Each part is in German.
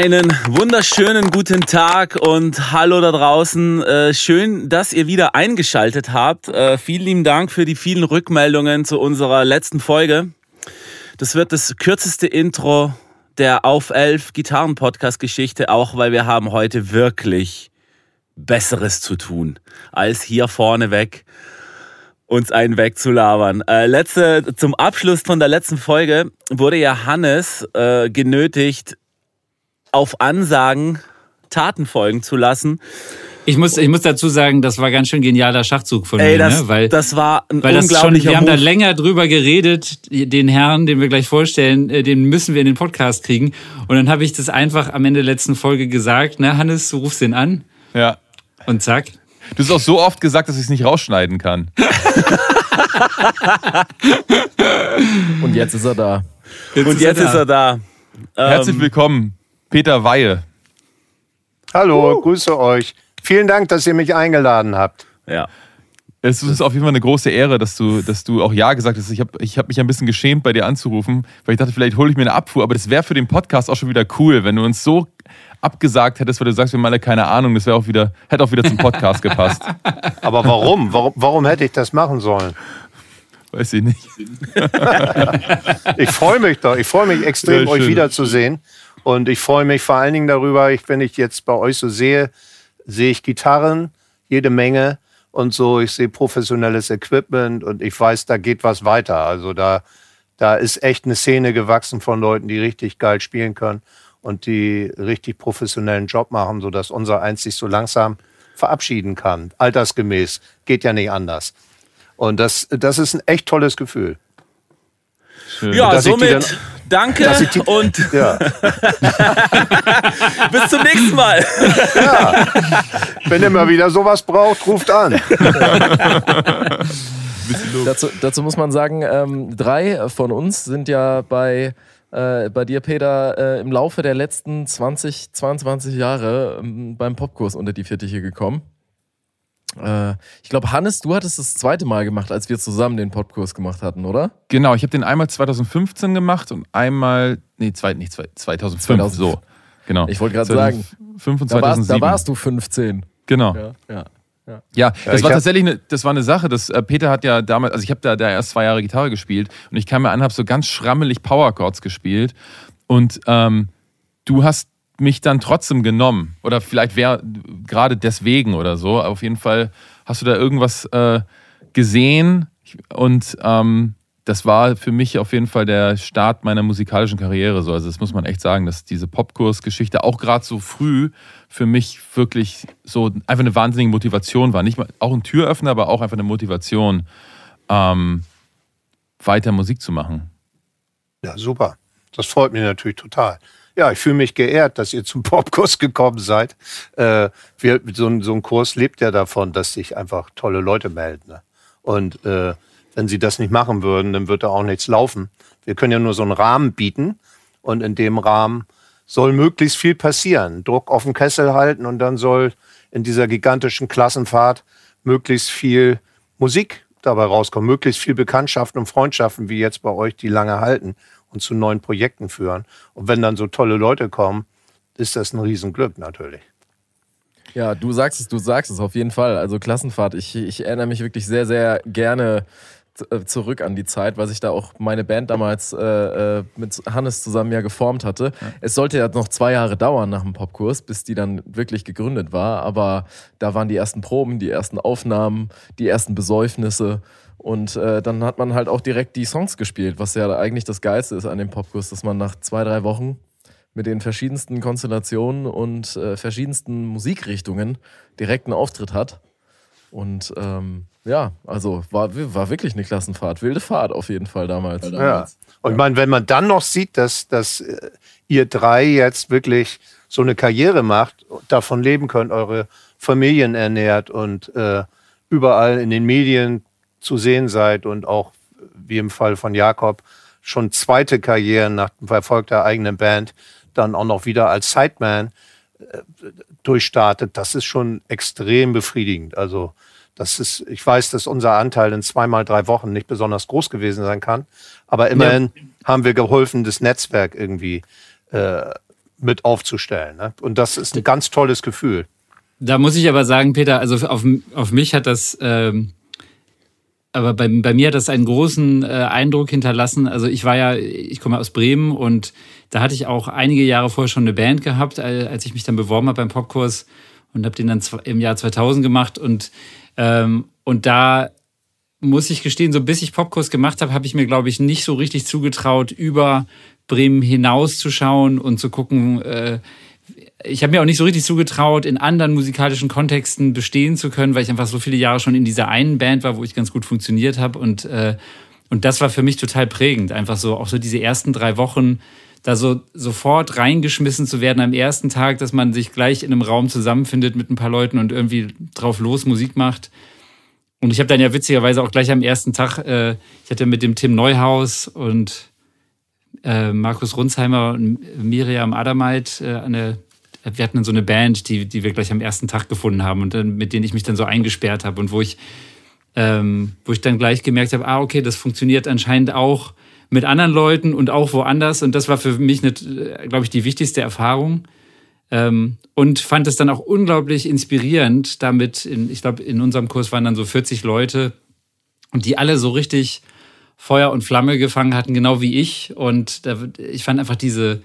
Einen wunderschönen guten Tag und hallo da draußen. Äh, schön, dass ihr wieder eingeschaltet habt. Äh, vielen lieben Dank für die vielen Rückmeldungen zu unserer letzten Folge. Das wird das kürzeste Intro der Auf 11 Gitarren-Podcast-Geschichte, auch weil wir haben heute wirklich Besseres zu tun, als hier vorne weg uns einen wegzulabern. Äh, letzte, zum Abschluss von der letzten Folge wurde ja Hannes äh, genötigt, auf Ansagen Taten folgen zu lassen. Ich muss, ich muss dazu sagen, das war ganz schön genialer Schachzug von Ey, mir, das, ne? weil das war ein weil das schon, Wir haben da länger drüber geredet, den Herrn, den wir gleich vorstellen, äh, den müssen wir in den Podcast kriegen. Und dann habe ich das einfach am Ende der letzten Folge gesagt, ne, Hannes, du rufst den an. Ja. Und zack. Du hast auch so oft gesagt, dass ich es nicht rausschneiden kann. Und jetzt ist er da. Jetzt Und ist jetzt er ist er da. Herzlich ähm, willkommen, Peter Weihe. Hallo, uh. grüße euch. Vielen Dank, dass ihr mich eingeladen habt. Ja. Es ist auf jeden Fall eine große Ehre, dass du, dass du auch Ja gesagt hast. Ich habe ich hab mich ein bisschen geschämt, bei dir anzurufen, weil ich dachte, vielleicht hole ich mir eine Abfuhr. Aber das wäre für den Podcast auch schon wieder cool, wenn du uns so abgesagt hättest, weil du sagst, wir haben alle keine Ahnung. Das wäre auch wieder, hätte auch wieder zum Podcast gepasst. Aber warum? warum? Warum hätte ich das machen sollen? Weiß ich nicht. ich freue mich doch. Ich freue mich extrem, ja, euch wiederzusehen. Und ich freue mich vor allen Dingen darüber, ich, wenn ich jetzt bei euch so sehe, sehe ich Gitarren, jede Menge und so. Ich sehe professionelles Equipment und ich weiß, da geht was weiter. Also da, da ist echt eine Szene gewachsen von Leuten, die richtig geil spielen können und die richtig professionellen Job machen, sodass unser eins sich so langsam verabschieden kann. Altersgemäß. Geht ja nicht anders. Und das, das ist ein echt tolles Gefühl. Schön. Ja, somit danke und ja. bis zum nächsten Mal. Ja. Wenn ihr mal wieder sowas braucht, ruft an. dazu, dazu, muss man sagen, ähm, drei von uns sind ja bei, äh, bei dir, Peter, äh, im Laufe der letzten 20, 22 Jahre ähm, beim Popkurs unter die Fittiche gekommen. Äh, ich glaube, Hannes, du hattest das zweite Mal gemacht, als wir zusammen den Podcast gemacht hatten, oder? Genau, ich habe den einmal 2015 gemacht und einmal, nee, zwei, nicht 2005, 2005. so. Genau. Ich wollte gerade sagen, 5 und 2007. Da warst, da warst, du 15. Genau. Ja, ja. Ja, ja das war tatsächlich eine, das war eine Sache. dass äh, Peter hat ja damals, also ich habe da, da erst zwei Jahre Gitarre gespielt und ich kam mir an, habe so ganz schrammelig Power Chords gespielt und ähm, du hast mich dann trotzdem genommen. Oder vielleicht wäre gerade deswegen oder so. Auf jeden Fall hast du da irgendwas äh, gesehen und ähm, das war für mich auf jeden Fall der Start meiner musikalischen Karriere. So. Also das muss man echt sagen, dass diese Popkurs-Geschichte auch gerade so früh für mich wirklich so einfach eine wahnsinnige Motivation war. Nicht mal auch ein Türöffner, aber auch einfach eine Motivation, ähm, weiter Musik zu machen. Ja, super. Das freut mich natürlich total. Ja, ich fühle mich geehrt, dass ihr zum Popkurs gekommen seid. Äh, wir, so, ein, so, ein, Kurs lebt ja davon, dass sich einfach tolle Leute melden. Ne? Und äh, wenn sie das nicht machen würden, dann wird da auch nichts laufen. Wir können ja nur so einen Rahmen bieten und in dem Rahmen soll möglichst viel passieren. Druck auf den Kessel halten und dann soll in dieser gigantischen Klassenfahrt möglichst viel Musik dabei rauskommen, möglichst viel Bekanntschaften und Freundschaften wie jetzt bei euch, die lange halten und zu neuen Projekten führen. Und wenn dann so tolle Leute kommen, ist das ein Riesenglück natürlich. Ja, du sagst es, du sagst es auf jeden Fall. Also Klassenfahrt, ich, ich erinnere mich wirklich sehr, sehr gerne äh, zurück an die Zeit, weil sich da auch meine Band damals äh, äh, mit Hannes zusammen ja geformt hatte. Ja. Es sollte ja noch zwei Jahre dauern nach dem Popkurs, bis die dann wirklich gegründet war. Aber da waren die ersten Proben, die ersten Aufnahmen, die ersten Besäufnisse. Und äh, dann hat man halt auch direkt die Songs gespielt, was ja eigentlich das Geilste ist an dem Popkurs, dass man nach zwei, drei Wochen mit den verschiedensten Konstellationen und äh, verschiedensten Musikrichtungen direkt einen Auftritt hat. Und ähm, ja, also war, war wirklich eine Klassenfahrt, wilde Fahrt auf jeden Fall damals. Ja. Und ich meine, wenn man dann noch sieht, dass, dass äh, ihr drei jetzt wirklich so eine Karriere macht, davon leben könnt, eure Familien ernährt und äh, überall in den Medien zu sehen seid und auch, wie im Fall von Jakob, schon zweite Karrieren nach dem Erfolg der eigenen Band dann auch noch wieder als Sideman äh, durchstartet, das ist schon extrem befriedigend. Also das ist, ich weiß, dass unser Anteil in zweimal drei Wochen nicht besonders groß gewesen sein kann, aber immerhin ja. haben wir geholfen, das Netzwerk irgendwie äh, mit aufzustellen. Ne? Und das ist ein ganz tolles Gefühl. Da muss ich aber sagen, Peter, also auf, auf mich hat das, ähm, aber bei, bei mir hat das einen großen äh, Eindruck hinterlassen. Also ich war ja, ich komme aus Bremen und da hatte ich auch einige Jahre vorher schon eine Band gehabt, als ich mich dann beworben habe beim Popkurs und habe den dann im Jahr 2000 gemacht und ähm, und da muss ich gestehen, so bis ich Popkurs gemacht habe, habe ich mir glaube ich nicht so richtig zugetraut, über Bremen hinauszuschauen und zu gucken. Äh, ich habe mir auch nicht so richtig zugetraut, in anderen musikalischen Kontexten bestehen zu können, weil ich einfach so viele Jahre schon in dieser einen Band war, wo ich ganz gut funktioniert habe und äh, und das war für mich total prägend, einfach so auch so diese ersten drei Wochen da so sofort reingeschmissen zu werden am ersten Tag, dass man sich gleich in einem Raum zusammenfindet mit ein paar Leuten und irgendwie drauf los Musik macht. Und ich habe dann ja witzigerweise auch gleich am ersten Tag, äh, ich hatte mit dem Tim Neuhaus und äh, Markus Runsheimer und Miriam Adamait äh, eine, wir hatten dann so eine Band, die, die wir gleich am ersten Tag gefunden haben und dann, mit denen ich mich dann so eingesperrt habe und wo ich, ähm, wo ich dann gleich gemerkt habe, ah, okay, das funktioniert anscheinend auch mit anderen Leuten und auch woanders. Und das war für mich, glaube ich, die wichtigste Erfahrung. Ähm, und fand es dann auch unglaublich inspirierend, damit, in, ich glaube, in unserem Kurs waren dann so 40 Leute und die alle so richtig Feuer und Flamme gefangen hatten, genau wie ich. Und da, ich fand einfach diese,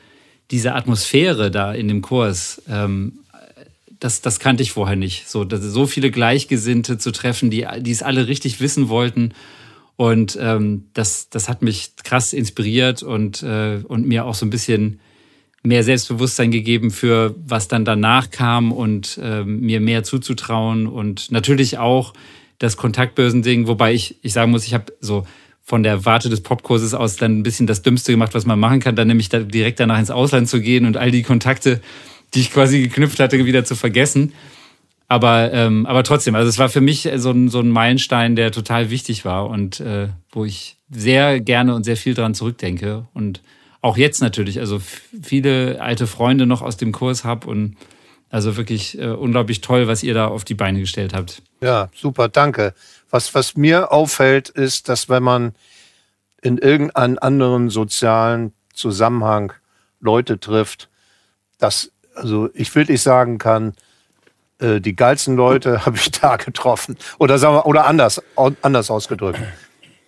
diese Atmosphäre da in dem Kurs, ähm, das, das kannte ich vorher nicht. So, so viele Gleichgesinnte zu treffen, die, die es alle richtig wissen wollten und ähm, das, das hat mich krass inspiriert und, äh, und mir auch so ein bisschen mehr Selbstbewusstsein gegeben für was dann danach kam und äh, mir mehr zuzutrauen und natürlich auch das Kontaktbörsending, wobei ich, ich sagen muss, ich habe so von der Warte des Popkurses aus dann ein bisschen das Dümmste gemacht, was man machen kann, dann nämlich da direkt danach ins Ausland zu gehen und all die Kontakte, die ich quasi geknüpft hatte, wieder zu vergessen. Aber, ähm, aber trotzdem, also es war für mich so ein, so ein Meilenstein, der total wichtig war und äh, wo ich sehr gerne und sehr viel dran zurückdenke. Und auch jetzt natürlich, also viele alte Freunde noch aus dem Kurs habe und also wirklich äh, unglaublich toll, was ihr da auf die Beine gestellt habt. Ja, super, danke. Was, was mir auffällt, ist, dass wenn man in irgendeinem anderen sozialen Zusammenhang Leute trifft, dass, also ich wirklich sagen kann, äh, die geilsten Leute habe ich da getroffen. Oder, sagen wir, oder anders, anders ausgedrückt.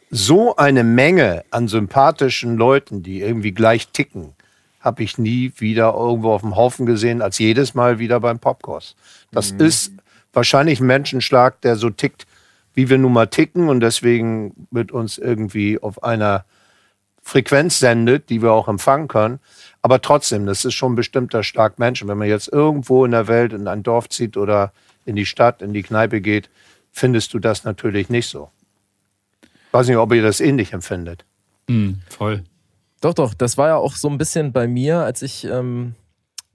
So eine Menge an sympathischen Leuten, die irgendwie gleich ticken, habe ich nie wieder irgendwo auf dem Haufen gesehen, als jedes Mal wieder beim Popkurs. Das mhm. ist wahrscheinlich ein Menschenschlag, der so tickt, wie wir nun mal ticken und deswegen mit uns irgendwie auf einer Frequenz sendet, die wir auch empfangen können. Aber trotzdem, das ist schon ein bestimmter Schlag Menschen. Wenn man jetzt irgendwo in der Welt in ein Dorf zieht oder in die Stadt, in die Kneipe geht, findest du das natürlich nicht so. Ich weiß nicht, ob ihr das ähnlich empfindet. Mm, voll. Doch, doch, das war ja auch so ein bisschen bei mir, als ich, ähm,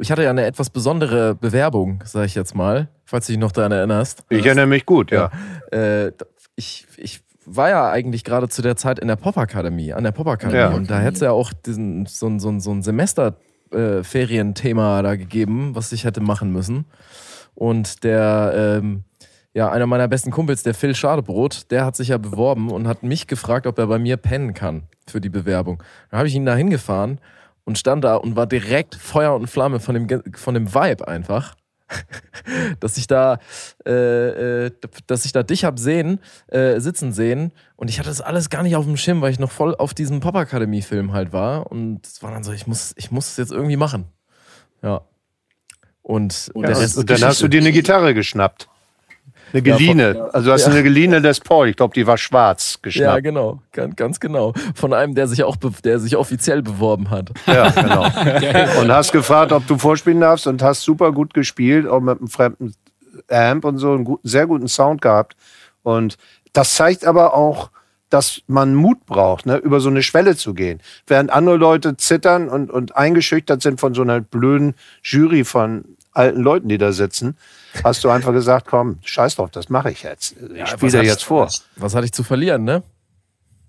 ich hatte ja eine etwas besondere Bewerbung, sag ich jetzt mal, falls du dich noch daran erinnerst. Ich erinnere mich gut, ja. ja. Äh, ich, ich war ja eigentlich gerade zu der Zeit in der Popakademie, an der Popakademie. Ja. Und da hätte es ja auch diesen, so, ein, so, so ein Semesterferienthema äh, da gegeben, was ich hätte machen müssen. Und der, ähm, ja, einer meiner besten Kumpels, der Phil Schadebrot, der hat sich ja beworben und hat mich gefragt, ob er bei mir pennen kann für die Bewerbung. Dann habe ich ihn da hingefahren und stand da und war direkt Feuer und Flamme von dem, von dem Vibe einfach. dass ich da, äh, äh, dass ich da dich hab sehen, äh, sitzen sehen und ich hatte das alles gar nicht auf dem Schirm, weil ich noch voll auf diesem Pop Akademie Film halt war und es war dann so, ich muss, ich muss es jetzt irgendwie machen. Ja. Und, und, ja, und dann hast du dir eine Gitarre geschnappt. Eine geliehene. Ja, also hast du ja. eine geliehene Les Paul. Ich glaube, die war schwarz geschnappt. Ja, genau. Ganz, ganz genau. Von einem, der sich auch, der sich offiziell beworben hat. Ja, genau. und hast gefragt, ob du vorspielen darfst und hast super gut gespielt, auch mit einem fremden Amp und so einen guten, sehr guten Sound gehabt. Und das zeigt aber auch, dass man Mut braucht, ne, über so eine Schwelle zu gehen. Während andere Leute zittern und, und eingeschüchtert sind von so einer blöden Jury von alten Leuten, die da sitzen, hast du einfach gesagt, komm, scheiß drauf, das mache ich jetzt. Ich ja, spiele dir jetzt vor. Was hatte ich zu verlieren, ne?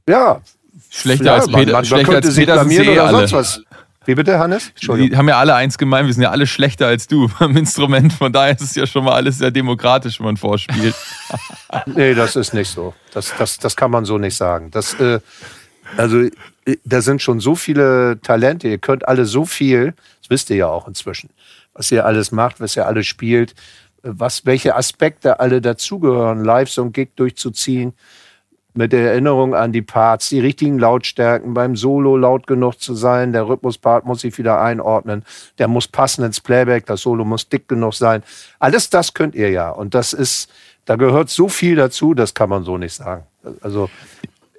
Ja. Schlechter ja, als Peter, man, schlechter als Peter sie oder sonst was. Wie bitte, Hannes? Die haben ja alle eins gemein, wir sind ja alle schlechter als du beim Instrument. Von daher ist es ja schon mal alles sehr demokratisch, wenn man vorspielt. nee, das ist nicht so. Das, das, das kann man so nicht sagen. Das, äh, also äh, da sind schon so viele Talente, ihr könnt alle so viel, das wisst ihr ja auch inzwischen, was ihr alles macht, was ihr alles spielt, was, welche Aspekte alle dazugehören, live so ein Gig durchzuziehen, mit der Erinnerung an die Parts, die richtigen Lautstärken, beim Solo laut genug zu sein, der Rhythmuspart muss sich wieder einordnen, der muss passen ins Playback, das Solo muss dick genug sein. Alles das könnt ihr ja. Und das ist, da gehört so viel dazu, das kann man so nicht sagen. Also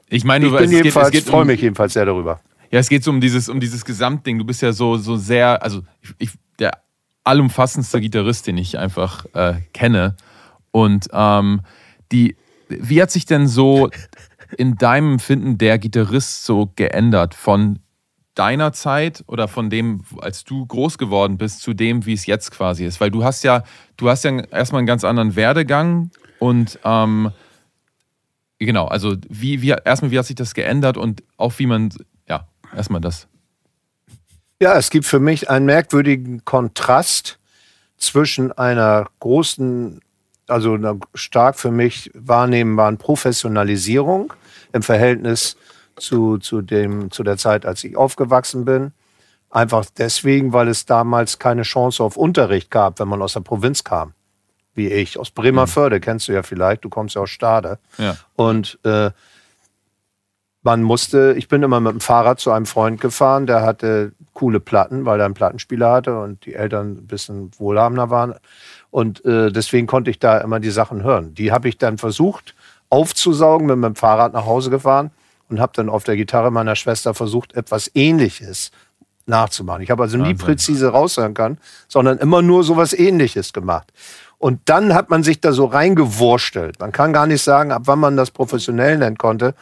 ich meine, ich bin jedenfalls, geht, freue mich jedenfalls sehr darüber. Ja, es geht so um dieses, um dieses Gesamtding. Du bist ja so, so sehr, also ich, der allumfassendste Gitarrist, den ich einfach äh, kenne. Und ähm, die, wie hat sich denn so in deinem Empfinden der Gitarrist so geändert von deiner Zeit oder von dem, als du groß geworden bist, zu dem, wie es jetzt quasi ist? Weil du hast ja, du hast ja erstmal einen ganz anderen Werdegang und ähm, genau, also wie, wie, erstmal, wie hat sich das geändert und auch wie man, ja, erstmal das. Ja, es gibt für mich einen merkwürdigen Kontrast zwischen einer großen, also einer stark für mich wahrnehmbaren Professionalisierung im Verhältnis zu, zu, dem, zu der Zeit, als ich aufgewachsen bin. Einfach deswegen, weil es damals keine Chance auf Unterricht gab, wenn man aus der Provinz kam wie ich, aus Bremerförde, mhm. kennst du ja vielleicht, du kommst ja aus Stade. Ja. Und äh, man musste, ich bin immer mit dem Fahrrad zu einem Freund gefahren, der hatte coole Platten, weil er einen Plattenspieler hatte und die Eltern ein bisschen wohlhabender waren. Und äh, deswegen konnte ich da immer die Sachen hören. Die habe ich dann versucht aufzusaugen, bin mit dem Fahrrad nach Hause gefahren und habe dann auf der Gitarre meiner Schwester versucht, etwas Ähnliches nachzumachen. Ich habe also nie präzise raushören können, sondern immer nur so was Ähnliches gemacht. Und dann hat man sich da so reingewurstelt. Man kann gar nicht sagen, ab wann man das professionell nennen konnte.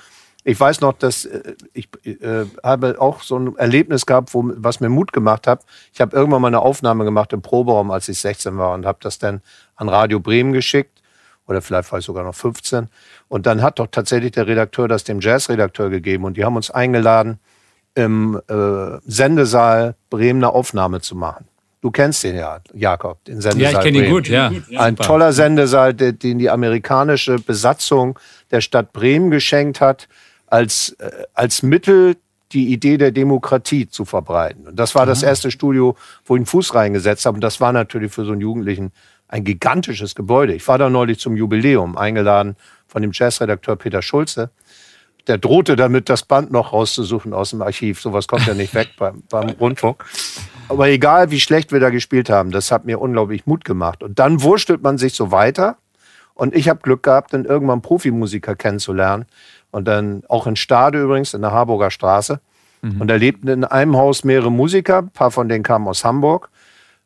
Ich weiß noch, dass äh, ich äh, habe auch so ein Erlebnis gehabt, wo, was mir Mut gemacht hat. Ich habe irgendwann mal eine Aufnahme gemacht im Proberaum, als ich 16 war und habe das dann an Radio Bremen geschickt. Oder vielleicht war ich sogar noch 15. Und dann hat doch tatsächlich der Redakteur das dem Jazzredakteur gegeben. Und die haben uns eingeladen, im äh, Sendesaal Bremen eine Aufnahme zu machen. Du kennst den ja, Jakob, den Sendesaal. Ja, ich kenne ihn gut, ja. Ein toller Sendesaal, den die amerikanische Besatzung der Stadt Bremen geschenkt hat, als, äh, als Mittel die Idee der Demokratie zu verbreiten. Und das war das erste Studio, wo ich einen Fuß reingesetzt habe. Und das war natürlich für so einen Jugendlichen ein gigantisches Gebäude. Ich war da neulich zum Jubiläum eingeladen von dem Jazzredakteur Peter Schulze. Der drohte damit, das Band noch rauszusuchen aus dem Archiv. Sowas kommt ja nicht weg beim, beim Rundfunk. Aber egal, wie schlecht wir da gespielt haben, das hat mir unglaublich Mut gemacht. Und dann wurstelt man sich so weiter. Und ich habe Glück gehabt, dann irgendwann Profimusiker kennenzulernen. Und dann auch in Stade übrigens, in der Harburger Straße. Mhm. Und da lebten in einem Haus mehrere Musiker. Ein paar von denen kamen aus Hamburg.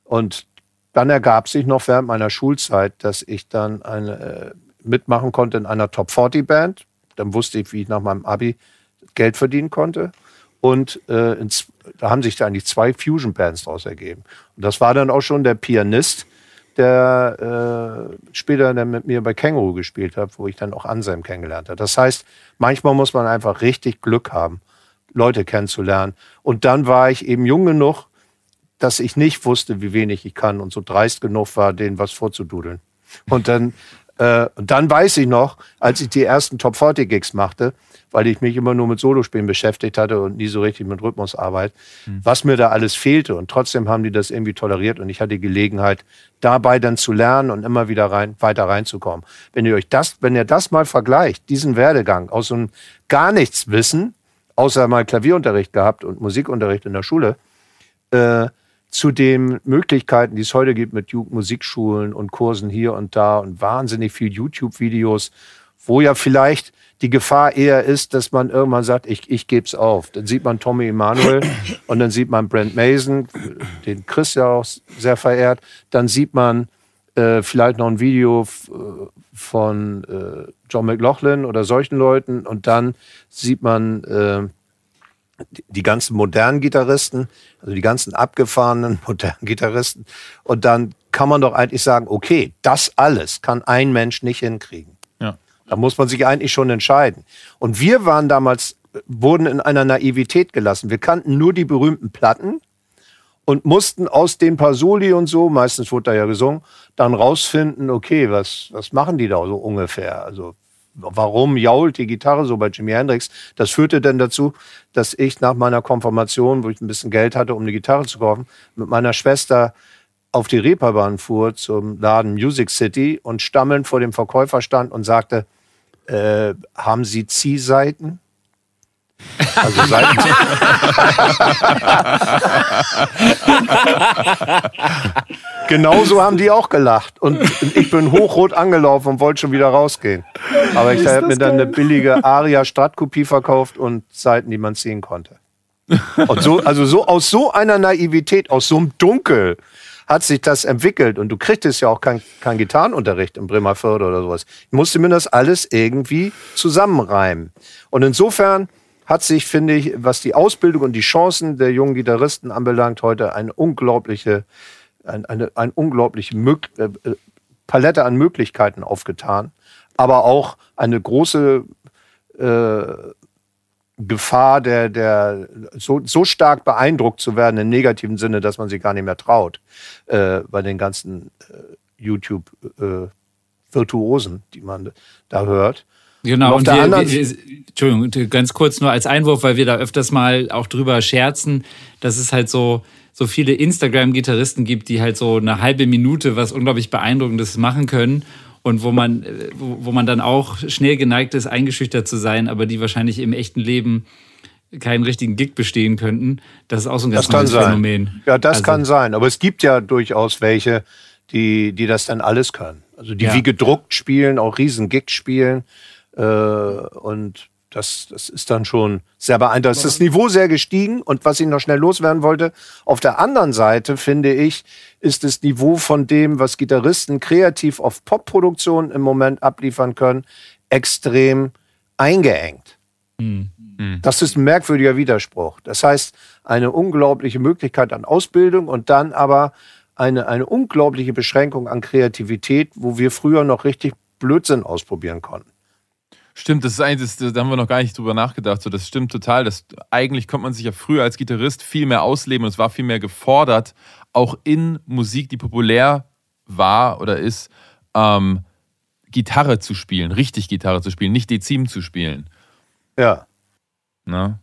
Und dann ergab sich noch während meiner Schulzeit, dass ich dann eine, äh, mitmachen konnte in einer Top 40 Band. Dann wusste ich, wie ich nach meinem Abi Geld verdienen konnte. Und äh, ins, da haben sich da eigentlich zwei Fusion-Bands daraus ergeben. Und das war dann auch schon der Pianist, der äh, später dann mit mir bei Känguru gespielt hat, wo ich dann auch Anselm kennengelernt habe. Das heißt, manchmal muss man einfach richtig Glück haben, Leute kennenzulernen. Und dann war ich eben jung genug, dass ich nicht wusste, wie wenig ich kann und so dreist genug war, denen was vorzududeln. Und dann, äh, und dann weiß ich noch, als ich die ersten Top 40 Gigs machte, weil ich mich immer nur mit Solospielen beschäftigt hatte und nie so richtig mit Rhythmusarbeit, mhm. was mir da alles fehlte. Und trotzdem haben die das irgendwie toleriert und ich hatte die Gelegenheit, dabei dann zu lernen und immer wieder rein, weiter reinzukommen. Wenn ihr euch das, wenn ihr das mal vergleicht, diesen Werdegang aus so einem gar nichts wissen, außer mal Klavierunterricht gehabt und Musikunterricht in der Schule, äh, zu den Möglichkeiten, die es heute gibt mit Musikschulen und Kursen hier und da und wahnsinnig viel YouTube-Videos, wo ja vielleicht die Gefahr eher ist, dass man irgendwann sagt, ich, ich gebe es auf. Dann sieht man Tommy Emanuel und dann sieht man Brent Mason, den Chris ja auch sehr verehrt. Dann sieht man äh, vielleicht noch ein Video äh, von äh, John McLaughlin oder solchen Leuten und dann sieht man äh, die, die ganzen modernen Gitarristen, also die ganzen abgefahrenen modernen Gitarristen und dann kann man doch eigentlich sagen, okay, das alles kann ein Mensch nicht hinkriegen. Da muss man sich eigentlich schon entscheiden. Und wir waren damals, wurden in einer Naivität gelassen. Wir kannten nur die berühmten Platten und mussten aus den Pasoli und so, meistens wurde da ja gesungen, dann rausfinden, okay, was, was machen die da so ungefähr? Also warum jault die Gitarre so bei Jimi Hendrix? Das führte dann dazu, dass ich nach meiner Konfirmation, wo ich ein bisschen Geld hatte, um eine Gitarre zu kaufen, mit meiner Schwester auf die Reeperbahn fuhr zum Laden Music City und stammelnd vor dem Verkäufer stand und sagte, äh, haben Sie Ziehseiten? Also Seiten. Genauso haben die auch gelacht. Und ich bin hochrot angelaufen und wollte schon wieder rausgehen. Aber ich habe mir dann eine billige Aria Stadtkopie verkauft und Seiten, die man ziehen konnte. Und so, also so aus so einer Naivität, aus so einem Dunkel hat sich das entwickelt. Und du kriegtest ja auch keinen kein Gitarrenunterricht in Bremerförde oder sowas. Ich musste mir das alles irgendwie zusammenreimen. Und insofern hat sich, finde ich, was die Ausbildung und die Chancen der jungen Gitarristen anbelangt, heute eine unglaubliche, eine, eine, eine unglaubliche Mög äh, äh, Palette an Möglichkeiten aufgetan, aber auch eine große äh, Gefahr der, der so, so stark beeindruckt zu werden im negativen Sinne, dass man sich gar nicht mehr traut äh, bei den ganzen äh, YouTube-Virtuosen, äh, die man da hört. Genau, und, und wir, wir, Entschuldigung, ganz kurz nur als Einwurf, weil wir da öfters mal auch drüber scherzen, dass es halt so, so viele Instagram-Gitarristen gibt, die halt so eine halbe Minute was unglaublich Beeindruckendes machen können und wo man, wo, wo man dann auch schnell geneigt ist, eingeschüchtert zu sein, aber die wahrscheinlich im echten Leben keinen richtigen Gig bestehen könnten. Das ist auch so ein ganz neues Phänomen. Ja, das also, kann sein. Aber es gibt ja durchaus welche, die, die das dann alles können. Also die ja. wie gedruckt spielen, auch riesen Gigs spielen. Äh, und das, das ist dann schon sehr beeindruckend. Das ist das Niveau sehr gestiegen. Und was ich noch schnell loswerden wollte, auf der anderen Seite finde ich, ist das Niveau von dem, was Gitarristen kreativ auf Popproduktion im Moment abliefern können, extrem eingeengt. Mhm. Das ist ein merkwürdiger Widerspruch. Das heißt, eine unglaubliche Möglichkeit an Ausbildung und dann aber eine, eine unglaubliche Beschränkung an Kreativität, wo wir früher noch richtig Blödsinn ausprobieren konnten. Stimmt, das ist eigentlich, das, da haben wir noch gar nicht drüber nachgedacht. So, das stimmt total. Das, eigentlich konnte man sich ja früher als Gitarrist viel mehr ausleben und es war viel mehr gefordert, auch in Musik, die populär war oder ist, ähm, Gitarre zu spielen, richtig Gitarre zu spielen, nicht Dezim zu spielen. Ja. Na?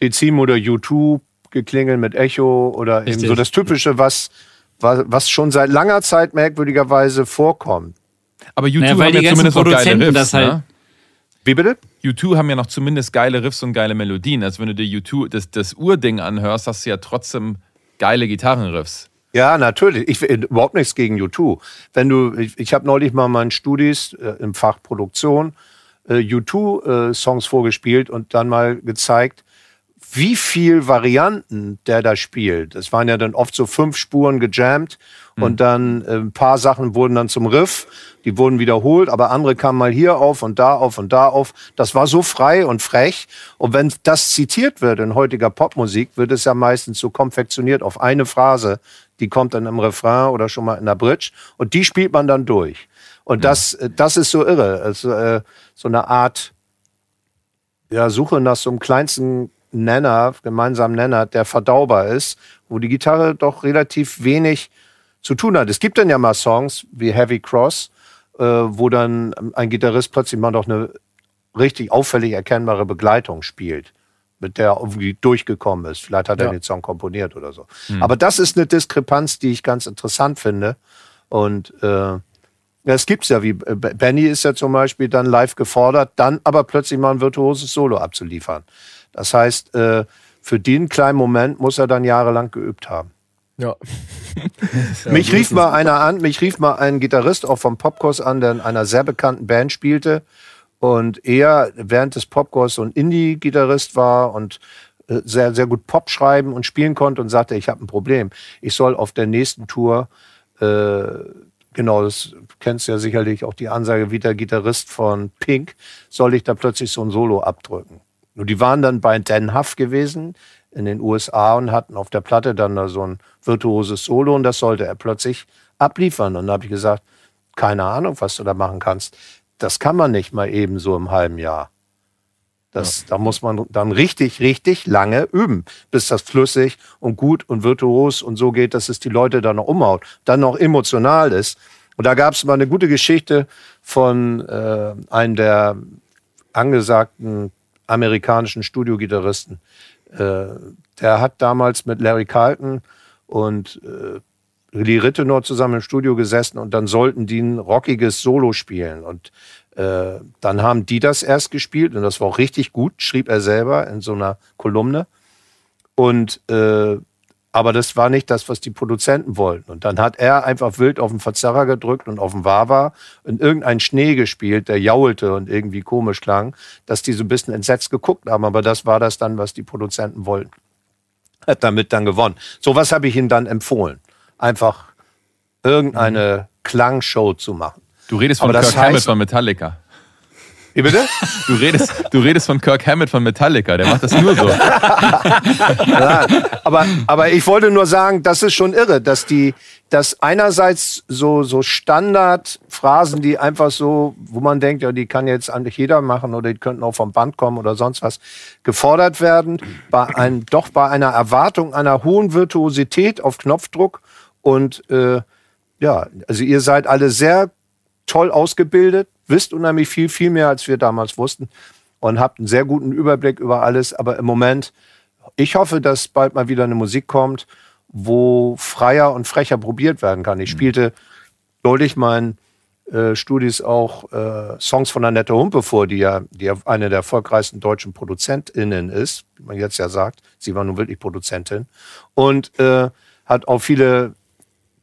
Dezim oder U2 geklingelt mit Echo oder richtig. eben so das Typische, was, was schon seit langer Zeit merkwürdigerweise vorkommt. Aber U2 naja, haben ja zumindest auch geile Riffs, das halt, ne? Wie bitte? U2 haben ja noch zumindest geile Riffs und geile Melodien. Also wenn du dir U2 das, das Urding anhörst, hast du ja trotzdem geile Gitarrenriffs. Ja, natürlich. Ich überhaupt nichts gegen U2. Wenn du, ich, ich habe neulich mal meinen Studis äh, im Fach Produktion äh, U2-Songs äh, vorgespielt und dann mal gezeigt, wie viel Varianten der da spielt. Es waren ja dann oft so fünf Spuren gejammt mhm. und dann äh, ein paar Sachen wurden dann zum Riff, die wurden wiederholt, aber andere kamen mal hier auf und da auf und da auf. Das war so frei und frech. Und wenn das zitiert wird in heutiger Popmusik, wird es ja meistens so konfektioniert auf eine Phrase, die kommt dann im Refrain oder schon mal in der Bridge und die spielt man dann durch. Und das, äh, das ist so irre. Also, äh, so eine Art ja, Suche nach so einem kleinsten Nenner, gemeinsamen Nenner, der verdaubar ist, wo die Gitarre doch relativ wenig zu tun hat. Es gibt dann ja mal Songs wie Heavy Cross, äh, wo dann ein Gitarrist plötzlich mal noch eine richtig auffällig erkennbare Begleitung spielt, mit der er irgendwie durchgekommen ist. Vielleicht hat er ja. den Song komponiert oder so. Mhm. Aber das ist eine Diskrepanz, die ich ganz interessant finde. Und äh, es gibt's ja, wie äh, Benny ist ja zum Beispiel dann live gefordert, dann aber plötzlich mal ein virtuoses Solo abzuliefern. Das heißt, äh, für den kleinen Moment muss er dann jahrelang geübt haben. Ja. mich rief mal einer an, mich rief mal ein Gitarrist auch vom Popkurs an, der in einer sehr bekannten Band spielte und er während des Popkurs so ein Indie-Gitarrist war und äh, sehr, sehr gut Pop schreiben und spielen konnte und sagte, ich habe ein Problem. Ich soll auf der nächsten Tour, äh, genau, das kennst du ja sicherlich auch die Ansage, wie der Gitarrist von Pink, soll ich da plötzlich so ein Solo abdrücken. Nur die waren dann bei Dan Huff gewesen in den USA und hatten auf der Platte dann da so ein virtuoses Solo und das sollte er plötzlich abliefern. Und dann habe ich gesagt, keine Ahnung, was du da machen kannst. Das kann man nicht mal eben so im halben Jahr. Das, ja. Da muss man dann richtig, richtig lange üben, bis das flüssig und gut und virtuos und so geht, dass es die Leute dann noch umhaut, dann noch emotional ist. Und da gab es mal eine gute Geschichte von äh, einem der angesagten amerikanischen Studiogitarristen. Äh, der hat damals mit Larry Carlton und äh, Lee Rittenau zusammen im Studio gesessen und dann sollten die ein rockiges Solo spielen. Und äh, dann haben die das erst gespielt und das war auch richtig gut, schrieb er selber in so einer Kolumne. Und äh, aber das war nicht das, was die Produzenten wollten. Und dann hat er einfach wild auf den Verzerrer gedrückt und auf den Wawa und irgendeinen Schnee gespielt, der jaulte und irgendwie komisch klang, dass die so ein bisschen entsetzt geguckt haben. Aber das war das dann, was die Produzenten wollten. Hat damit dann gewonnen. So was habe ich ihm dann empfohlen. Einfach irgendeine mhm. Klangshow zu machen. Du redest von Kirk Hammett von Metallica. Wie bitte? Du redest, du redest von Kirk Hammett von Metallica, der macht das nur so. ja, aber, aber ich wollte nur sagen, das ist schon irre, dass die, dass einerseits so, so Standardphrasen, die einfach so, wo man denkt, ja, die kann jetzt eigentlich jeder machen oder die könnten auch vom Band kommen oder sonst was, gefordert werden, bei ein, doch bei einer Erwartung einer hohen Virtuosität auf Knopfdruck und, äh, ja, also ihr seid alle sehr toll ausgebildet, wisst unheimlich viel, viel mehr, als wir damals wussten und habt einen sehr guten Überblick über alles. Aber im Moment, ich hoffe, dass bald mal wieder eine Musik kommt, wo freier und frecher probiert werden kann. Ich mhm. spielte deutlich meinen äh, Studis auch äh, Songs von Annette Humpe vor, die ja, die ja eine der erfolgreichsten deutschen ProduzentInnen ist, wie man jetzt ja sagt. Sie war nun wirklich Produzentin. Und äh, hat auch viele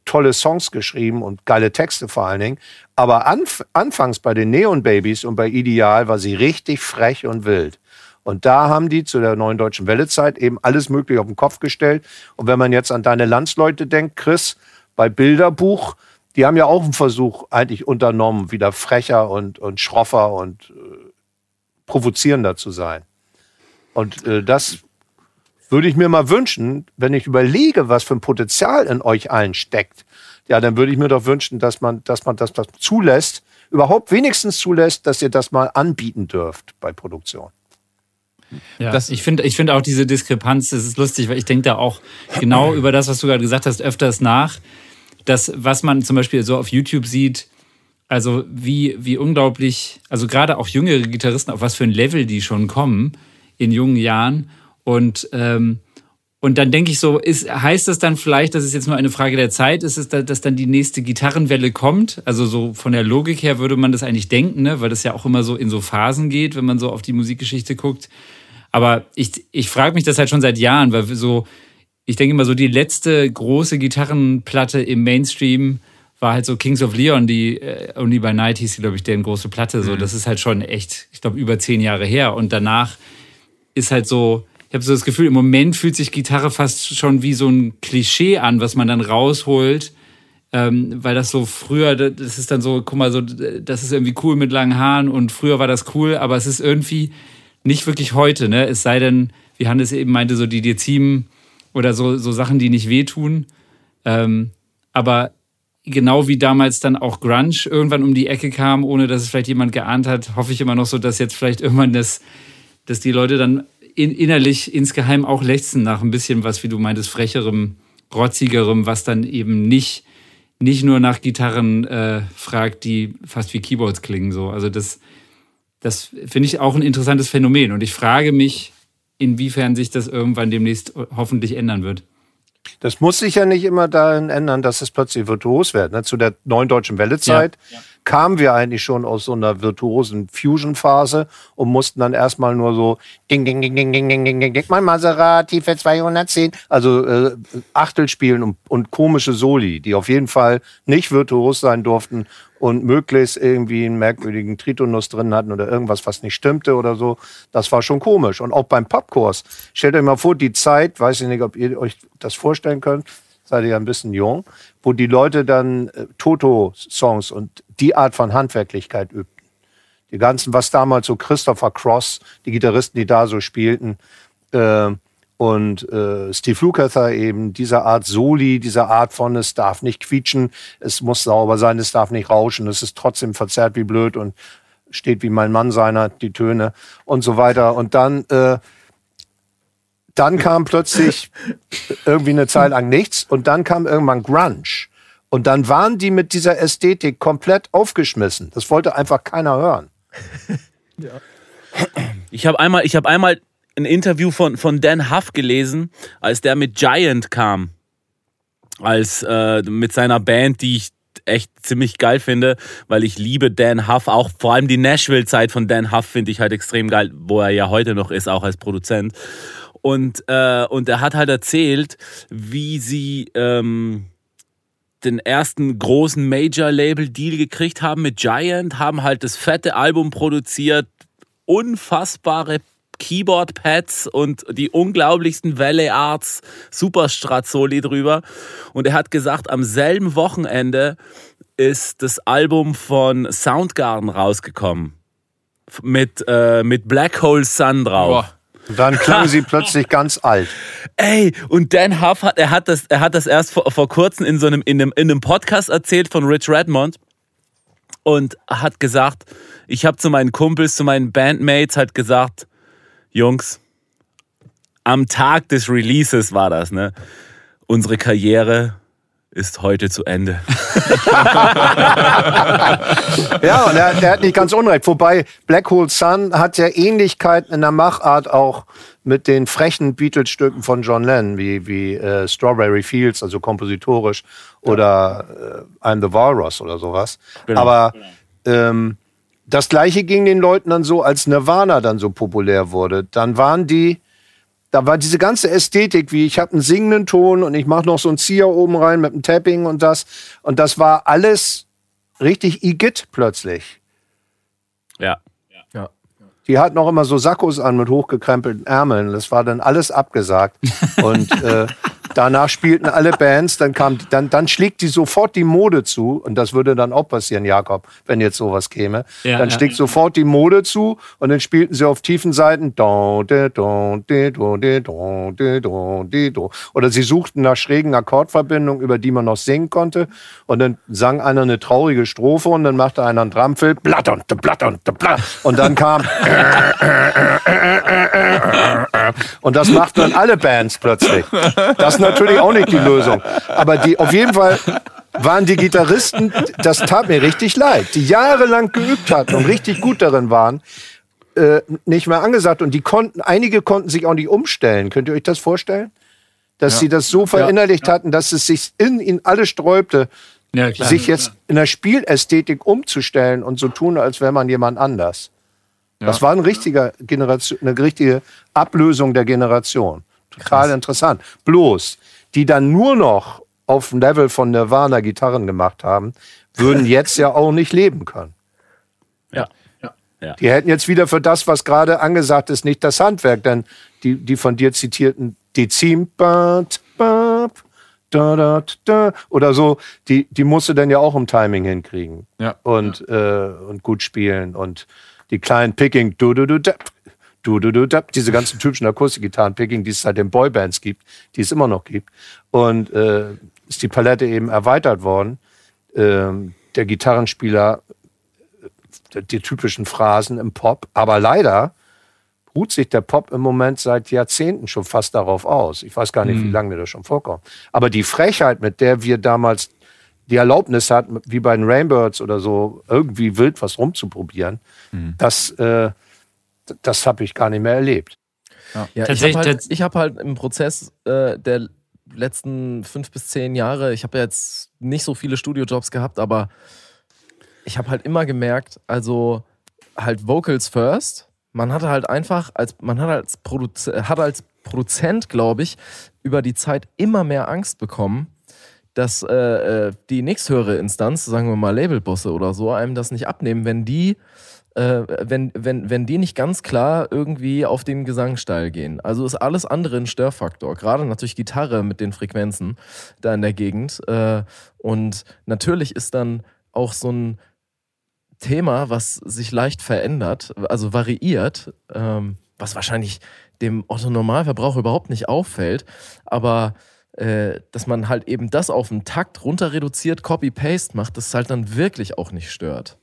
tolle Songs geschrieben und geile Texte vor allen Dingen. Aber anf anfangs bei den Neon Babies und bei Ideal war sie richtig frech und wild. Und da haben die zu der neuen deutschen Wellezeit eben alles Mögliche auf den Kopf gestellt. Und wenn man jetzt an deine Landsleute denkt, Chris, bei Bilderbuch, die haben ja auch einen Versuch eigentlich unternommen, wieder frecher und, und schroffer und äh, provozierender zu sein. Und äh, das würde ich mir mal wünschen, wenn ich überlege, was für ein Potenzial in euch allen steckt, ja, dann würde ich mir doch wünschen, dass man, dass man das, das zulässt, überhaupt wenigstens zulässt, dass ihr das mal anbieten dürft bei Produktion. Ja, das, ich finde ich find auch diese Diskrepanz, das ist lustig, weil ich denke da auch genau über das, was du gerade gesagt hast, öfters nach. Das, was man zum Beispiel so auf YouTube sieht, also wie, wie unglaublich, also gerade auch jüngere Gitarristen, auf was für ein Level die schon kommen in jungen Jahren und, ähm, und dann denke ich so, ist, heißt das dann vielleicht, dass es jetzt nur eine Frage der Zeit ist, es, dass dann die nächste Gitarrenwelle kommt? Also so von der Logik her würde man das eigentlich denken, ne? weil das ja auch immer so in so Phasen geht, wenn man so auf die Musikgeschichte guckt. Aber ich, ich frage mich das halt schon seit Jahren, weil so, ich denke immer so, die letzte große Gitarrenplatte im Mainstream war halt so Kings of Leon, die äh, Only by Night hieß, glaube ich, deren große Platte. So, mhm. das ist halt schon echt, ich glaube, über zehn Jahre her. Und danach ist halt so, ich habe so das Gefühl, im Moment fühlt sich Gitarre fast schon wie so ein Klischee an, was man dann rausholt. Ähm, weil das so früher, das ist dann so, guck mal, so, das ist irgendwie cool mit langen Haaren und früher war das cool, aber es ist irgendwie nicht wirklich heute, ne? Es sei denn, wie Hannes eben meinte, so die Dezim oder so, so Sachen, die nicht wehtun. Ähm, aber genau wie damals dann auch Grunge irgendwann um die Ecke kam, ohne dass es vielleicht jemand geahnt hat, hoffe ich immer noch so, dass jetzt vielleicht irgendwann das, dass die Leute dann in, innerlich insgeheim auch lechzen nach ein bisschen was, wie du meintest, frecherem, rotzigerem, was dann eben nicht, nicht nur nach Gitarren äh, fragt, die fast wie Keyboards klingen. So. Also das, das finde ich auch ein interessantes Phänomen. Und ich frage mich, inwiefern sich das irgendwann demnächst hoffentlich ändern wird. Das muss sich ja nicht immer dahin ändern, dass es plötzlich virtuos wird. Ne? Zu der neuen deutschen Wellezeit ja, ja. Kamen wir eigentlich schon aus so einer virtuosen Fusion-Phase und mussten dann erstmal nur so ding, ding, ding, ding, ding, ding, ding, ding, ding, mein Maserati für 210. Also äh, Achtel spielen und, und komische Soli, die auf jeden Fall nicht virtuos sein durften und möglichst irgendwie einen merkwürdigen Tritonus drin hatten oder irgendwas, was nicht stimmte oder so. Das war schon komisch. Und auch beim Popkurs. Stellt euch mal vor, die Zeit, weiß ich nicht, ob ihr euch das vorstellen könnt, seid ihr ein bisschen jung, wo die Leute dann äh, Toto-Songs und die Art von Handwerklichkeit übten. Die ganzen, was damals so Christopher Cross, die Gitarristen, die da so spielten, äh, und äh, Steve Lukather eben dieser Art Soli, dieser Art von es darf nicht quietschen, es muss sauber sein, es darf nicht rauschen, es ist trotzdem verzerrt wie blöd und steht wie mein Mann seiner, die Töne und so weiter. Und dann, äh, dann kam plötzlich irgendwie eine Zeit lang nichts und dann kam irgendwann Grunge. Und dann waren die mit dieser Ästhetik komplett aufgeschmissen. Das wollte einfach keiner hören. ja. Ich habe einmal, hab einmal ein Interview von, von Dan Huff gelesen, als der mit Giant kam. Als äh, mit seiner Band, die ich echt ziemlich geil finde, weil ich liebe Dan Huff. Auch vor allem die Nashville-Zeit von Dan Huff finde ich halt extrem geil, wo er ja heute noch ist, auch als Produzent. Und, äh, und er hat halt erzählt, wie sie ähm, den ersten großen Major-Label-Deal gekriegt haben mit Giant, haben halt das fette Album produziert, unfassbare Keyboard-Pads und die unglaublichsten Valley Arts Superstrat-Soli drüber. Und er hat gesagt, am selben Wochenende ist das Album von Soundgarden rausgekommen. Mit, äh, mit Black Hole Sun drauf. Boah. Dann klang sie plötzlich ganz alt. Ey, und Dan Huff hat, er hat das, er hat das erst vor, vor kurzem in so einem, in einem, in einem Podcast erzählt von Rich Redmond und hat gesagt, ich habe zu meinen Kumpels, zu meinen Bandmates halt gesagt, Jungs, am Tag des Releases war das, ne? Unsere Karriere ist heute zu Ende. ja, und er, er, hat nicht ganz unrecht. Wobei Black Hole Sun hat ja Ähnlichkeiten in der Machart auch mit den frechen Beatles-Stücken von John Lennon, wie, wie äh, Strawberry Fields, also kompositorisch, oder äh, I'm the Walrus oder sowas. Genau. Aber ähm, das gleiche ging den Leuten dann so, als Nirvana dann so populär wurde. Dann waren die, da war diese ganze Ästhetik, wie ich habe einen singenden Ton und ich mache noch so ein Zieher oben rein mit einem Tapping und das. Und das war alles richtig Igitt plötzlich. Ja. ja. Die hatten auch immer so Sakkos an mit hochgekrempelten Ärmeln. Das war dann alles abgesagt. und äh, Danach spielten alle Bands, dann kam, dann, dann schlägt die sofort die Mode zu, und das würde dann auch passieren, Jakob, wenn jetzt sowas käme. Ja, dann ja. schlägt sofort die Mode zu und dann spielten sie auf tiefen Seiten oder sie suchten nach schrägen Akkordverbindungen, über die man noch singen konnte, und dann sang einer eine traurige Strophe und dann machte einer einen Drumfill, blatt und blatt und blatt, und dann kam und das machten dann alle Bands plötzlich. Das natürlich auch nicht die Lösung. Aber die, auf jeden Fall waren die Gitarristen, das tat mir richtig leid, die jahrelang geübt hatten und richtig gut darin waren, äh, nicht mehr angesagt. Und die konnten, einige konnten sich auch nicht umstellen. Könnt ihr euch das vorstellen? Dass ja. sie das so verinnerlicht ja. hatten, dass es sich in ihnen alle sträubte, ja, sich jetzt in der Spielästhetik umzustellen und so tun, als wäre man jemand anders. Das war ein richtiger Generation, eine richtige Ablösung der Generation. Total Krass. interessant. Bloß, die dann nur noch auf dem Level von Nirvana Gitarren gemacht haben, würden jetzt ja auch nicht leben können. Ja. ja. Die hätten jetzt wieder für das, was gerade angesagt ist, nicht das Handwerk, denn die, die von dir zitierten Dezim, da, da, da, oder so, die, die musst du dann ja auch im Timing hinkriegen. Ja. Und, ja. Äh, und gut spielen und die kleinen Picking, du, du, du, du, du, du, du, diese ganzen typischen Akustikgitarren-Picking, die es seit den Boybands gibt, die es immer noch gibt. Und äh, ist die Palette eben erweitert worden. Ähm, der Gitarrenspieler, äh, die typischen Phrasen im Pop. Aber leider ruht sich der Pop im Moment seit Jahrzehnten schon fast darauf aus. Ich weiß gar nicht, mhm. wie lange mir das schon vorkommt. Aber die Frechheit, mit der wir damals die Erlaubnis hatten, wie bei den Rainbirds oder so, irgendwie wild was rumzuprobieren, mhm. das äh, das habe ich gar nicht mehr erlebt. Ja, ja ich habe halt, hab halt, im Prozess äh, der letzten fünf bis zehn Jahre, ich habe ja jetzt nicht so viele Studiojobs gehabt, aber ich habe halt immer gemerkt, also halt Vocals first. Man hatte halt einfach, als man hat als, Produz hat als Produzent, glaube ich, über die Zeit immer mehr Angst bekommen, dass äh, äh, die nächsthöhere Instanz, sagen wir mal Labelbosse oder so, einem das nicht abnehmen, wenn die äh, wenn, wenn, wenn die nicht ganz klar irgendwie auf den Gesangsteil gehen. Also ist alles andere ein Störfaktor. Gerade natürlich Gitarre mit den Frequenzen da in der Gegend. Äh, und natürlich ist dann auch so ein Thema, was sich leicht verändert, also variiert, ähm, was wahrscheinlich dem Otto-Normalverbraucher überhaupt nicht auffällt, aber äh, dass man halt eben das auf den Takt runter reduziert, Copy-Paste macht, das halt dann wirklich auch nicht stört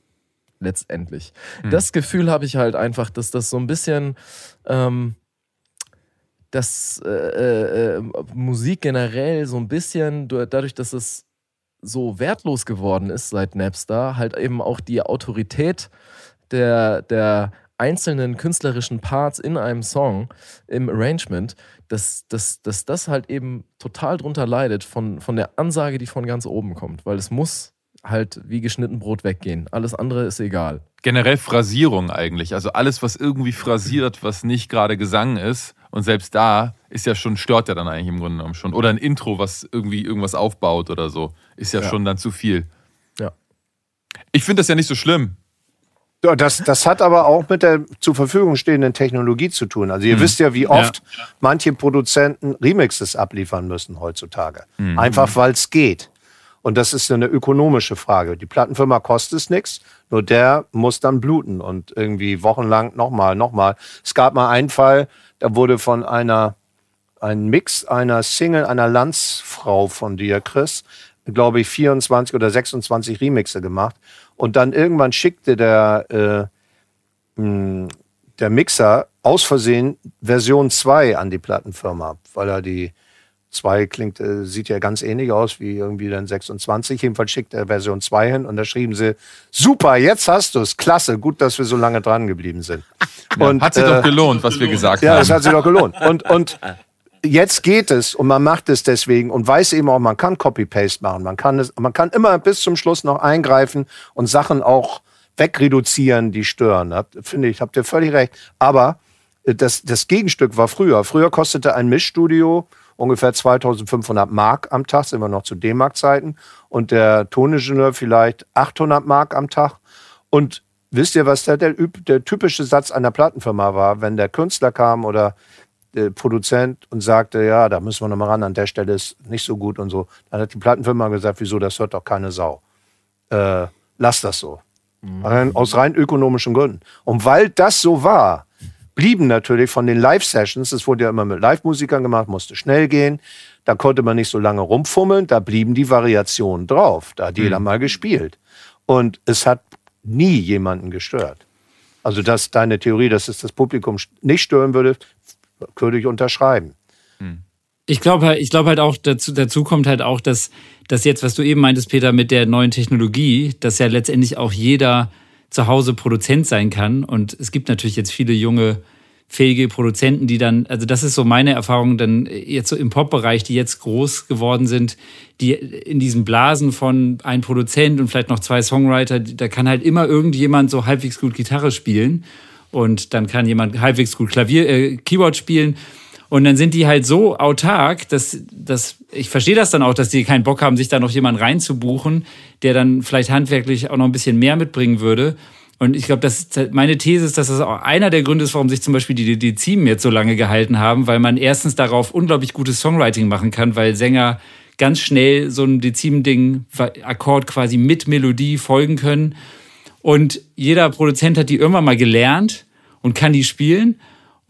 letztendlich. Mhm. Das Gefühl habe ich halt einfach, dass das so ein bisschen, ähm, dass äh, äh, Musik generell so ein bisschen, dadurch, dass es so wertlos geworden ist seit Napster, halt eben auch die Autorität der, der einzelnen künstlerischen Parts in einem Song, im Arrangement, dass, dass, dass das halt eben total drunter leidet von, von der Ansage, die von ganz oben kommt. Weil es muss halt wie geschnitten Brot weggehen. Alles andere ist egal. Generell Phrasierung eigentlich. Also alles, was irgendwie phrasiert, was nicht gerade Gesang ist. Und selbst da ist ja schon, stört ja dann eigentlich im Grunde genommen schon. Oder ein Intro, was irgendwie irgendwas aufbaut oder so. Ist ja, ja. schon dann zu viel. Ja. Ich finde das ja nicht so schlimm. Ja, das, das hat aber auch mit der zur Verfügung stehenden Technologie zu tun. Also ihr mhm. wisst ja, wie oft ja. manche Produzenten Remixes abliefern müssen heutzutage. Mhm. Einfach weil es geht. Und das ist eine ökonomische Frage. Die Plattenfirma kostet es nichts, nur der muss dann bluten und irgendwie wochenlang nochmal, nochmal. Es gab mal einen Fall, da wurde von einer, ein Mix einer Single, einer Landsfrau von dir, Chris, glaube ich, 24 oder 26 Remixe gemacht. Und dann irgendwann schickte der, äh, der Mixer aus Versehen Version 2 an die Plattenfirma, weil er die 2 klingt, äh, sieht ja ganz ähnlich aus wie irgendwie dann 26. Jedenfalls schickt er Version 2 hin und da schrieben sie, super, jetzt hast du es, klasse, gut, dass wir so lange dran geblieben sind. Ja, und, hat sich äh, doch gelohnt, was wir gesagt ja, haben. Ja, es hat sich doch gelohnt. Und, und jetzt geht es und man macht es deswegen und weiß eben auch, man kann Copy-Paste machen. Man kann, es, man kann immer bis zum Schluss noch eingreifen und Sachen auch wegreduzieren, die stören. Finde ich, habt ihr völlig recht. Aber äh, das, das Gegenstück war früher. Früher kostete ein Mischstudio ungefähr 2500 Mark am Tag, sind wir noch zu D-Mark-Zeiten. Und der Toningenieur vielleicht 800 Mark am Tag. Und wisst ihr, was der, der, der typische Satz einer Plattenfirma war, wenn der Künstler kam oder der Produzent und sagte, ja, da müssen wir nochmal ran, an der Stelle ist nicht so gut und so. Dann hat die Plattenfirma gesagt, wieso, das hört doch keine Sau. Äh, lass das so. Mhm. Aus rein ökonomischen Gründen. Und weil das so war, blieben natürlich von den Live-Sessions, es wurde ja immer mit Live-Musikern gemacht, musste schnell gehen, da konnte man nicht so lange rumfummeln, da blieben die Variationen drauf, da hat mhm. jeder mal gespielt. Und es hat nie jemanden gestört. Also, dass deine Theorie, dass es das Publikum nicht stören würde, würde ich unterschreiben. Hm. Ich glaube halt, ich glaube halt auch, dazu, dazu kommt halt auch, dass, dass jetzt, was du eben meintest, Peter, mit der neuen Technologie, dass ja letztendlich auch jeder zu Hause Produzent sein kann. Und es gibt natürlich jetzt viele junge, fähige Produzenten, die dann, also das ist so meine Erfahrung, dann jetzt so im Pop-Bereich, die jetzt groß geworden sind, die in diesen Blasen von ein Produzent und vielleicht noch zwei Songwriter, da kann halt immer irgendjemand so halbwegs gut Gitarre spielen und dann kann jemand halbwegs gut Klavier, äh, Keyboard spielen. Und dann sind die halt so autark, dass, dass ich verstehe das dann auch, dass die keinen Bock haben, sich da noch jemand reinzubuchen, der dann vielleicht handwerklich auch noch ein bisschen mehr mitbringen würde. Und ich glaube, das meine These ist, dass das auch einer der Gründe ist, warum sich zum Beispiel die Dezim jetzt so lange gehalten haben, weil man erstens darauf unglaublich gutes Songwriting machen kann, weil Sänger ganz schnell so ein Dezim-Ding, Akkord quasi mit Melodie folgen können. Und jeder Produzent hat die irgendwann mal gelernt und kann die spielen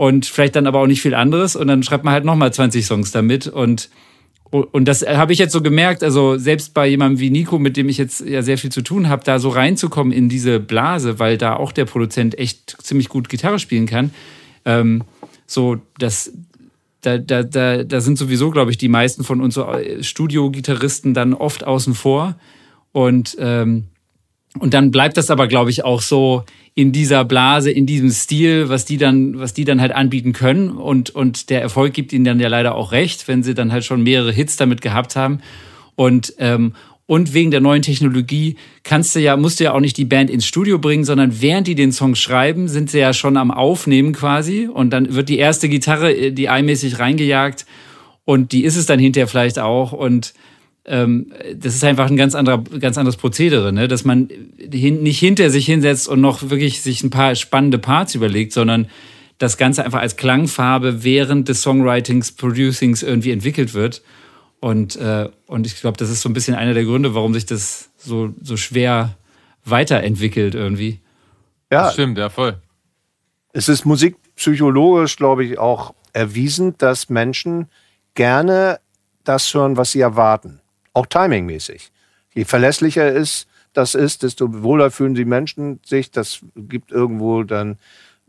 und vielleicht dann aber auch nicht viel anderes und dann schreibt man halt nochmal 20 Songs damit und und das habe ich jetzt so gemerkt, also selbst bei jemandem wie Nico, mit dem ich jetzt ja sehr viel zu tun habe, da so reinzukommen in diese Blase, weil da auch der Produzent echt ziemlich gut Gitarre spielen kann. Ähm, so, das, da, da, da, da sind sowieso, glaube ich, die meisten von uns so äh, Studio-Gitarristen dann oft außen vor. Und ähm, und dann bleibt das aber, glaube ich, auch so in dieser Blase, in diesem Stil, was die dann, was die dann halt anbieten können. Und, und der Erfolg gibt ihnen dann ja leider auch recht, wenn sie dann halt schon mehrere Hits damit gehabt haben. Und, ähm, und wegen der neuen Technologie kannst du ja, musst du ja auch nicht die Band ins Studio bringen, sondern während die den Song schreiben, sind sie ja schon am Aufnehmen quasi. Und dann wird die erste Gitarre, äh, die einmäßig reingejagt. Und die ist es dann hinterher vielleicht auch. Und ähm, das ist einfach ein ganz, anderer, ganz anderes Prozedere, ne? dass man hin, nicht hinter sich hinsetzt und noch wirklich sich ein paar spannende Parts überlegt, sondern das Ganze einfach als Klangfarbe während des Songwritings, Producings irgendwie entwickelt wird. Und, äh, und ich glaube, das ist so ein bisschen einer der Gründe, warum sich das so, so schwer weiterentwickelt irgendwie. Ja, das stimmt, ja, voll. Es ist musikpsychologisch, glaube ich, auch erwiesen, dass Menschen gerne das hören, was sie erwarten auch timingmäßig. Je verlässlicher ist, das ist, desto wohler fühlen die Menschen sich. Das gibt irgendwo dann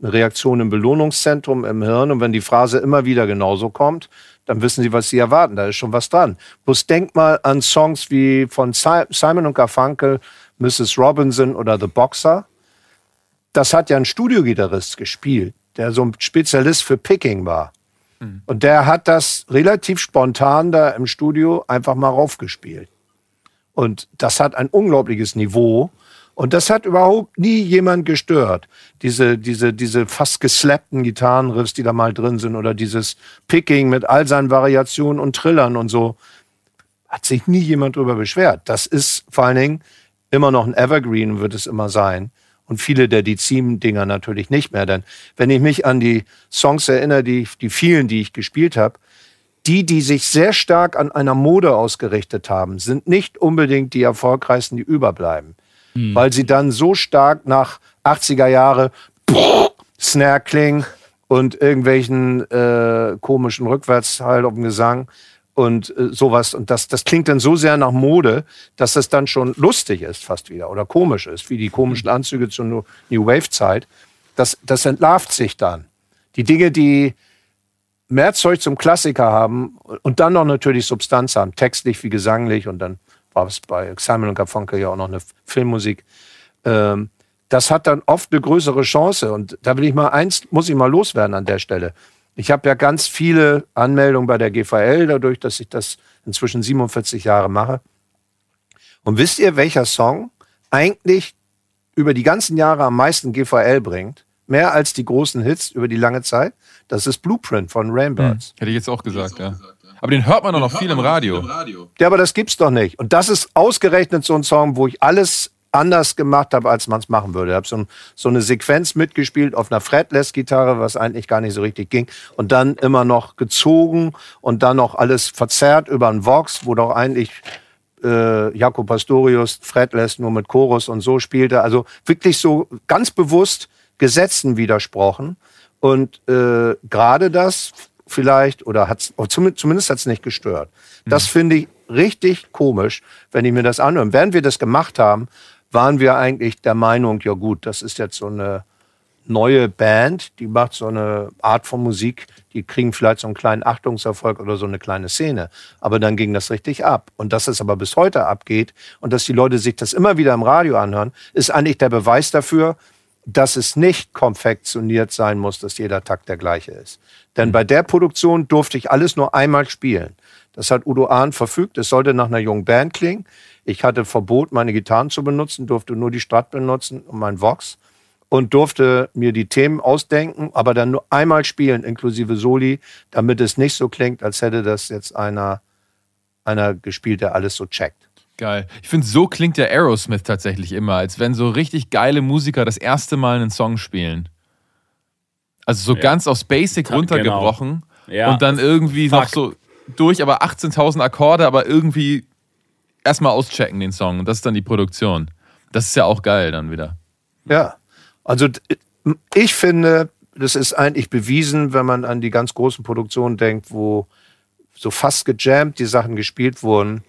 eine Reaktion im Belohnungszentrum im Hirn. Und wenn die Phrase immer wieder genauso kommt, dann wissen sie, was sie erwarten. Da ist schon was dran. Bloß denk mal an Songs wie von Simon und Garfunkel, Mrs. Robinson oder The Boxer. Das hat ja ein Studiogitarrist gespielt, der so ein Spezialist für Picking war. Mhm. Und der hat das relativ spontan da im Studio einfach mal raufgespielt. Und das hat ein unglaubliches Niveau. Und das hat überhaupt nie jemand gestört. Diese, diese, diese fast geslappten Gitarrenriffs, die da mal drin sind, oder dieses Picking mit all seinen Variationen und Trillern und so, hat sich nie jemand drüber beschwert. Das ist vor allen Dingen immer noch ein Evergreen, wird es immer sein. Und viele der Dizim-Dinger natürlich nicht mehr. Denn wenn ich mich an die Songs erinnere, die, die vielen, die ich gespielt habe, die, die sich sehr stark an einer Mode ausgerichtet haben, sind nicht unbedingt die erfolgreichsten, die überbleiben hm. weil sie dann so stark nach 80er Jahre Snare klingen und irgendwelchen äh, komischen Rückwärtsteil auf dem Gesang und äh, sowas. Und das, das klingt dann so sehr nach Mode, dass das dann schon lustig ist fast wieder oder komisch ist, wie die komischen hm. Anzüge zur New Wave-Zeit. Das, das entlarvt sich dann. Die Dinge, die mehr Zeug zum Klassiker haben und dann noch natürlich Substanz haben, textlich wie gesanglich und dann war es bei Simon und Garfunkel ja auch noch eine Filmmusik. Ähm, das hat dann oft eine größere Chance. Und da will ich mal eins, muss ich mal loswerden an der Stelle. Ich habe ja ganz viele Anmeldungen bei der GVL, dadurch, dass ich das inzwischen 47 Jahre mache. Und wisst ihr, welcher Song eigentlich über die ganzen Jahre am meisten GVL bringt? Mehr als die großen Hits über die lange Zeit? Das ist Blueprint von Rainbirds. Hm, hätte ich jetzt auch gesagt, ja. Aber den hört man doch noch viel im Radio. Ja, aber das gibt's doch nicht. Und das ist ausgerechnet so ein Song, wo ich alles anders gemacht habe, als man es machen würde. Ich habe so, so, eine Sequenz mitgespielt auf einer Fretless-Gitarre, was eigentlich gar nicht so richtig ging. Und dann immer noch gezogen und dann noch alles verzerrt über einen Vox, wo doch eigentlich äh, Jaco Pastorius Fretless nur mit Chorus und so spielte. Also wirklich so ganz bewusst Gesetzen widersprochen. Und äh, gerade das vielleicht oder hat zumindest hat es nicht gestört. Das mhm. finde ich richtig komisch, wenn ich mir das anhöre. Während wir das gemacht haben, waren wir eigentlich der Meinung, ja gut, das ist jetzt so eine neue Band, die macht so eine Art von Musik, die kriegen vielleicht so einen kleinen Achtungserfolg oder so eine kleine Szene. Aber dann ging das richtig ab. Und dass es aber bis heute abgeht und dass die Leute sich das immer wieder im Radio anhören, ist eigentlich der Beweis dafür, dass es nicht konfektioniert sein muss, dass jeder Takt der gleiche ist. Denn mhm. bei der Produktion durfte ich alles nur einmal spielen. Das hat Udo Ahn verfügt. Es sollte nach einer jungen Band klingen. Ich hatte Verbot, meine Gitarren zu benutzen, durfte nur die Strat benutzen und mein Vox und durfte mir die Themen ausdenken, aber dann nur einmal spielen, inklusive Soli, damit es nicht so klingt, als hätte das jetzt einer, einer gespielt, der alles so checkt. Geil. Ich finde, so klingt der Aerosmith tatsächlich immer, als wenn so richtig geile Musiker das erste Mal einen Song spielen. Also so ja. ganz aufs Basic runtergebrochen genau. ja. und dann irgendwie Fuck. noch so durch, aber 18.000 Akkorde, aber irgendwie erstmal auschecken den Song und das ist dann die Produktion. Das ist ja auch geil dann wieder. Ja, also ich finde, das ist eigentlich bewiesen, wenn man an die ganz großen Produktionen denkt, wo so fast gejammt die Sachen gespielt wurden,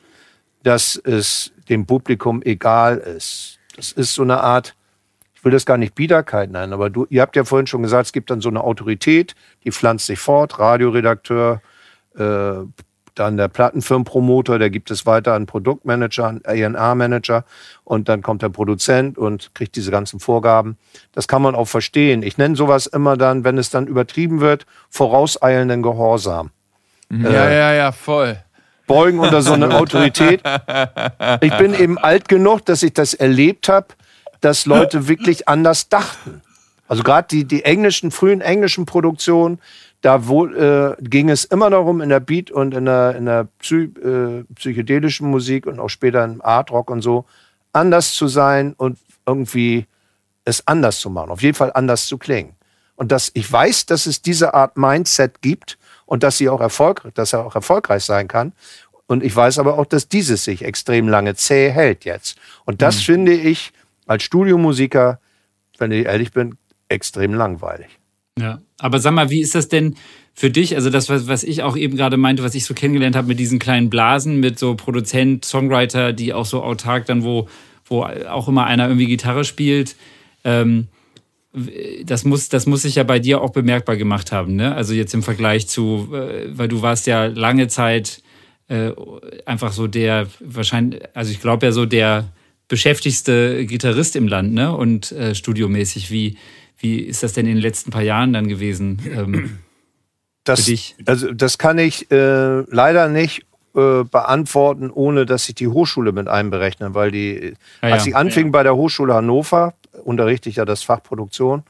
dass es dem Publikum egal ist. Das ist so eine Art ich will das gar nicht Biederkeit nennen, aber du, ihr habt ja vorhin schon gesagt, es gibt dann so eine Autorität, die pflanzt sich fort, Radioredakteur, äh, dann der Plattenfirmenpromoter, der gibt es weiter an Produktmanager, an A&R-Manager und dann kommt der Produzent und kriegt diese ganzen Vorgaben. Das kann man auch verstehen. Ich nenne sowas immer dann, wenn es dann übertrieben wird, vorauseilenden Gehorsam. Ja, äh, ja, ja, voll. Beugen unter so eine Autorität. Ich bin eben alt genug, dass ich das erlebt habe, dass Leute wirklich anders dachten. Also gerade die, die englischen, frühen englischen Produktionen, da wo, äh, ging es immer darum, in der Beat und in der, in der Psy, äh, psychedelischen Musik und auch später im Art Rock und so, anders zu sein und irgendwie es anders zu machen. Auf jeden Fall anders zu klingen. Und dass ich weiß, dass es diese Art Mindset gibt und dass sie auch Erfolg, dass er auch erfolgreich sein kann. Und ich weiß aber auch, dass dieses sich extrem lange zäh hält jetzt. Und das mhm. finde ich als Studiomusiker, wenn ich ehrlich bin, extrem langweilig. Ja, aber sag mal, wie ist das denn für dich? Also das, was ich auch eben gerade meinte, was ich so kennengelernt habe mit diesen kleinen Blasen, mit so Produzent, Songwriter, die auch so autark dann, wo, wo auch immer einer irgendwie Gitarre spielt. Ähm, das muss, das muss sich ja bei dir auch bemerkbar gemacht haben, ne? Also jetzt im Vergleich zu, äh, weil du warst ja lange Zeit äh, einfach so der, wahrscheinlich, also ich glaube ja so der beschäftigste Gitarrist im Land, ne? Und äh, studiomäßig. Wie, wie ist das denn in den letzten paar Jahren dann gewesen? Ähm, das, Also das kann ich äh, leider nicht äh, beantworten, ohne dass ich die Hochschule mit einberechne, weil die, ah, als ich anfing ja. bei der Hochschule Hannover, unterrichte ich ja das Fach Produktion,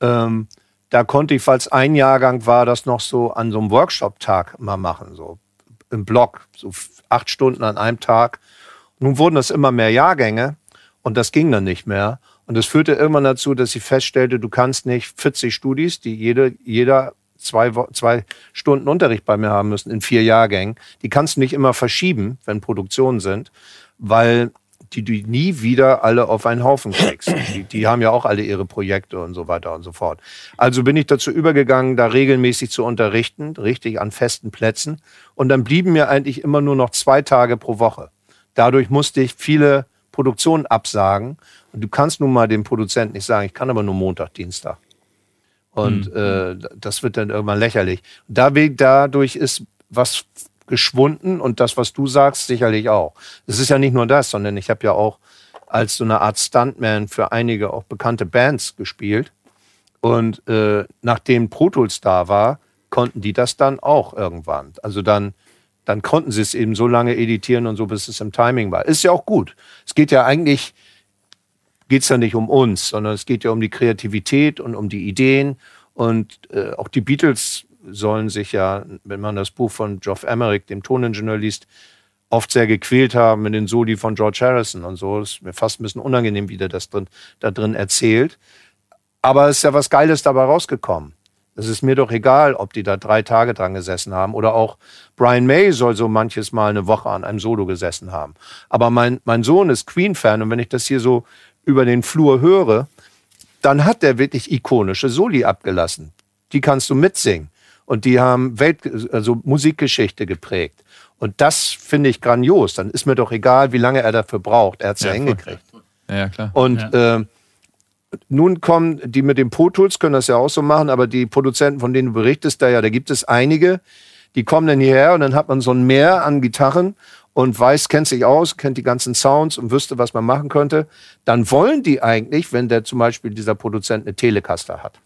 ähm, da konnte ich, falls ein Jahrgang war, das noch so an so einem Workshop-Tag mal machen, so im Block, so acht Stunden an einem Tag. Nun wurden das immer mehr Jahrgänge und das ging dann nicht mehr. Und das führte irgendwann dazu, dass ich feststellte, du kannst nicht 40 Studis, die jede, jeder zwei, zwei Stunden Unterricht bei mir haben müssen in vier Jahrgängen. Die kannst du nicht immer verschieben, wenn Produktionen sind, weil die du nie wieder alle auf einen Haufen kriegst. Die, die haben ja auch alle ihre Projekte und so weiter und so fort. Also bin ich dazu übergegangen, da regelmäßig zu unterrichten, richtig an festen Plätzen. Und dann blieben mir eigentlich immer nur noch zwei Tage pro Woche. Dadurch musste ich viele Produktionen absagen. Und du kannst nun mal dem Produzenten nicht sagen, ich kann aber nur Montag, Dienstag. Und mhm. äh, das wird dann irgendwann lächerlich. dadurch ist was geschwunden und das, was du sagst, sicherlich auch. Es ist ja nicht nur das, sondern ich habe ja auch als so eine Art Stuntman für einige auch bekannte Bands gespielt. Und äh, nachdem Pro Tools da war, konnten die das dann auch irgendwann. Also dann, dann konnten sie es eben so lange editieren und so, bis es im Timing war. Ist ja auch gut. Es geht ja eigentlich geht es ja nicht um uns, sondern es geht ja um die Kreativität und um die Ideen. Und äh, auch die Beatles sollen sich ja, wenn man das Buch von Geoff Emerick, dem Toningenieur, liest, oft sehr gequält haben mit den Soli von George Harrison und so. Das ist mir fast ein bisschen unangenehm, wie der das drin, da drin erzählt. Aber es ist ja was Geiles dabei rausgekommen. Es ist mir doch egal, ob die da drei Tage dran gesessen haben. Oder auch Brian May soll so manches Mal eine Woche an einem Solo gesessen haben. Aber mein, mein Sohn ist Queen-Fan und wenn ich das hier so über den Flur höre, dann hat der wirklich ikonische Soli abgelassen. Die kannst du mitsingen. Und die haben Welt, also Musikgeschichte geprägt. Und das finde ich grandios. Dann ist mir doch egal, wie lange er dafür braucht. Er hat es ja, ja hingekriegt. Ja, klar. Und ja. Äh, nun kommen die mit den Pro Tools, können das ja auch so machen, aber die Produzenten, von denen du berichtest, da ja, da gibt es einige, die kommen dann hierher und dann hat man so ein Meer an Gitarren und weiß, kennt sich aus, kennt die ganzen Sounds und wüsste, was man machen könnte, dann wollen die eigentlich, wenn der zum Beispiel dieser Produzent eine Telecaster hat,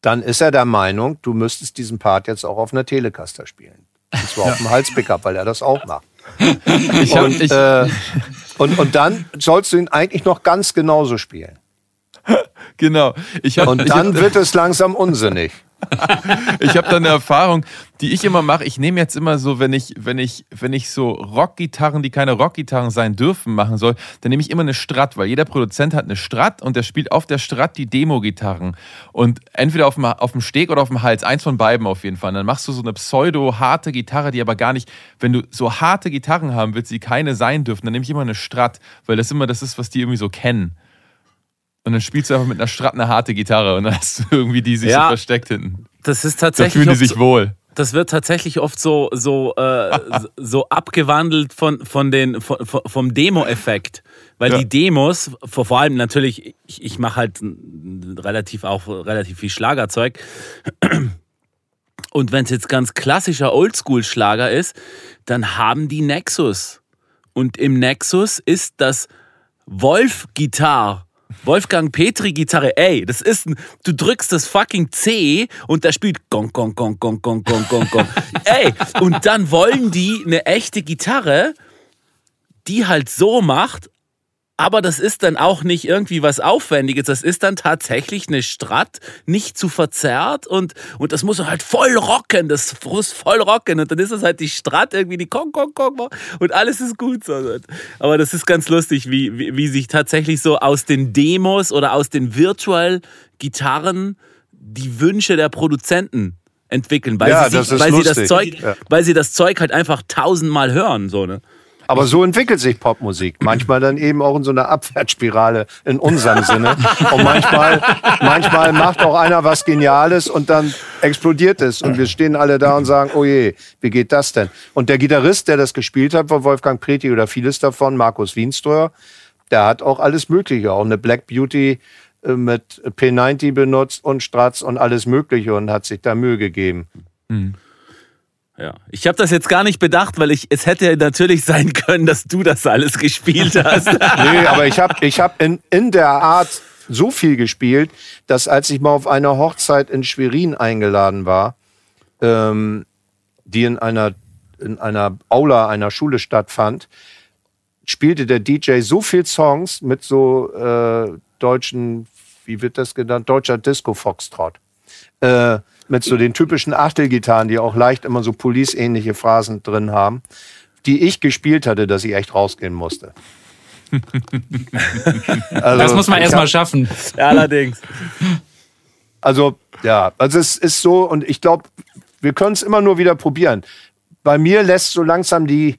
dann ist er der Meinung, du müsstest diesen Part jetzt auch auf einer Telecaster spielen. Und zwar auf dem Halspickup, weil er das auch macht. Und, äh, und, und dann sollst du ihn eigentlich noch ganz genauso spielen. Genau. Hab, und dann hab, wird es langsam unsinnig. ich habe da eine Erfahrung, die ich immer mache. Ich nehme jetzt immer so, wenn ich, wenn ich, wenn ich so Rockgitarren, die keine Rockgitarren sein dürfen, machen soll, dann nehme ich immer eine Strat, weil jeder Produzent hat eine Strat und der spielt auf der Strat die Demo-Gitarren. Und entweder auf dem, auf dem Steg oder auf dem Hals, eins von beiden auf jeden Fall. Dann machst du so eine pseudo-harte Gitarre, die aber gar nicht, wenn du so harte Gitarren haben willst, die keine sein dürfen, dann nehme ich immer eine Strat, weil das immer das ist, was die irgendwie so kennen. Und dann spielst du einfach mit einer Strat eine harte Gitarre und dann hast du irgendwie die sich ja, so versteckt hinten. Das ist tatsächlich. Da fühlen die sich wohl. Das wird tatsächlich oft so, so, äh, so abgewandelt von, von den, von, vom Demo-Effekt. Weil ja. die Demos, vor, vor allem natürlich, ich, ich mache halt relativ auch relativ viel Schlagerzeug. Und wenn es jetzt ganz klassischer Oldschool-Schlager ist, dann haben die Nexus. Und im Nexus ist das Wolf-Gitarre Wolfgang Petri Gitarre, ey, das ist ein, du drückst das fucking C und da spielt gong, gong, gong, gong, gong, gong, gong, gong. ey, und dann wollen die eine echte Gitarre, die halt so macht, aber das ist dann auch nicht irgendwie was Aufwendiges. Das ist dann tatsächlich eine Strat, nicht zu verzerrt und, und das muss halt voll rocken. Das muss voll rocken. Und dann ist es halt die Strat irgendwie, die Kong, Kong, Kong und alles ist gut. Aber das ist ganz lustig, wie, wie, wie sich tatsächlich so aus den Demos oder aus den Virtual-Gitarren die Wünsche der Produzenten entwickeln, weil, ja, sie, sich, weil, sie das Zeug, ja. weil sie das Zeug halt einfach tausendmal hören. So, ne? Aber so entwickelt sich Popmusik. Manchmal dann eben auch in so einer Abwärtsspirale in unserem Sinne. Und manchmal, manchmal macht auch einer was Geniales und dann explodiert es. Und wir stehen alle da und sagen, oh je, wie geht das denn? Und der Gitarrist, der das gespielt hat, war Wolfgang Preti oder vieles davon, Markus Wienströer, der hat auch alles Mögliche, auch eine Black Beauty äh, mit P90 benutzt und Stratz und alles Mögliche und hat sich da Mühe gegeben. Mhm. Ja, ich habe das jetzt gar nicht bedacht, weil ich es hätte natürlich sein können, dass du das alles gespielt hast. nee, aber ich habe ich hab in, in der Art so viel gespielt, dass als ich mal auf einer Hochzeit in Schwerin eingeladen war, ähm, die in einer, in einer Aula einer Schule stattfand, spielte der DJ so viel Songs mit so äh, deutschen, wie wird das genannt, deutscher Disco-Foxtrot. Äh, mit so den typischen Achtelgitarren, die auch leicht immer so Police-ähnliche Phrasen drin haben, die ich gespielt hatte, dass ich echt rausgehen musste. also, das muss man erstmal schaffen. Ja, allerdings. Also, ja, also es ist so, und ich glaube, wir können es immer nur wieder probieren. Bei mir lässt so langsam die,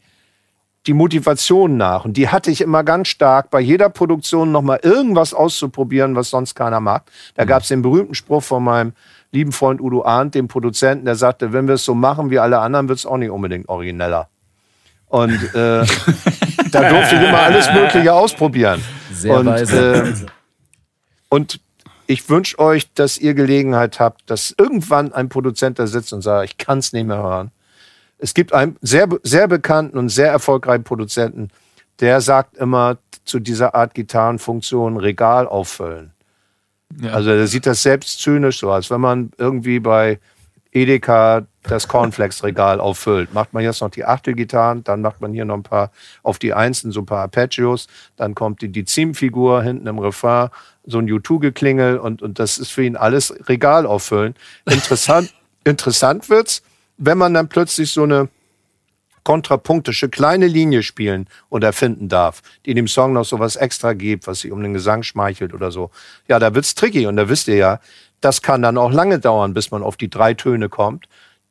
die Motivation nach. Und die hatte ich immer ganz stark, bei jeder Produktion nochmal irgendwas auszuprobieren, was sonst keiner mag. Da mhm. gab es den berühmten Spruch von meinem lieben Freund Udo Arndt, dem Produzenten, der sagte, wenn wir es so machen wie alle anderen, wird es auch nicht unbedingt origineller. Und äh, da durfte ich immer alles Mögliche ausprobieren. Sehr und, weise. Äh, und ich wünsche euch, dass ihr Gelegenheit habt, dass irgendwann ein Produzent da sitzt und sagt, ich kann es nicht mehr hören. Es gibt einen sehr, sehr bekannten und sehr erfolgreichen Produzenten, der sagt immer zu dieser Art Gitarrenfunktion Regal auffüllen. Ja. Also der sieht das selbst zynisch so, als wenn man irgendwie bei Edeka das Cornflakes-Regal auffüllt. Macht man jetzt noch die Achtelgitarren, dann macht man hier noch ein paar auf die Einsen, so ein paar Arpeggios, dann kommt die, die Ziemfigur hinten im Refrain, so ein U2-Geklingel und, und das ist für ihn alles Regal auffüllen. Interessant, interessant wird's, wenn man dann plötzlich so eine kontrapunktische kleine Linie spielen und erfinden darf, die dem Song noch so was extra gibt, was sich um den Gesang schmeichelt oder so. Ja, da wird's tricky und da wisst ihr ja, das kann dann auch lange dauern, bis man auf die drei Töne kommt,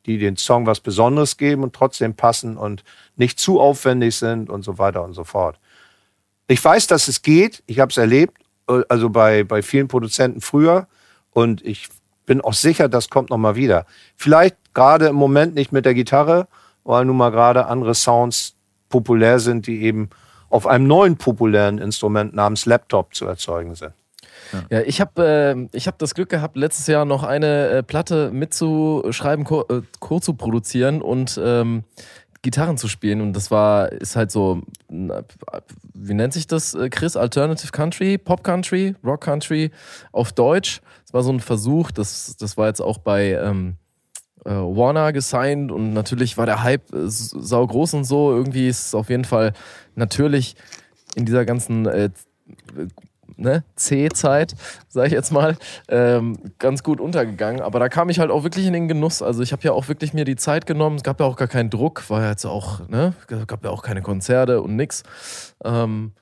die den Song was Besonderes geben und trotzdem passen und nicht zu aufwendig sind und so weiter und so fort. Ich weiß, dass es geht. Ich habe es erlebt, äh, also bei, bei vielen Produzenten früher. Und ich bin auch sicher, das kommt nochmal wieder. Vielleicht gerade im Moment nicht mit der Gitarre, weil nun mal gerade andere Sounds populär sind, die eben auf einem neuen populären Instrument namens Laptop zu erzeugen sind. Ja, ich habe äh, hab das Glück gehabt, letztes Jahr noch eine äh, Platte mitzuschreiben, co äh, co produzieren und ähm, Gitarren zu spielen. Und das war, ist halt so, wie nennt sich das, äh, Chris? Alternative Country, Pop Country, Rock Country auf Deutsch. Das war so ein Versuch, das, das war jetzt auch bei ähm, äh, Warner gesigned und natürlich war der Hype äh, sau groß und so. Irgendwie ist es auf jeden Fall natürlich in dieser ganzen äh, ne, C-Zeit, sage ich jetzt mal, ähm, ganz gut untergegangen. Aber da kam ich halt auch wirklich in den Genuss. Also ich habe ja auch wirklich mir die Zeit genommen. Es gab ja auch gar keinen Druck, war ja jetzt auch, ne, gab ja auch keine Konzerte und nix. Ähm,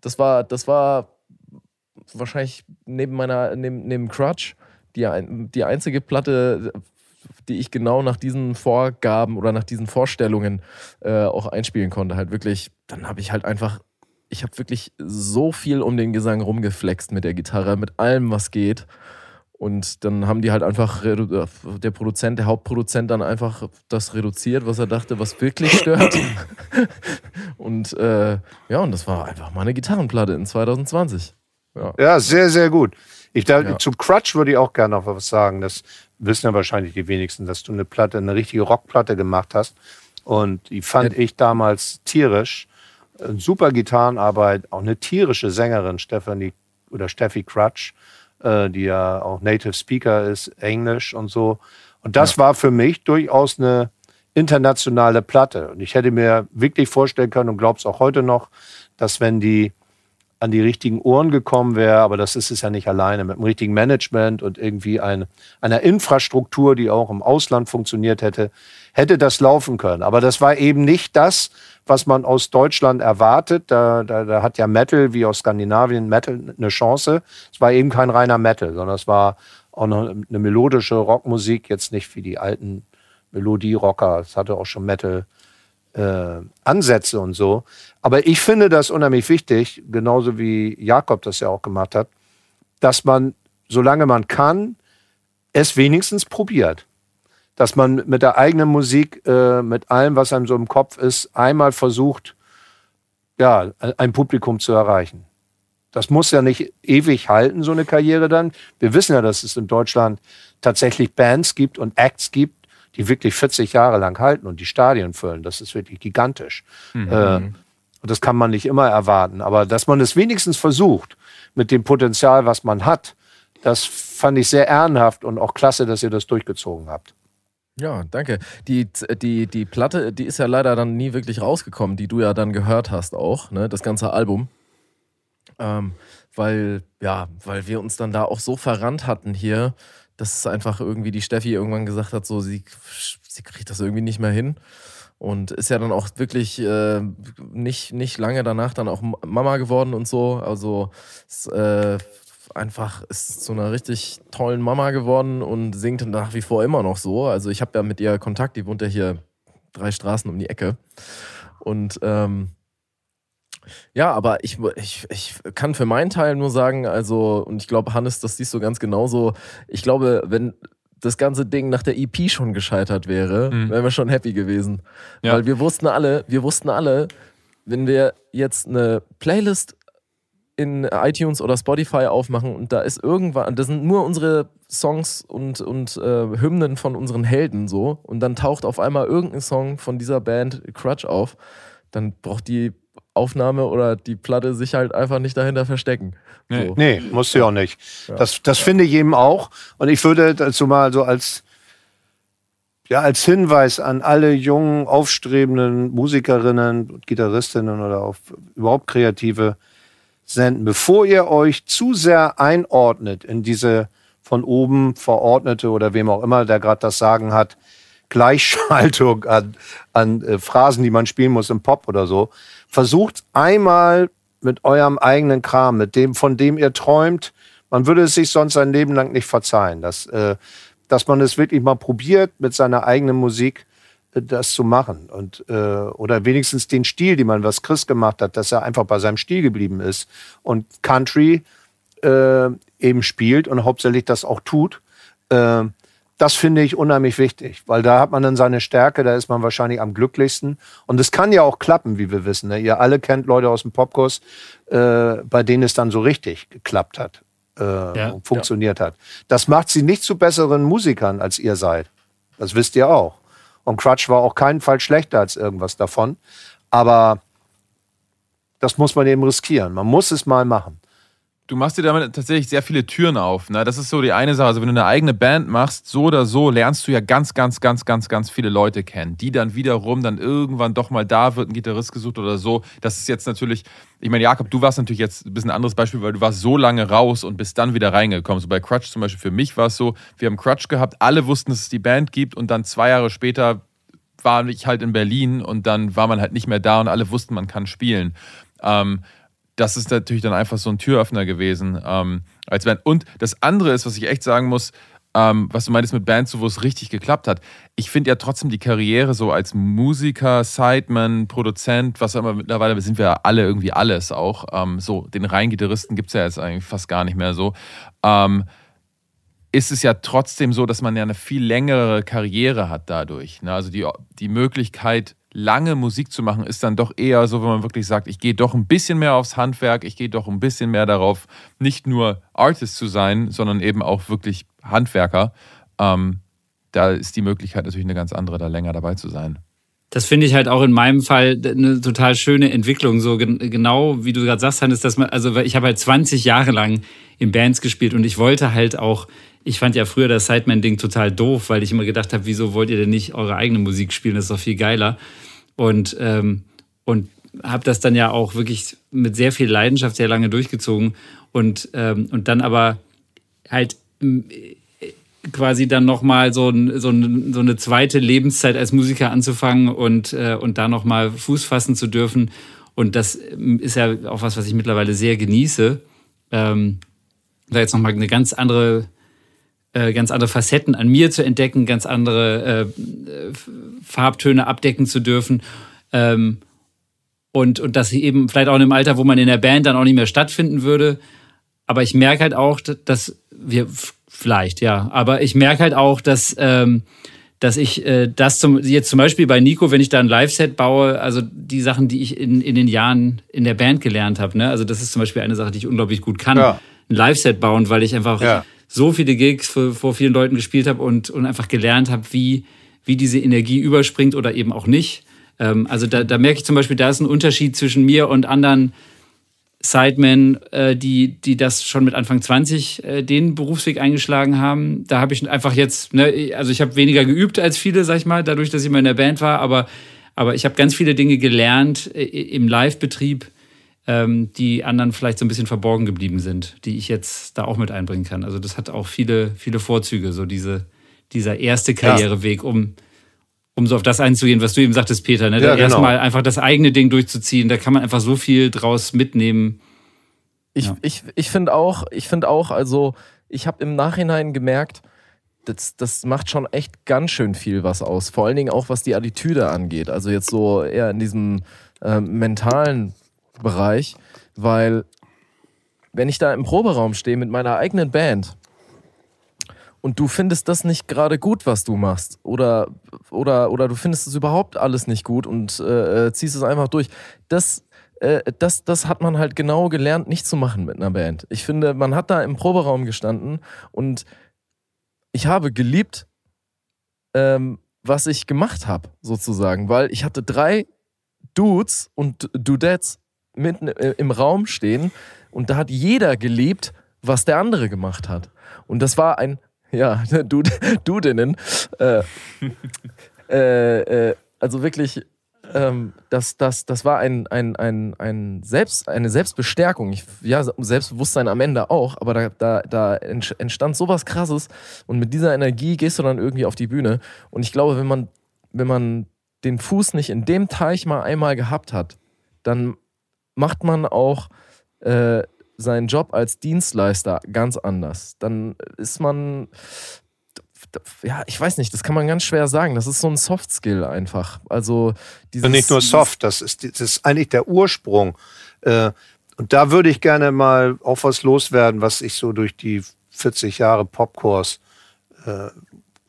das war, das war wahrscheinlich neben meiner, neben, neben Crutch, die, die einzige Platte, die ich genau nach diesen Vorgaben oder nach diesen Vorstellungen äh, auch einspielen konnte. Halt wirklich, dann habe ich halt einfach ich habe wirklich so viel um den Gesang rumgeflext mit der Gitarre, mit allem, was geht. Und dann haben die halt einfach, der Produzent, der Hauptproduzent dann einfach das reduziert, was er dachte, was wirklich stört. und äh, ja, und das war einfach mal eine Gitarrenplatte in 2020. Ja, ja sehr, sehr gut. Ich da, ja. Zu Crutch würde ich auch gerne noch was sagen. Das wissen ja wahrscheinlich die wenigsten, dass du eine Platte, eine richtige Rockplatte gemacht hast. Und die fand ja. ich damals tierisch super Gitarrenarbeit, auch eine tierische Sängerin, Stephanie oder Steffi Crutch, äh, die ja auch Native Speaker ist, Englisch und so. Und das ja. war für mich durchaus eine internationale Platte. Und ich hätte mir wirklich vorstellen können und glaube es auch heute noch, dass wenn die an die richtigen Ohren gekommen wäre, aber das ist es ja nicht alleine, mit dem richtigen Management und irgendwie ein, einer Infrastruktur, die auch im Ausland funktioniert hätte, hätte das laufen können. Aber das war eben nicht das, was man aus Deutschland erwartet. Da, da, da hat ja Metal, wie aus Skandinavien, Metal eine Chance. Es war eben kein reiner Metal, sondern es war auch noch eine melodische Rockmusik, jetzt nicht wie die alten Melodie-Rocker. Es hatte auch schon Metal. Äh, Ansätze und so. Aber ich finde das unheimlich wichtig, genauso wie Jakob das ja auch gemacht hat, dass man, solange man kann, es wenigstens probiert dass man mit der eigenen Musik, äh, mit allem, was einem so im Kopf ist, einmal versucht, ja, ein Publikum zu erreichen. das muss ja nicht ewig halten, so eine Karriere dann. Wir wissen ja, dass es in Deutschland tatsächlich Bands gibt und Acts gibt, die wirklich 40 Jahre lang halten und die Stadien füllen. Das ist wirklich gigantisch. Mhm. Äh, und das kann man nicht immer erwarten. Aber dass man es wenigstens versucht, mit dem Potenzial, was man hat, das fand ich sehr ehrenhaft und auch klasse, dass ihr das durchgezogen habt. Ja, danke. Die, die, die Platte, die ist ja leider dann nie wirklich rausgekommen, die du ja dann gehört hast auch, ne? das ganze Album. Ähm, weil, ja, weil wir uns dann da auch so verrannt hatten hier, dass einfach irgendwie die Steffi irgendwann gesagt hat, so, sie, sie kriegt das irgendwie nicht mehr hin. Und ist ja dann auch wirklich äh, nicht, nicht lange danach dann auch Mama geworden und so. Also es, äh, einfach ist zu einer richtig tollen Mama geworden und singt nach wie vor immer noch so. Also ich habe ja mit ihr Kontakt, die wohnt ja hier drei Straßen um die Ecke. Und ähm, ja, aber ich, ich, ich kann für meinen Teil nur sagen, also, und ich glaube, Hannes, das siehst du ganz genauso. Ich glaube, wenn das ganze Ding nach der EP schon gescheitert wäre, mhm. wären wir schon happy gewesen. Ja. Weil wir wussten alle, wir wussten alle, wenn wir jetzt eine Playlist in iTunes oder Spotify aufmachen und da ist irgendwann, das sind nur unsere Songs und, und äh, Hymnen von unseren Helden so und dann taucht auf einmal irgendein Song von dieser Band Crutch auf, dann braucht die Aufnahme oder die Platte sich halt einfach nicht dahinter verstecken. Nee, so. nee muss sie auch nicht. Ja. Das, das finde ich eben auch. Und ich würde dazu mal so als, ja, als Hinweis an alle jungen, aufstrebenden Musikerinnen, Gitarristinnen oder auch überhaupt Kreative senden, bevor ihr euch zu sehr einordnet in diese von oben verordnete oder wem auch immer, der gerade das Sagen hat, Gleichschaltung an, an äh, Phrasen, die man spielen muss im Pop oder so, versucht einmal mit eurem eigenen Kram, mit dem, von dem ihr träumt. Man würde es sich sonst sein Leben lang nicht verzeihen, dass, äh, dass man es wirklich mal probiert, mit seiner eigenen Musik äh, das zu machen. Und, äh, oder wenigstens den Stil, den man, was Chris gemacht hat, dass er einfach bei seinem Stil geblieben ist und Country äh, eben spielt und hauptsächlich das auch tut. Das finde ich unheimlich wichtig, weil da hat man dann seine Stärke, da ist man wahrscheinlich am glücklichsten. Und es kann ja auch klappen, wie wir wissen. Ne? Ihr alle kennt Leute aus dem Popkurs, äh, bei denen es dann so richtig geklappt hat äh, ja, und funktioniert ja. hat. Das macht sie nicht zu besseren Musikern, als ihr seid. Das wisst ihr auch. Und Crutch war auch keinen Fall schlechter als irgendwas davon. Aber das muss man eben riskieren. Man muss es mal machen du machst dir damit tatsächlich sehr viele Türen auf. Ne? Das ist so die eine Sache. Also wenn du eine eigene Band machst, so oder so, lernst du ja ganz, ganz, ganz, ganz, ganz viele Leute kennen, die dann wiederum dann irgendwann doch mal da wird ein Gitarrist gesucht oder so. Das ist jetzt natürlich, ich meine, Jakob, du warst natürlich jetzt ein bisschen ein anderes Beispiel, weil du warst so lange raus und bist dann wieder reingekommen. So bei Crutch zum Beispiel, für mich war es so, wir haben Crutch gehabt, alle wussten, dass es die Band gibt und dann zwei Jahre später war ich halt in Berlin und dann war man halt nicht mehr da und alle wussten, man kann spielen. Ähm, das ist natürlich dann einfach so ein Türöffner gewesen. Ähm, als Band. Und das andere ist, was ich echt sagen muss, ähm, was du meintest mit Bands, wo es richtig geklappt hat. Ich finde ja trotzdem die Karriere so als Musiker, Sideman, Produzent, was auch immer, mittlerweile sind wir alle irgendwie alles auch. Ähm, so, den reinen Gitarristen gibt es ja jetzt eigentlich fast gar nicht mehr so. Ähm, ist es ja trotzdem so, dass man ja eine viel längere Karriere hat dadurch. Ne? Also die, die Möglichkeit, lange Musik zu machen, ist dann doch eher so, wenn man wirklich sagt, ich gehe doch ein bisschen mehr aufs Handwerk, ich gehe doch ein bisschen mehr darauf, nicht nur Artist zu sein, sondern eben auch wirklich Handwerker. Ähm, da ist die Möglichkeit natürlich eine ganz andere, da länger dabei zu sein. Das finde ich halt auch in meinem Fall eine total schöne Entwicklung. So genau wie du gerade sagst, Hannes, dass man, also ich habe halt 20 Jahre lang in Bands gespielt und ich wollte halt auch ich fand ja früher das Sideman-Ding total doof, weil ich immer gedacht habe, wieso wollt ihr denn nicht eure eigene Musik spielen? Das ist doch viel geiler. Und, ähm, und habe das dann ja auch wirklich mit sehr viel Leidenschaft sehr lange durchgezogen. Und, ähm, und dann aber halt quasi dann nochmal so, ein, so, ein, so eine zweite Lebenszeit als Musiker anzufangen und, äh, und da nochmal Fuß fassen zu dürfen. Und das ist ja auch was, was ich mittlerweile sehr genieße. Ähm, da jetzt nochmal eine ganz andere äh, ganz andere Facetten an mir zu entdecken, ganz andere äh, Farbtöne abdecken zu dürfen. Ähm, und, und das eben vielleicht auch in einem Alter, wo man in der Band dann auch nicht mehr stattfinden würde. Aber ich merke halt auch, dass wir vielleicht, ja, aber ich merke halt auch, dass, ähm, dass ich äh, das zum, jetzt zum Beispiel bei Nico, wenn ich da ein Live-Set baue, also die Sachen, die ich in, in den Jahren in der Band gelernt habe, ne? also das ist zum Beispiel eine Sache, die ich unglaublich gut kann, ja. ein Live-Set bauen, weil ich einfach ja. So viele Gigs vor, vor vielen Leuten gespielt habe und, und einfach gelernt habe, wie, wie diese Energie überspringt oder eben auch nicht. Ähm, also da, da merke ich zum Beispiel, da ist ein Unterschied zwischen mir und anderen Sidemen, äh, die, die das schon mit Anfang 20 äh, den Berufsweg eingeschlagen haben. Da habe ich einfach jetzt, ne, also ich habe weniger geübt als viele, sag ich mal, dadurch, dass ich mal in der Band war, aber, aber ich habe ganz viele Dinge gelernt äh, im Live-Betrieb, ähm, die anderen vielleicht so ein bisschen verborgen geblieben sind, die ich jetzt da auch mit einbringen kann. Also das hat auch viele, viele Vorzüge, so diese, dieser erste Karriereweg, um um so auf das einzugehen, was du eben sagtest, Peter, ne? Ja, genau. erstmal einfach das eigene Ding durchzuziehen, da kann man einfach so viel draus mitnehmen. Ich, ja. ich, ich finde auch, ich finde auch, also ich habe im Nachhinein gemerkt, das, das macht schon echt ganz schön viel was aus. Vor allen Dingen auch, was die Attitüde angeht. Also jetzt so eher in diesem äh, mentalen Bereich, weil wenn ich da im Proberaum stehe mit meiner eigenen Band und du findest das nicht gerade gut, was du machst, oder, oder, oder du findest es überhaupt alles nicht gut und äh, äh, ziehst es einfach durch, das, äh, das, das hat man halt genau gelernt, nicht zu machen mit einer Band. Ich finde, man hat da im Proberaum gestanden und ich habe geliebt, ähm, was ich gemacht habe, sozusagen, weil ich hatte drei Dudes und Dudettes mitten äh, im Raum stehen und da hat jeder geliebt, was der andere gemacht hat. Und das war ein ja, Dude, Dudinnen. Äh, äh, äh, also wirklich, ähm, das, das, das war ein, ein, ein, ein Selbst, eine Selbstbestärkung. Ich, ja, Selbstbewusstsein am Ende auch, aber da, da, da entstand sowas krasses und mit dieser Energie gehst du dann irgendwie auf die Bühne. Und ich glaube, wenn man, wenn man den Fuß nicht in dem Teich mal einmal gehabt hat, dann macht man auch äh, seinen Job als Dienstleister ganz anders. Dann ist man, ja, ich weiß nicht, das kann man ganz schwer sagen. Das ist so ein Soft Skill einfach. Also dieses, nicht nur Soft, das ist, das ist eigentlich der Ursprung. Äh, und da würde ich gerne mal auch was loswerden, was ich so durch die 40 Jahre Popkurs äh,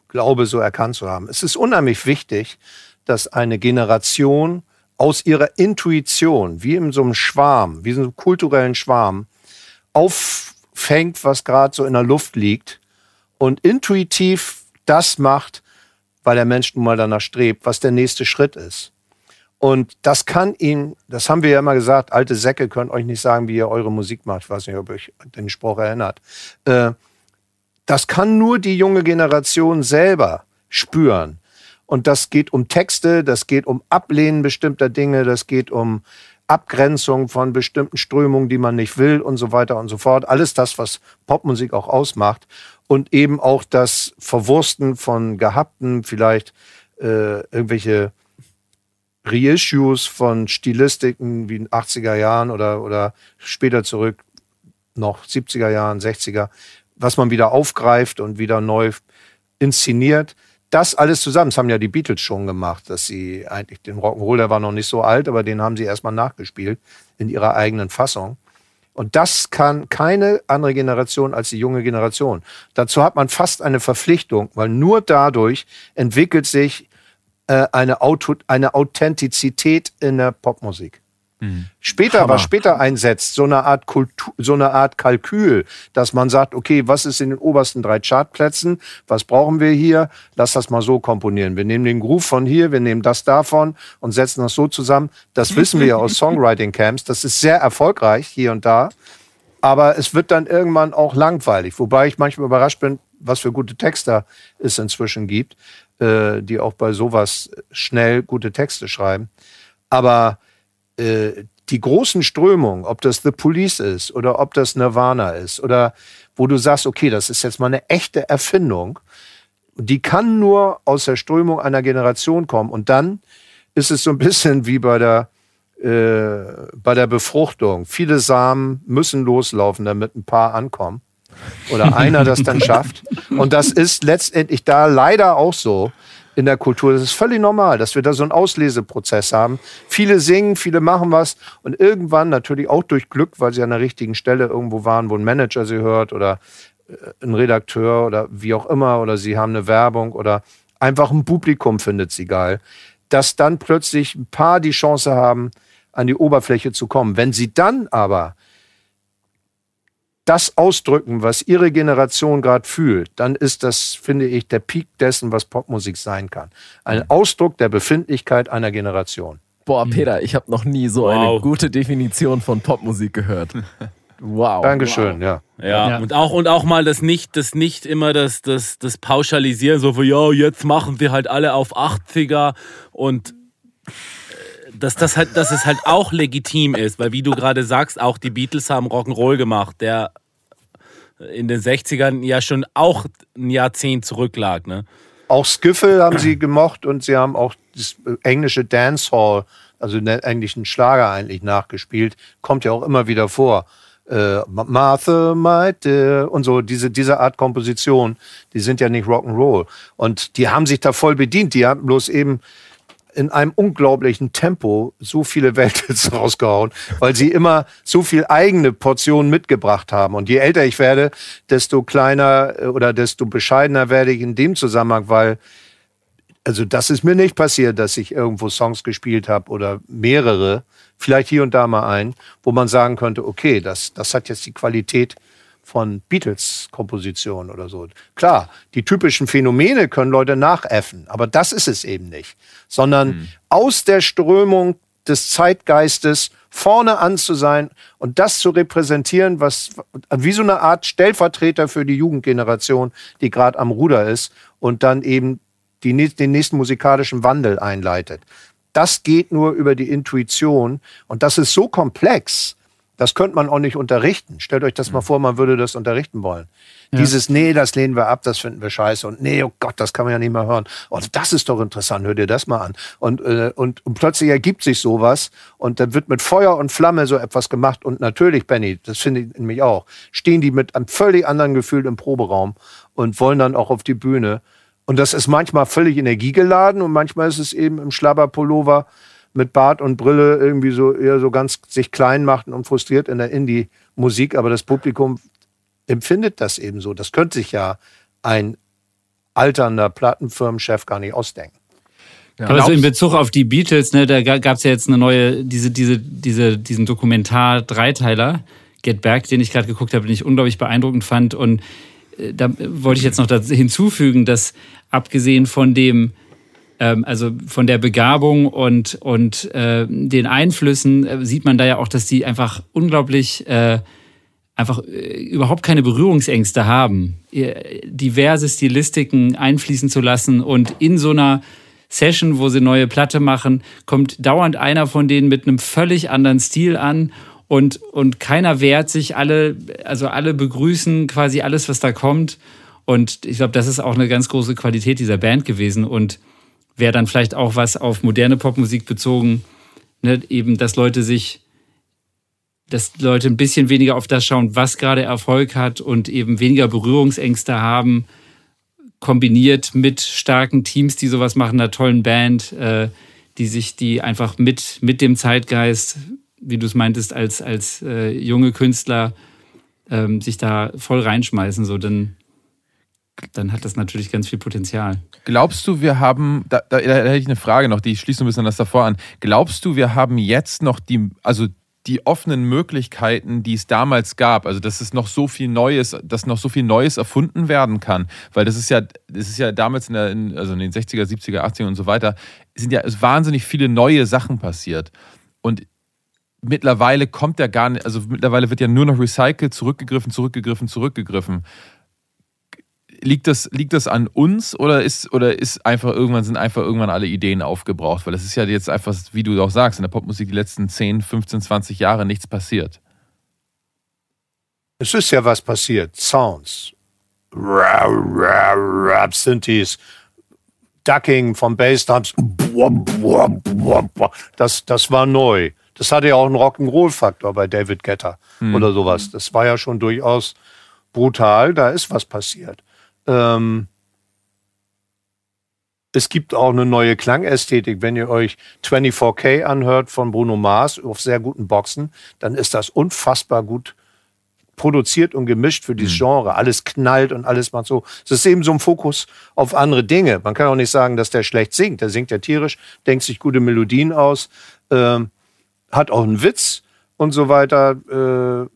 glaube, so erkannt zu haben. Es ist unheimlich wichtig, dass eine Generation aus ihrer Intuition, wie in so einem Schwarm, wie in so einem kulturellen Schwarm, auffängt, was gerade so in der Luft liegt und intuitiv das macht, weil der Mensch nun mal danach strebt, was der nächste Schritt ist. Und das kann ihn, das haben wir ja immer gesagt, alte Säcke können euch nicht sagen, wie ihr eure Musik macht. Ich weiß nicht, ob euch den Spruch erinnert. Äh, das kann nur die junge Generation selber spüren. Und das geht um Texte, das geht um Ablehnen bestimmter Dinge, das geht um Abgrenzung von bestimmten Strömungen, die man nicht will und so weiter und so fort. Alles das, was Popmusik auch ausmacht. Und eben auch das Verwursten von gehabten, vielleicht äh, irgendwelche Reissues von Stilistiken wie in 80er Jahren oder, oder später zurück, noch 70er Jahren, 60er, was man wieder aufgreift und wieder neu inszeniert das alles zusammen, das haben ja die Beatles schon gemacht, dass sie eigentlich den Rock'n'Roll, der war noch nicht so alt, aber den haben sie erstmal nachgespielt in ihrer eigenen Fassung. Und das kann keine andere Generation als die junge Generation. Dazu hat man fast eine Verpflichtung, weil nur dadurch entwickelt sich äh, eine, Auto, eine Authentizität in der Popmusik. Mhm. Später, Hammer. was später einsetzt, so eine Art Kultur, so eine Art Kalkül, dass man sagt, okay, was ist in den obersten drei Chartplätzen? Was brauchen wir hier? Lass das mal so komponieren. Wir nehmen den Groove von hier, wir nehmen das davon und setzen das so zusammen. Das wissen wir ja aus Songwriting Camps. Das ist sehr erfolgreich hier und da. Aber es wird dann irgendwann auch langweilig. Wobei ich manchmal überrascht bin, was für gute Texter es inzwischen gibt, äh, die auch bei sowas schnell gute Texte schreiben. Aber äh, die großen Strömungen, ob das The Police ist oder ob das Nirvana ist oder wo du sagst, okay, das ist jetzt mal eine echte Erfindung, die kann nur aus der Strömung einer Generation kommen. Und dann ist es so ein bisschen wie bei der, äh, bei der Befruchtung. Viele Samen müssen loslaufen, damit ein Paar ankommen. Oder einer das dann schafft. Und das ist letztendlich da leider auch so in der Kultur. Das ist völlig normal, dass wir da so einen Ausleseprozess haben. Viele singen, viele machen was und irgendwann natürlich auch durch Glück, weil sie an der richtigen Stelle irgendwo waren, wo ein Manager sie hört oder äh, ein Redakteur oder wie auch immer oder sie haben eine Werbung oder einfach ein Publikum findet sie geil, dass dann plötzlich ein paar die Chance haben, an die Oberfläche zu kommen. Wenn sie dann aber das ausdrücken, was ihre Generation gerade fühlt, dann ist das, finde ich, der Peak dessen, was Popmusik sein kann. Ein Ausdruck der Befindlichkeit einer Generation. Boah, Peter, ich habe noch nie so wow. eine gute Definition von Popmusik gehört. Wow. Dankeschön, wow. ja. ja. Ja, Und, auch, und auch mal das nicht, das nicht immer das, das, das Pauschalisieren, so wie, ja, jetzt machen wir halt alle auf 80er und dass, das halt, dass es halt auch legitim ist, weil wie du gerade sagst, auch die Beatles haben Rock'n'Roll gemacht, der in den 60ern ja schon auch ein Jahrzehnt zurücklag. Ne? Auch Skiffle haben sie gemocht und sie haben auch das englische Dancehall, also den englischen Schlager eigentlich nachgespielt. Kommt ja auch immer wieder vor äh, Martha Might und so, diese, diese Art Komposition, die sind ja nicht Rock'n'Roll. Und die haben sich da voll bedient. Die haben bloß eben in einem unglaublichen Tempo so viele Welthits rausgehauen, weil sie immer so viel eigene Portionen mitgebracht haben. Und je älter ich werde, desto kleiner äh, oder desto bescheidener werde ich in dem Zusammenhang, weil also das ist mir nicht passiert, dass ich irgendwo Songs gespielt habe oder mehrere, vielleicht hier und da mal ein, wo man sagen könnte, okay, das, das hat jetzt die Qualität von Beatles-Kompositionen oder so. Klar, die typischen Phänomene können Leute nachäffen, aber das ist es eben nicht, sondern mhm. aus der Strömung des Zeitgeistes vorne an zu sein und das zu repräsentieren, was wie so eine Art Stellvertreter für die Jugendgeneration, die gerade am Ruder ist und dann eben die, den nächsten musikalischen Wandel einleitet. Das geht nur über die Intuition und das ist so komplex, das könnte man auch nicht unterrichten. Stellt euch das mal vor, man würde das unterrichten wollen. Ja. Dieses, nee, das lehnen wir ab, das finden wir scheiße. Und nee, oh Gott, das kann man ja nicht mehr hören. Und oh, das ist doch interessant, hör dir das mal an. Und, äh, und, und plötzlich ergibt sich sowas und dann wird mit Feuer und Flamme so etwas gemacht. Und natürlich, Benny, das finde ich nämlich auch, stehen die mit einem völlig anderen Gefühl im Proberaum und wollen dann auch auf die Bühne. Und das ist manchmal völlig energiegeladen und manchmal ist es eben im Schlabberpullover mit Bart und Brille irgendwie so eher so ganz sich klein machten und frustriert in der Indie-Musik. Aber das Publikum empfindet das eben so. Das könnte sich ja ein alternder Plattenfirmenchef gar nicht ausdenken. Ja. Aber so in Bezug auf die Beatles, ne, da gab es ja jetzt eine neue, diese, diese, diese, diesen Dokumentar-Dreiteiler, Get Back, den ich gerade geguckt habe, den ich unglaublich beeindruckend fand. Und äh, da wollte ich jetzt noch hinzufügen, dass abgesehen von dem, also von der Begabung und, und äh, den Einflüssen, äh, sieht man da ja auch, dass die einfach unglaublich äh, einfach äh, überhaupt keine Berührungsängste haben, diverse Stilistiken einfließen zu lassen. Und in so einer Session, wo sie neue Platte machen, kommt dauernd einer von denen mit einem völlig anderen Stil an und, und keiner wehrt sich, alle, also alle begrüßen quasi alles, was da kommt. Und ich glaube, das ist auch eine ganz große Qualität dieser Band gewesen. Und wäre dann vielleicht auch was auf moderne Popmusik bezogen, ne? eben, dass Leute sich, dass Leute ein bisschen weniger auf das schauen, was gerade Erfolg hat und eben weniger Berührungsängste haben, kombiniert mit starken Teams, die sowas machen, einer tollen Band, äh, die sich, die einfach mit, mit dem Zeitgeist wie du es meintest, als, als äh, junge Künstler ähm, sich da voll reinschmeißen, so dann, dann hat das natürlich ganz viel Potenzial. Glaubst du, wir haben, da, da, da hätte ich eine Frage noch, die schließt ein bisschen das davor an. Glaubst du, wir haben jetzt noch die, also die offenen Möglichkeiten, die es damals gab, also dass es noch so viel Neues, dass noch so viel Neues erfunden werden kann, weil das ist ja, das ist ja damals in, der, in, also in den 60er, 70er, 80er und so weiter, sind ja wahnsinnig viele neue Sachen passiert. Und mittlerweile kommt ja gar nicht, also mittlerweile wird ja nur noch recycelt, zurückgegriffen, zurückgegriffen, zurückgegriffen. Liegt das, liegt das an uns oder ist, oder ist einfach irgendwann, sind einfach irgendwann alle Ideen aufgebraucht? Weil es ist ja jetzt einfach, wie du auch sagst, in der Popmusik die letzten 10, 15, 20 Jahre nichts passiert. Es ist ja was passiert. Sounds. Synthes. Ducking von Bassdrums. Das, das war neu. Das hatte ja auch einen Rock'n'Roll-Faktor bei David Getter mhm. oder sowas. Das war ja schon durchaus brutal. Da ist was passiert. Ähm, es gibt auch eine neue Klangästhetik. Wenn ihr euch 24K anhört von Bruno Mars auf sehr guten Boxen, dann ist das unfassbar gut produziert und gemischt für dieses Genre. Alles knallt und alles macht so. Es ist eben so ein Fokus auf andere Dinge. Man kann auch nicht sagen, dass der schlecht singt. Der singt ja tierisch, denkt sich gute Melodien aus, ähm, hat auch einen Witz und so weiter. Äh,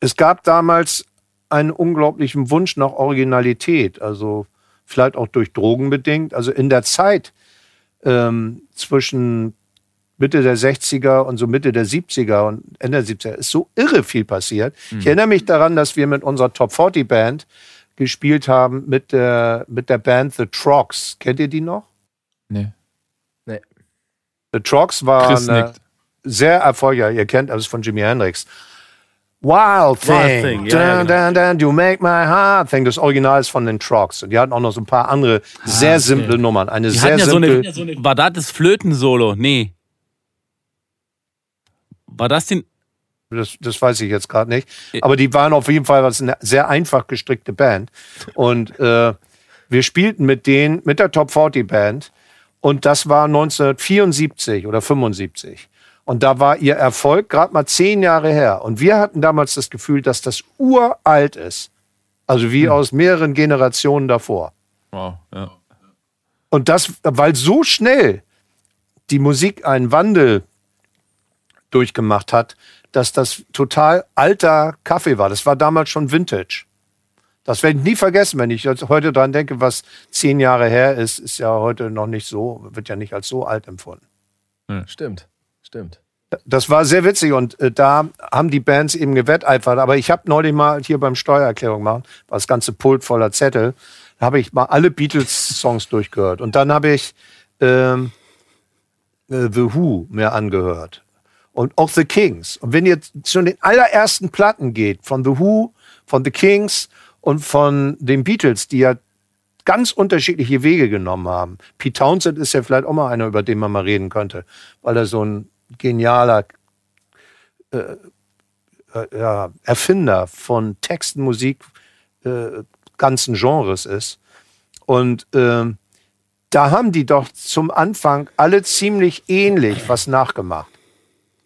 es gab damals einen unglaublichen Wunsch nach Originalität, also vielleicht auch durch Drogen bedingt. Also in der Zeit ähm, zwischen Mitte der 60er und so Mitte der 70er und Ende der 70er ist so irre viel passiert. Mhm. Ich erinnere mich daran, dass wir mit unserer Top 40 Band gespielt haben mit der, mit der Band The Trogs. Kennt ihr die noch? Nee. Nee. The Trogs war eine sehr erfolgreich, ihr kennt alles von Jimi Hendrix. Wild Thing, Wild thing. Ja, dun, dun, dun, you make my heart thing. Das Original ist von den Trogs. Und die hatten auch noch so ein paar andere ah, sehr simple okay. Nummern. Eine die sehr ja simple. So eine, war das das Flötensolo? Nee. War das den. Das, das weiß ich jetzt gerade nicht. Aber die waren auf jeden Fall was eine sehr einfach gestrickte Band. Und äh, wir spielten mit denen, mit der Top 40 Band. Und das war 1974 oder 75. Und da war ihr Erfolg gerade mal zehn Jahre her. Und wir hatten damals das Gefühl, dass das uralt ist. Also wie hm. aus mehreren Generationen davor. Wow, ja. Und das, weil so schnell die Musik einen Wandel durchgemacht hat, dass das total alter Kaffee war. Das war damals schon Vintage. Das werde ich nie vergessen, wenn ich heute dran denke, was zehn Jahre her ist, ist ja heute noch nicht so, wird ja nicht als so alt empfunden. Hm. Stimmt. Stimmt. Das war sehr witzig und äh, da haben die Bands eben gewetteifert. Aber ich habe neulich mal hier beim Steuererklärung gemacht, war das ganze Pult voller Zettel. Da habe ich mal alle Beatles-Songs durchgehört. Und dann habe ich ähm, äh, The Who mir angehört. Und auch The Kings. Und wenn ihr zu den allerersten Platten geht, von The Who, von The Kings und von den Beatles, die ja ganz unterschiedliche Wege genommen haben. Pete Townsend ist ja vielleicht auch mal einer, über den man mal reden könnte, weil er so ein genialer äh, äh, Erfinder von Texten, Musik, äh, ganzen Genres ist. Und ähm, da haben die doch zum Anfang alle ziemlich ähnlich was nachgemacht.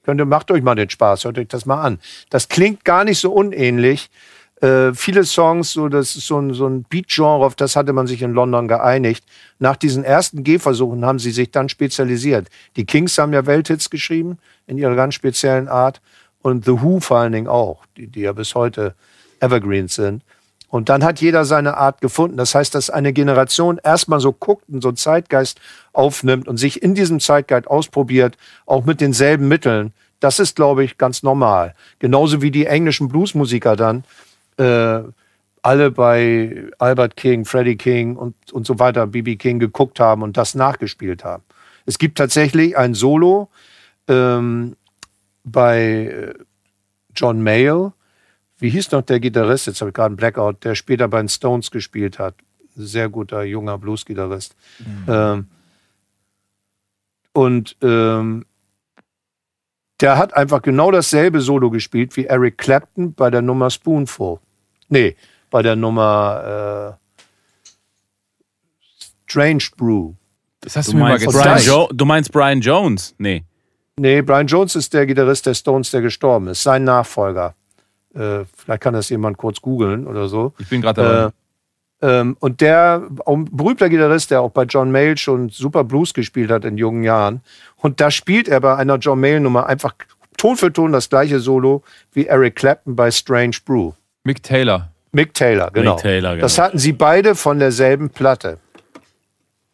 Könnt ihr, macht euch mal den Spaß, hört euch das mal an. Das klingt gar nicht so unähnlich äh, viele Songs, so das ist so ein, so ein Beat-Genre, auf das hatte man sich in London geeinigt. Nach diesen ersten Gehversuchen haben sie sich dann spezialisiert. Die Kings haben ja Welthits geschrieben in ihrer ganz speziellen Art und The Who vor allen Dingen auch, die, die ja bis heute Evergreens sind. Und dann hat jeder seine Art gefunden. Das heißt, dass eine Generation erstmal so guckt und so einen Zeitgeist aufnimmt und sich in diesem Zeitgeist ausprobiert, auch mit denselben Mitteln. Das ist, glaube ich, ganz normal. Genauso wie die englischen Bluesmusiker dann äh, alle bei Albert King, Freddie King und, und so weiter, BB King geguckt haben und das nachgespielt haben. Es gibt tatsächlich ein Solo ähm, bei äh, John Mayall. Wie hieß noch der Gitarrist? Jetzt habe ich gerade einen Blackout, der später bei den Stones gespielt hat. Sehr guter junger Blues-Gitarrist. Mhm. Ähm, und ähm, der hat einfach genau dasselbe Solo gespielt wie Eric Clapton bei der Nummer Spoonful. Nee, bei der Nummer äh, Strange Brew. Das hast du, du mir mal gesagt. Jo du meinst Brian Jones? Nee. Nee, Brian Jones ist der Gitarrist der Stones, der gestorben ist. Sein Nachfolger. Äh, vielleicht kann das jemand kurz googeln oder so. Ich bin gerade dabei. Äh, ähm, und der, auch ein berühmter Gitarrist, der auch bei John Mayall schon super Blues gespielt hat in jungen Jahren. Und da spielt er bei einer John Mayall-Nummer einfach Ton für Ton das gleiche Solo wie Eric Clapton bei Strange Brew. Mick Taylor. Mick Taylor, genau. Mick Taylor, genau. Das hatten sie beide von derselben Platte.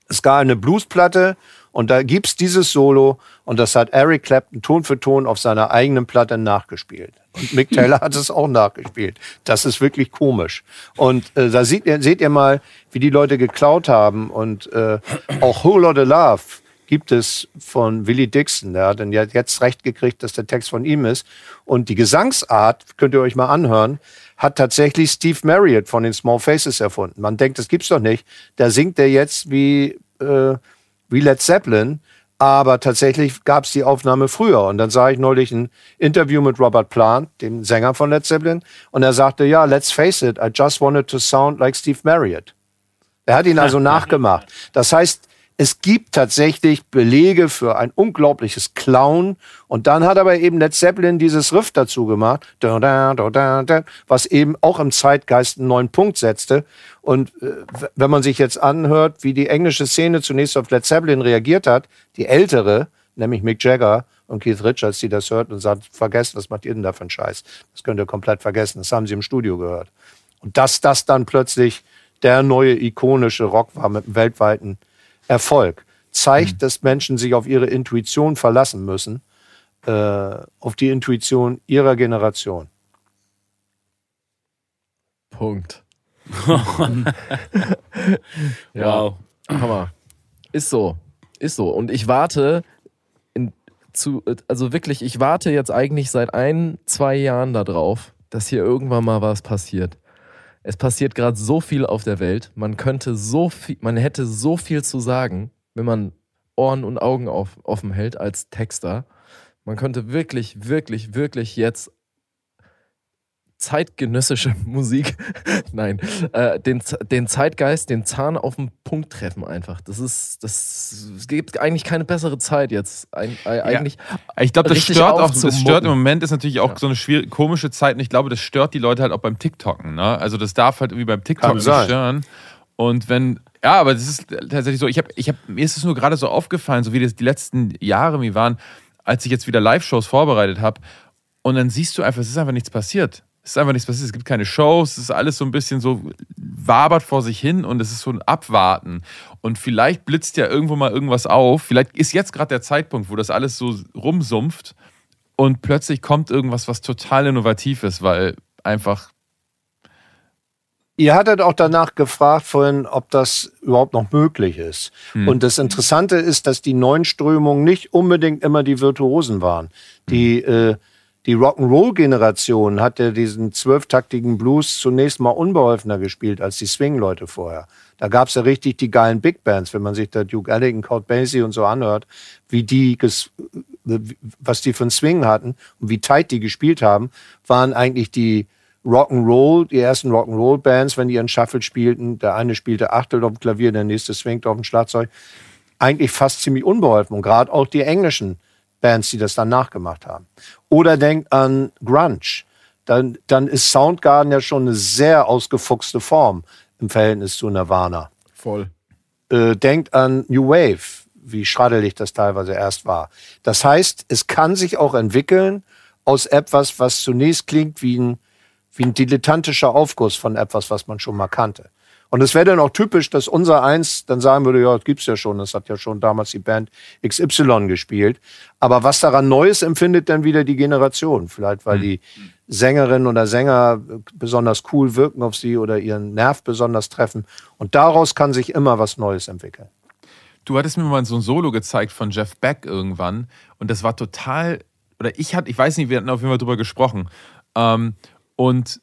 Es gab eine Bluesplatte und da gibt es dieses Solo und das hat Eric Clapton Ton für Ton auf seiner eigenen Platte nachgespielt. Und Mick Taylor hat es auch nachgespielt. Das ist wirklich komisch. Und äh, da seht ihr, seht ihr mal, wie die Leute geklaut haben und äh, auch Whole Lotta Love gibt es von Willie Dixon. Der hat dann jetzt recht gekriegt, dass der Text von ihm ist. Und die Gesangsart, könnt ihr euch mal anhören, hat tatsächlich Steve Marriott von den Small Faces erfunden. Man denkt, das gibt's doch nicht. Da singt er jetzt wie, äh, wie Led Zeppelin. Aber tatsächlich gab es die Aufnahme früher. Und dann sah ich neulich ein Interview mit Robert Plant, dem Sänger von Led Zeppelin. Und er sagte, ja, let's face it, I just wanted to sound like Steve Marriott. Er hat ihn also nachgemacht. Das heißt, es gibt tatsächlich Belege für ein unglaubliches Clown. Und dann hat aber eben Led Zeppelin dieses Riff dazu gemacht, was eben auch im Zeitgeist einen neuen Punkt setzte. Und äh, wenn man sich jetzt anhört, wie die englische Szene zunächst auf Led Zeppelin reagiert hat, die ältere, nämlich Mick Jagger und Keith Richards, die das hört und sagt, vergessen, was macht ihr denn da für einen Scheiß? Das könnt ihr komplett vergessen. Das haben sie im Studio gehört. Und dass das dann plötzlich der neue ikonische Rock war mit einem weltweiten Erfolg, zeigt, mhm. dass Menschen sich auf ihre Intuition verlassen müssen, äh, auf die Intuition ihrer Generation. Punkt. ja, wow. Hammer. Ist so. Ist so. Und ich warte in, zu, also wirklich, ich warte jetzt eigentlich seit ein, zwei Jahren darauf, dass hier irgendwann mal was passiert. Es passiert gerade so viel auf der Welt. Man könnte so viel, man hätte so viel zu sagen, wenn man Ohren und Augen auf, offen hält als Texter. Man könnte wirklich, wirklich, wirklich jetzt zeitgenössische Musik, nein, äh, den, den Zeitgeist, den Zahn auf den Punkt treffen einfach. Das ist, das, es gibt eigentlich keine bessere Zeit jetzt. Eig eigentlich. Ja. Ich glaube, das stört auch, das stört im Moment ist natürlich auch ja. so eine schwierige, komische Zeit und ich glaube, das stört die Leute halt auch beim TikToken. Ne? Also das darf halt irgendwie beim TikToken stören. Und wenn, ja, aber das ist tatsächlich so, ich habe, ich habe, mir ist es nur gerade so aufgefallen, so wie das die letzten Jahre mir waren, als ich jetzt wieder Live-Shows vorbereitet habe. Und dann siehst du einfach, es ist einfach nichts passiert. Es ist einfach nichts passiert. Es gibt keine Shows. Es ist alles so ein bisschen so wabert vor sich hin und es ist so ein Abwarten. Und vielleicht blitzt ja irgendwo mal irgendwas auf. Vielleicht ist jetzt gerade der Zeitpunkt, wo das alles so rumsumpft und plötzlich kommt irgendwas, was total innovativ ist, weil einfach. Ihr hattet auch danach gefragt vorhin, ob das überhaupt noch möglich ist. Hm. Und das Interessante ist, dass die neuen Strömungen nicht unbedingt immer die Virtuosen waren. Die hm. äh, die Rock'n'Roll-Generation hat ja diesen zwölftaktigen Blues zunächst mal unbeholfener gespielt als die Swing-Leute vorher. Da gab es ja richtig die geilen Big Bands, wenn man sich da Duke Ellington, Count Basie und so anhört, wie die, was die für einen Swing hatten und wie tight die gespielt haben, waren eigentlich die Rock'n'Roll, die ersten Rock'n'Roll-Bands, wenn die ihren Shuffle spielten. Der eine spielte Achtel auf dem Klavier, der nächste swingt auf dem Schlagzeug. Eigentlich fast ziemlich unbeholfen und gerade auch die englischen Bands, die das dann nachgemacht haben. Oder denkt an Grunge. Dann, dann ist Soundgarden ja schon eine sehr ausgefuchste Form im Verhältnis zu Nirvana. Voll. Äh, denkt an New Wave, wie schraddelig das teilweise erst war. Das heißt, es kann sich auch entwickeln aus etwas, was zunächst klingt wie ein, wie ein dilettantischer Aufguss von etwas, was man schon mal kannte. Und es wäre dann auch typisch, dass unser Eins dann sagen würde, ja, das gibt's ja schon, das hat ja schon damals die Band XY gespielt. Aber was daran Neues empfindet dann wieder die Generation. Vielleicht, weil mhm. die Sängerin oder Sänger besonders cool wirken auf sie oder ihren Nerv besonders treffen. Und daraus kann sich immer was Neues entwickeln. Du hattest mir mal so ein Solo gezeigt von Jeff Beck irgendwann und das war total, oder ich hatte, ich weiß nicht, wir hatten auf jeden Fall drüber gesprochen. Ähm, und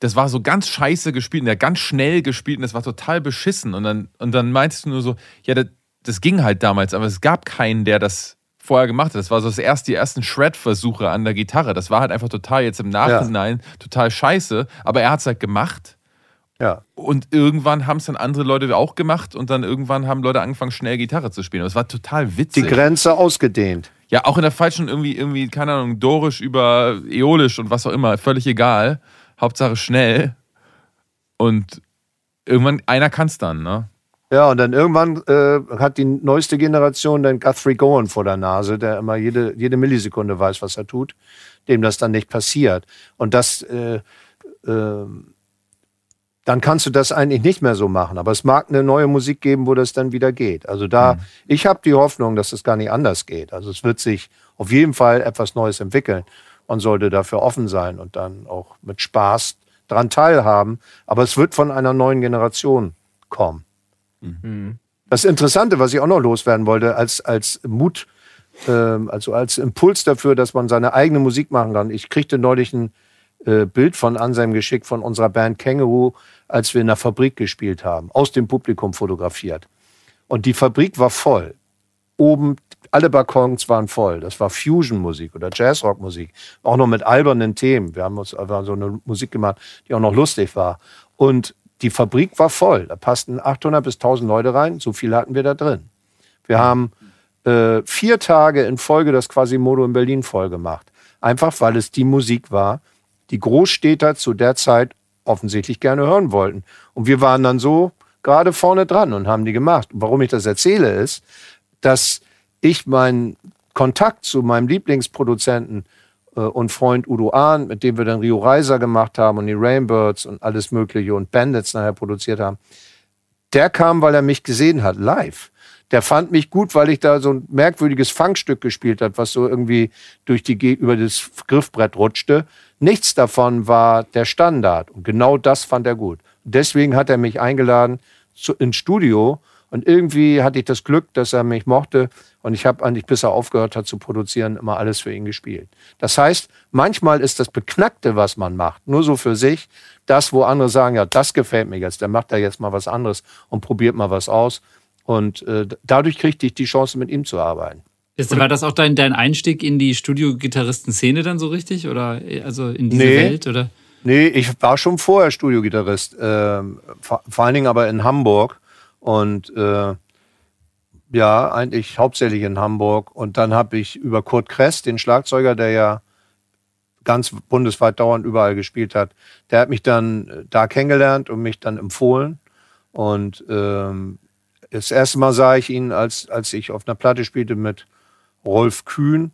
das war so ganz scheiße gespielt und der ganz schnell gespielt und das war total beschissen. Und dann, und dann meintest du nur so, ja, das, das ging halt damals, aber es gab keinen, der das vorher gemacht hat. Das war so das erste, die ersten Shred-Versuche an der Gitarre. Das war halt einfach total jetzt im Nachhinein ja. total scheiße, aber er hat es halt gemacht. Ja. Und irgendwann haben es dann andere Leute auch gemacht und dann irgendwann haben Leute angefangen, schnell Gitarre zu spielen. Das war total witzig. Die Grenze ausgedehnt. Ja, auch in der falschen irgendwie, irgendwie, keine Ahnung, dorisch über äolisch und was auch immer, völlig egal. Hauptsache schnell. Und irgendwann, einer kann es dann, ne? Ja, und dann irgendwann äh, hat die neueste Generation den Guthrie Gowan vor der Nase, der immer jede, jede Millisekunde weiß, was er tut, dem das dann nicht passiert. Und das, äh, äh, dann kannst du das eigentlich nicht mehr so machen. Aber es mag eine neue Musik geben, wo das dann wieder geht. Also da, mhm. ich habe die Hoffnung, dass es gar nicht anders geht. Also es wird sich auf jeden Fall etwas Neues entwickeln man sollte dafür offen sein und dann auch mit Spaß daran teilhaben. Aber es wird von einer neuen Generation kommen. Mhm. Das Interessante, was ich auch noch loswerden wollte, als, als Mut, äh, also als Impuls dafür, dass man seine eigene Musik machen kann. Ich kriegte neulich ein äh, Bild von Anselm geschickt von unserer Band Känguru, als wir in der Fabrik gespielt haben, aus dem Publikum fotografiert. Und die Fabrik war voll. Oben alle Balkons waren voll. Das war Fusion-Musik oder Jazzrock-Musik. Auch noch mit albernen Themen. Wir haben uns einfach so eine Musik gemacht, die auch noch lustig war. Und die Fabrik war voll. Da passten 800 bis 1000 Leute rein. So viele hatten wir da drin. Wir haben äh, vier Tage in Folge das Quasimodo in Berlin voll gemacht. Einfach weil es die Musik war, die Großstädter zu der Zeit offensichtlich gerne hören wollten. Und wir waren dann so gerade vorne dran und haben die gemacht. Und warum ich das erzähle, ist, dass ich meinen Kontakt zu meinem Lieblingsproduzenten äh, und Freund Udo Ahn, mit dem wir dann Rio Reiser gemacht haben und die Rainbirds und alles Mögliche und Bandits nachher produziert haben, der kam, weil er mich gesehen hat, live. Der fand mich gut, weil ich da so ein merkwürdiges Funkstück gespielt habe, was so irgendwie durch die über das Griffbrett rutschte. Nichts davon war der Standard. Und genau das fand er gut. deswegen hat er mich eingeladen zu, ins Studio. Und irgendwie hatte ich das Glück, dass er mich mochte. Und ich habe eigentlich, bis er aufgehört hat zu produzieren, immer alles für ihn gespielt. Das heißt, manchmal ist das Beknackte, was man macht, nur so für sich, das, wo andere sagen, ja, das gefällt mir jetzt, der macht da jetzt mal was anderes und probiert mal was aus. Und äh, dadurch kriegte ich die Chance, mit ihm zu arbeiten. Ist, war das auch dein, dein Einstieg in die Studiogitarristen-Szene dann so richtig? Oder also in diese nee, Welt? Oder? Nee, ich war schon vorher Studiogitarrist. Äh, vor, vor, allen Dingen aber in Hamburg. Und äh, ja, eigentlich hauptsächlich in Hamburg. Und dann habe ich über Kurt Kress, den Schlagzeuger, der ja ganz bundesweit dauernd überall gespielt hat, der hat mich dann äh, da kennengelernt und mich dann empfohlen. Und ähm, das erste Mal sah ich ihn, als, als ich auf einer Platte spielte mit Rolf Kühn.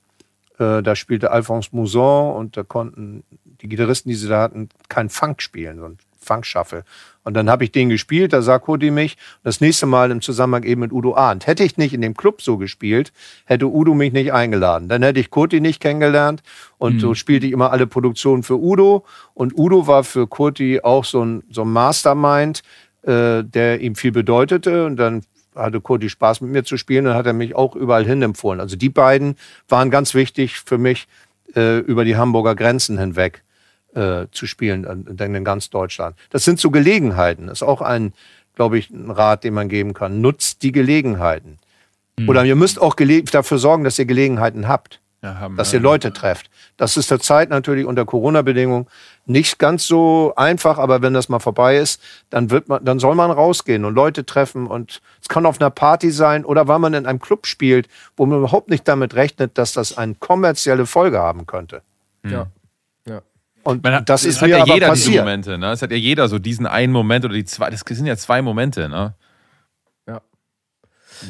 Äh, da spielte Alphonse Mouzon und da konnten die Gitarristen, die sie da hatten, kein Funk spielen, sondern Funk-Shuffle. Und dann habe ich den gespielt, da sah Cody mich. Das nächste Mal im Zusammenhang eben mit Udo Arndt. Hätte ich nicht in dem Club so gespielt, hätte Udo mich nicht eingeladen. Dann hätte ich Cody nicht kennengelernt. Und mhm. so spielte ich immer alle Produktionen für Udo. Und Udo war für Cody auch so ein, so ein Mastermind, äh, der ihm viel bedeutete. Und dann hatte Cody Spaß mit mir zu spielen und hat er mich auch überall hin empfohlen. Also die beiden waren ganz wichtig für mich äh, über die Hamburger Grenzen hinweg äh, zu spielen, in, in ganz Deutschland. Das sind so Gelegenheiten. Das ist auch ein, glaube ich, ein Rat, den man geben kann. Nutzt die Gelegenheiten. Mhm. Oder ihr müsst auch dafür sorgen, dass ihr Gelegenheiten habt. Ja, haben, dass ihr Leute trefft. Das ist zur Zeit natürlich unter Corona-Bedingungen nicht ganz so einfach, aber wenn das mal vorbei ist, dann wird man, dann soll man rausgehen und Leute treffen und es kann auf einer Party sein oder weil man in einem Club spielt, wo man überhaupt nicht damit rechnet, dass das eine kommerzielle Folge haben könnte. Ja. Ja. Und hat, das ist hat ja jeder passiert. diese Momente, ne? Es hat ja jeder so diesen einen Moment oder die zwei, das sind ja zwei Momente, ne?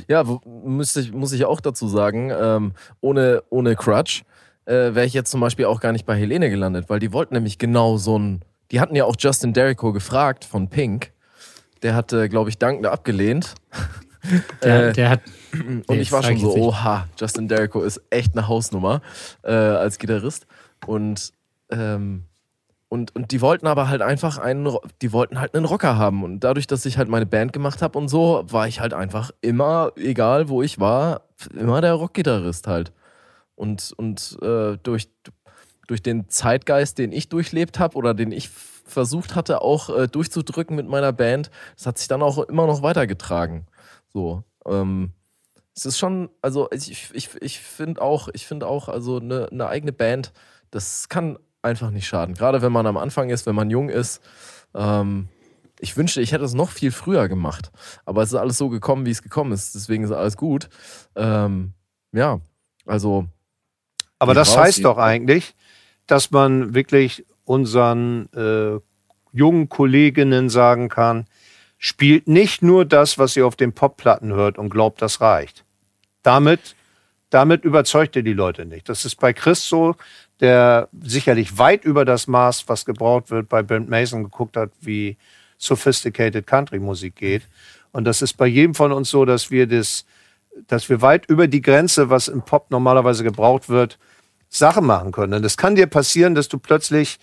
Ja, muss ich, muss ich auch dazu sagen, ähm, ohne, ohne Crutch äh, wäre ich jetzt zum Beispiel auch gar nicht bei Helene gelandet, weil die wollten nämlich genau so ein. Die hatten ja auch Justin Derrico gefragt von Pink. Der hatte, glaube ich, dankend abgelehnt. Der, äh, der hat. Und ich war schon so, oha, Justin Derrico ist echt eine Hausnummer äh, als Gitarrist. Und ähm, und, und die wollten aber halt einfach einen, die wollten halt einen Rocker haben. Und dadurch, dass ich halt meine Band gemacht habe und so, war ich halt einfach immer, egal wo ich war, immer der Rockgitarrist halt. Und, und äh, durch, durch den Zeitgeist, den ich durchlebt habe oder den ich versucht hatte auch äh, durchzudrücken mit meiner Band, das hat sich dann auch immer noch weitergetragen. So. Ähm, es ist schon, also ich, ich, ich finde auch, ich finde auch, also eine, eine eigene Band, das kann einfach nicht schaden. Gerade wenn man am Anfang ist, wenn man jung ist. Ähm, ich wünschte, ich hätte es noch viel früher gemacht. Aber es ist alles so gekommen, wie es gekommen ist. Deswegen ist alles gut. Ähm, ja, also. Aber das heißt doch eigentlich, dass man wirklich unseren äh, jungen Kolleginnen sagen kann, spielt nicht nur das, was ihr auf den Popplatten hört und glaubt, das reicht. Damit, damit überzeugt ihr die Leute nicht. Das ist bei Chris so, der sicherlich weit über das Maß, was gebraucht wird, bei Brent Mason geguckt hat, wie sophisticated Country-Musik geht. Und das ist bei jedem von uns so, dass wir das, dass wir weit über die Grenze, was im Pop normalerweise gebraucht wird, Sachen machen können. Und es kann dir passieren, dass du plötzlich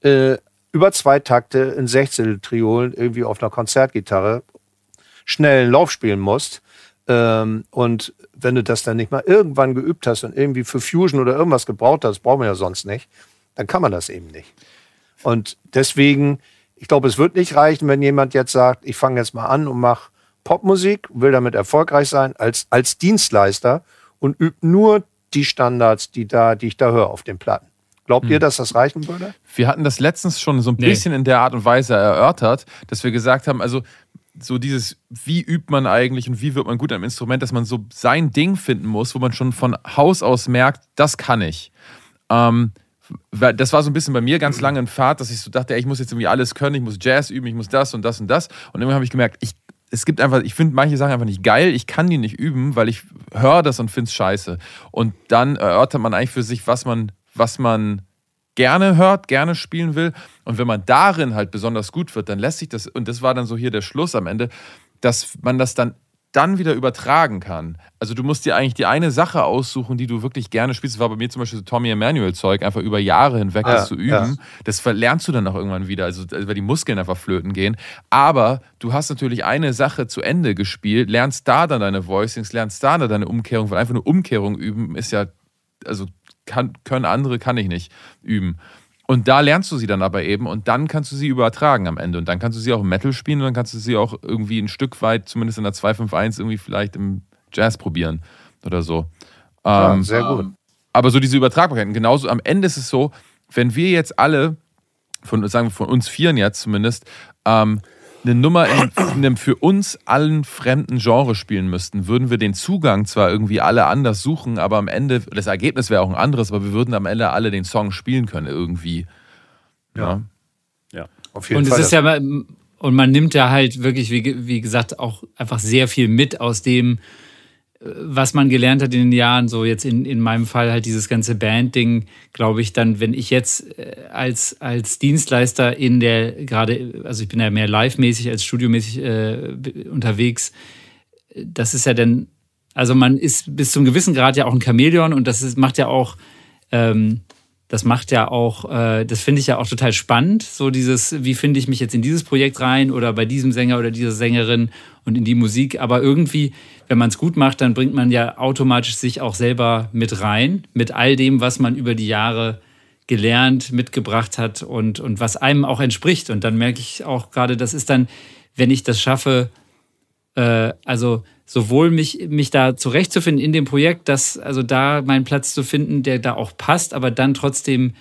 äh, über zwei Takte in Sechzehntel-Triolen irgendwie auf einer Konzertgitarre schnell einen Lauf spielen musst. Ähm, und wenn du das dann nicht mal irgendwann geübt hast und irgendwie für Fusion oder irgendwas gebraucht hast, brauchen wir ja sonst nicht, dann kann man das eben nicht. Und deswegen, ich glaube, es wird nicht reichen, wenn jemand jetzt sagt, ich fange jetzt mal an und mache Popmusik, will damit erfolgreich sein als, als Dienstleister und übt nur die Standards, die, da, die ich da höre auf den Platten. Glaubt hm. ihr, dass das reichen würde? Wir hatten das letztens schon so ein bisschen nee. in der Art und Weise erörtert, dass wir gesagt haben, also so dieses, wie übt man eigentlich und wie wird man gut am Instrument, dass man so sein Ding finden muss, wo man schon von Haus aus merkt, das kann ich. Ähm, das war so ein bisschen bei mir ganz lange ein Pfad, dass ich so dachte, ey, ich muss jetzt irgendwie alles können, ich muss Jazz üben, ich muss das und das und das. Und irgendwann habe ich gemerkt, ich, es gibt einfach, ich finde manche Sachen einfach nicht geil, ich kann die nicht üben, weil ich höre das und finde es scheiße. Und dann erörtert man eigentlich für sich, was man, was man gerne hört, gerne spielen will. Und wenn man darin halt besonders gut wird, dann lässt sich das, und das war dann so hier der Schluss am Ende, dass man das dann dann wieder übertragen kann. Also du musst dir eigentlich die eine Sache aussuchen, die du wirklich gerne spielst. Das war bei mir zum Beispiel so Tommy Emanuel Zeug, einfach über Jahre hinweg ja, das zu üben. Ja. Das lernst du dann auch irgendwann wieder, also weil die Muskeln einfach flöten gehen. Aber du hast natürlich eine Sache zu Ende gespielt, lernst da dann deine Voicings, lernst da dann deine Umkehrung, weil einfach eine Umkehrung üben ist ja, also kann, können andere, kann ich nicht üben. Und da lernst du sie dann aber eben und dann kannst du sie übertragen am Ende. Und dann kannst du sie auch im Metal spielen und dann kannst du sie auch irgendwie ein Stück weit, zumindest in der 251, irgendwie vielleicht im Jazz probieren oder so. Ja, ähm, sehr gut. Aber so diese Übertragbarkeiten, genauso am Ende ist es so, wenn wir jetzt alle, von, sagen wir von uns Vieren jetzt zumindest, ähm, eine Nummer in einem für uns allen fremden Genre spielen müssten, würden wir den Zugang zwar irgendwie alle anders suchen, aber am Ende, das Ergebnis wäre auch ein anderes, aber wir würden am Ende alle den Song spielen können irgendwie. Ja. Ja, auf jeden und Fall. Es ist ja, und man nimmt ja halt wirklich, wie, wie gesagt, auch einfach sehr viel mit aus dem, was man gelernt hat in den Jahren, so jetzt in, in meinem Fall halt dieses ganze Band-Ding, glaube ich, dann, wenn ich jetzt äh, als, als Dienstleister in der, gerade, also ich bin ja mehr live-mäßig als studiomäßig äh, unterwegs, das ist ja dann, also man ist bis zum gewissen Grad ja auch ein Chamäleon und das ist, macht ja auch, ähm, das macht ja auch, äh, das finde ich ja auch total spannend, so dieses, wie finde ich mich jetzt in dieses Projekt rein oder bei diesem Sänger oder dieser Sängerin und in die Musik, aber irgendwie wenn man es gut macht, dann bringt man ja automatisch sich auch selber mit rein, mit all dem, was man über die Jahre gelernt, mitgebracht hat und, und was einem auch entspricht. Und dann merke ich auch gerade, das ist dann, wenn ich das schaffe, äh, also sowohl mich, mich da zurechtzufinden in dem Projekt, dass also da meinen Platz zu finden, der da auch passt, aber dann trotzdem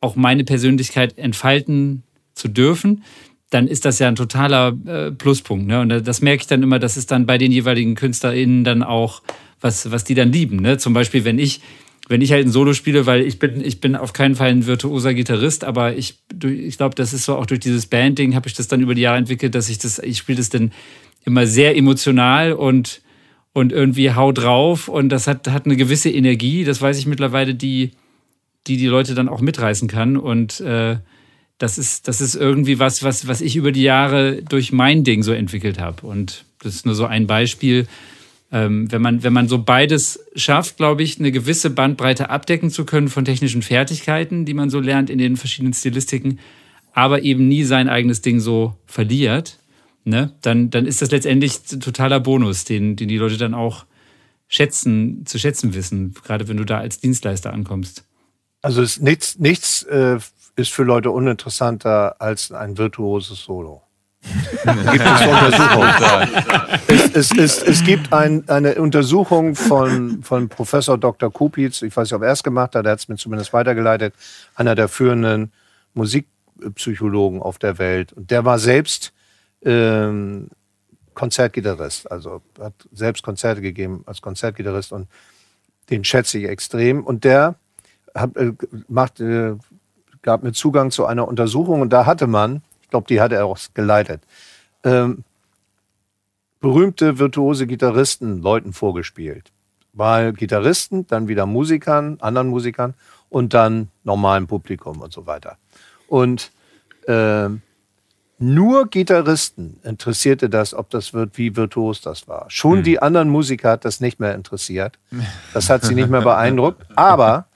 auch meine Persönlichkeit entfalten zu dürfen, dann ist das ja ein totaler äh, Pluspunkt. Ne? Und das merke ich dann immer, das ist dann bei den jeweiligen KünstlerInnen dann auch, was, was die dann lieben. Ne? Zum Beispiel, wenn ich, wenn ich halt ein Solo spiele, weil ich bin, ich bin auf keinen Fall ein virtuoser Gitarrist, aber ich, ich glaube, das ist so auch durch dieses Band-Ding habe ich das dann über die Jahre entwickelt, dass ich das, ich spiele das dann immer sehr emotional und, und irgendwie hau drauf und das hat, hat eine gewisse Energie, das weiß ich mittlerweile, die, die die Leute dann auch mitreißen kann und äh, das ist, das ist irgendwie was, was, was ich über die Jahre durch mein Ding so entwickelt habe. Und das ist nur so ein Beispiel. Ähm, wenn, man, wenn man so beides schafft, glaube ich, eine gewisse Bandbreite abdecken zu können von technischen Fertigkeiten, die man so lernt in den verschiedenen Stilistiken, aber eben nie sein eigenes Ding so verliert, ne? dann, dann ist das letztendlich ein totaler Bonus, den, den die Leute dann auch schätzen, zu schätzen wissen, gerade wenn du da als Dienstleister ankommst. Also ist nichts, nichts äh, ist für Leute uninteressanter als ein virtuoses Solo. gibt es Untersuchungen. es, es, es, es, gibt ein, eine Untersuchung von, von Professor Dr. Kupitz, ich weiß nicht, ob er es gemacht hat, er hat es mir zumindest weitergeleitet, einer der führenden Musikpsychologen auf der Welt. Und der war selbst ähm, Konzertgitarrist, also hat selbst Konzerte gegeben als Konzertgitarrist und den schätze ich extrem. Und der hat, äh, macht, äh, gab mir Zugang zu einer Untersuchung und da hatte man, ich glaube, die hat er auch geleitet, ähm, berühmte virtuose Gitarristen Leuten vorgespielt. Weil Gitarristen, dann wieder Musikern, anderen Musikern und dann normalem Publikum und so weiter. Und äh, nur Gitarristen interessierte das, ob das wird, wie virtuos das war. Schon hm. die anderen Musiker hat das nicht mehr interessiert. Das hat sie nicht mehr beeindruckt. Aber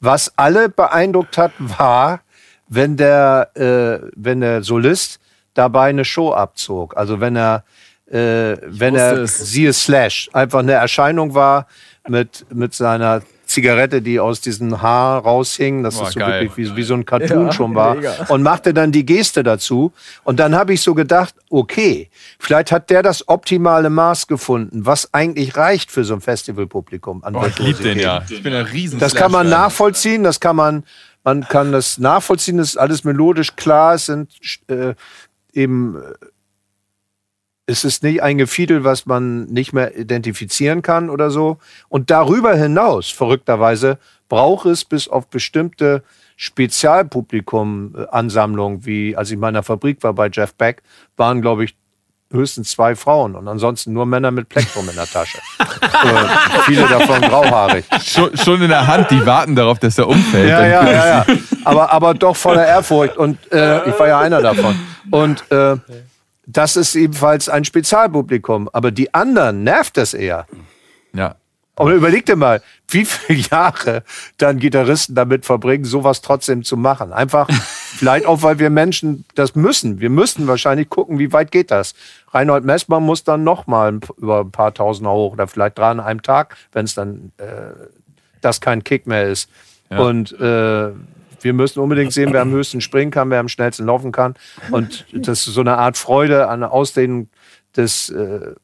was alle beeindruckt hat, war, wenn der, äh, wenn der Solist dabei eine Show abzog. Also wenn er, äh, wenn er, es. siehe Slash, einfach eine Erscheinung war mit, mit seiner Zigarette, die aus diesem Haar raushing, das Boah, ist so geil. wirklich wie, wie, so ein Cartoon ja, schon war, mega. und machte dann die Geste dazu. Und dann habe ich so gedacht, okay, vielleicht hat der das optimale Maß gefunden, was eigentlich reicht für so ein Festivalpublikum an Boah, Ich liebe den ja. Ich bin ein riesen Das kann man nachvollziehen, das kann man, man kann das nachvollziehen, das ist alles melodisch klar, es sind äh, eben es ist nicht ein Gefiedel, was man nicht mehr identifizieren kann oder so. Und darüber hinaus, verrückterweise, braucht es bis auf bestimmte Spezialpublikum-Ansammlungen, wie als ich in meiner Fabrik war bei Jeff Beck, waren, glaube ich, höchstens zwei Frauen und ansonsten nur Männer mit Plektrum in der Tasche. äh, viele davon grauhaarig. Schon, schon, in der Hand, die warten darauf, dass er umfällt. Ja, ja, ja, ja. Aber, aber doch voller Ehrfurcht und äh, ich war ja einer davon. Und äh, das ist ebenfalls ein Spezialpublikum. Aber die anderen nervt das eher. Ja. Aber überleg dir mal, wie viele Jahre dann Gitarristen damit verbringen, sowas trotzdem zu machen. Einfach, vielleicht auch, weil wir Menschen das müssen. Wir müssen wahrscheinlich gucken, wie weit geht das. Reinhold Messmer muss dann nochmal über ein paar Tausender hoch oder vielleicht drei an einem Tag, wenn es dann äh, das kein Kick mehr ist. Ja. Und äh, wir müssen unbedingt sehen, wer am höchsten springen kann, wer am schnellsten laufen kann. Und das ist so eine Art Freude an Ausdehnen des, äh,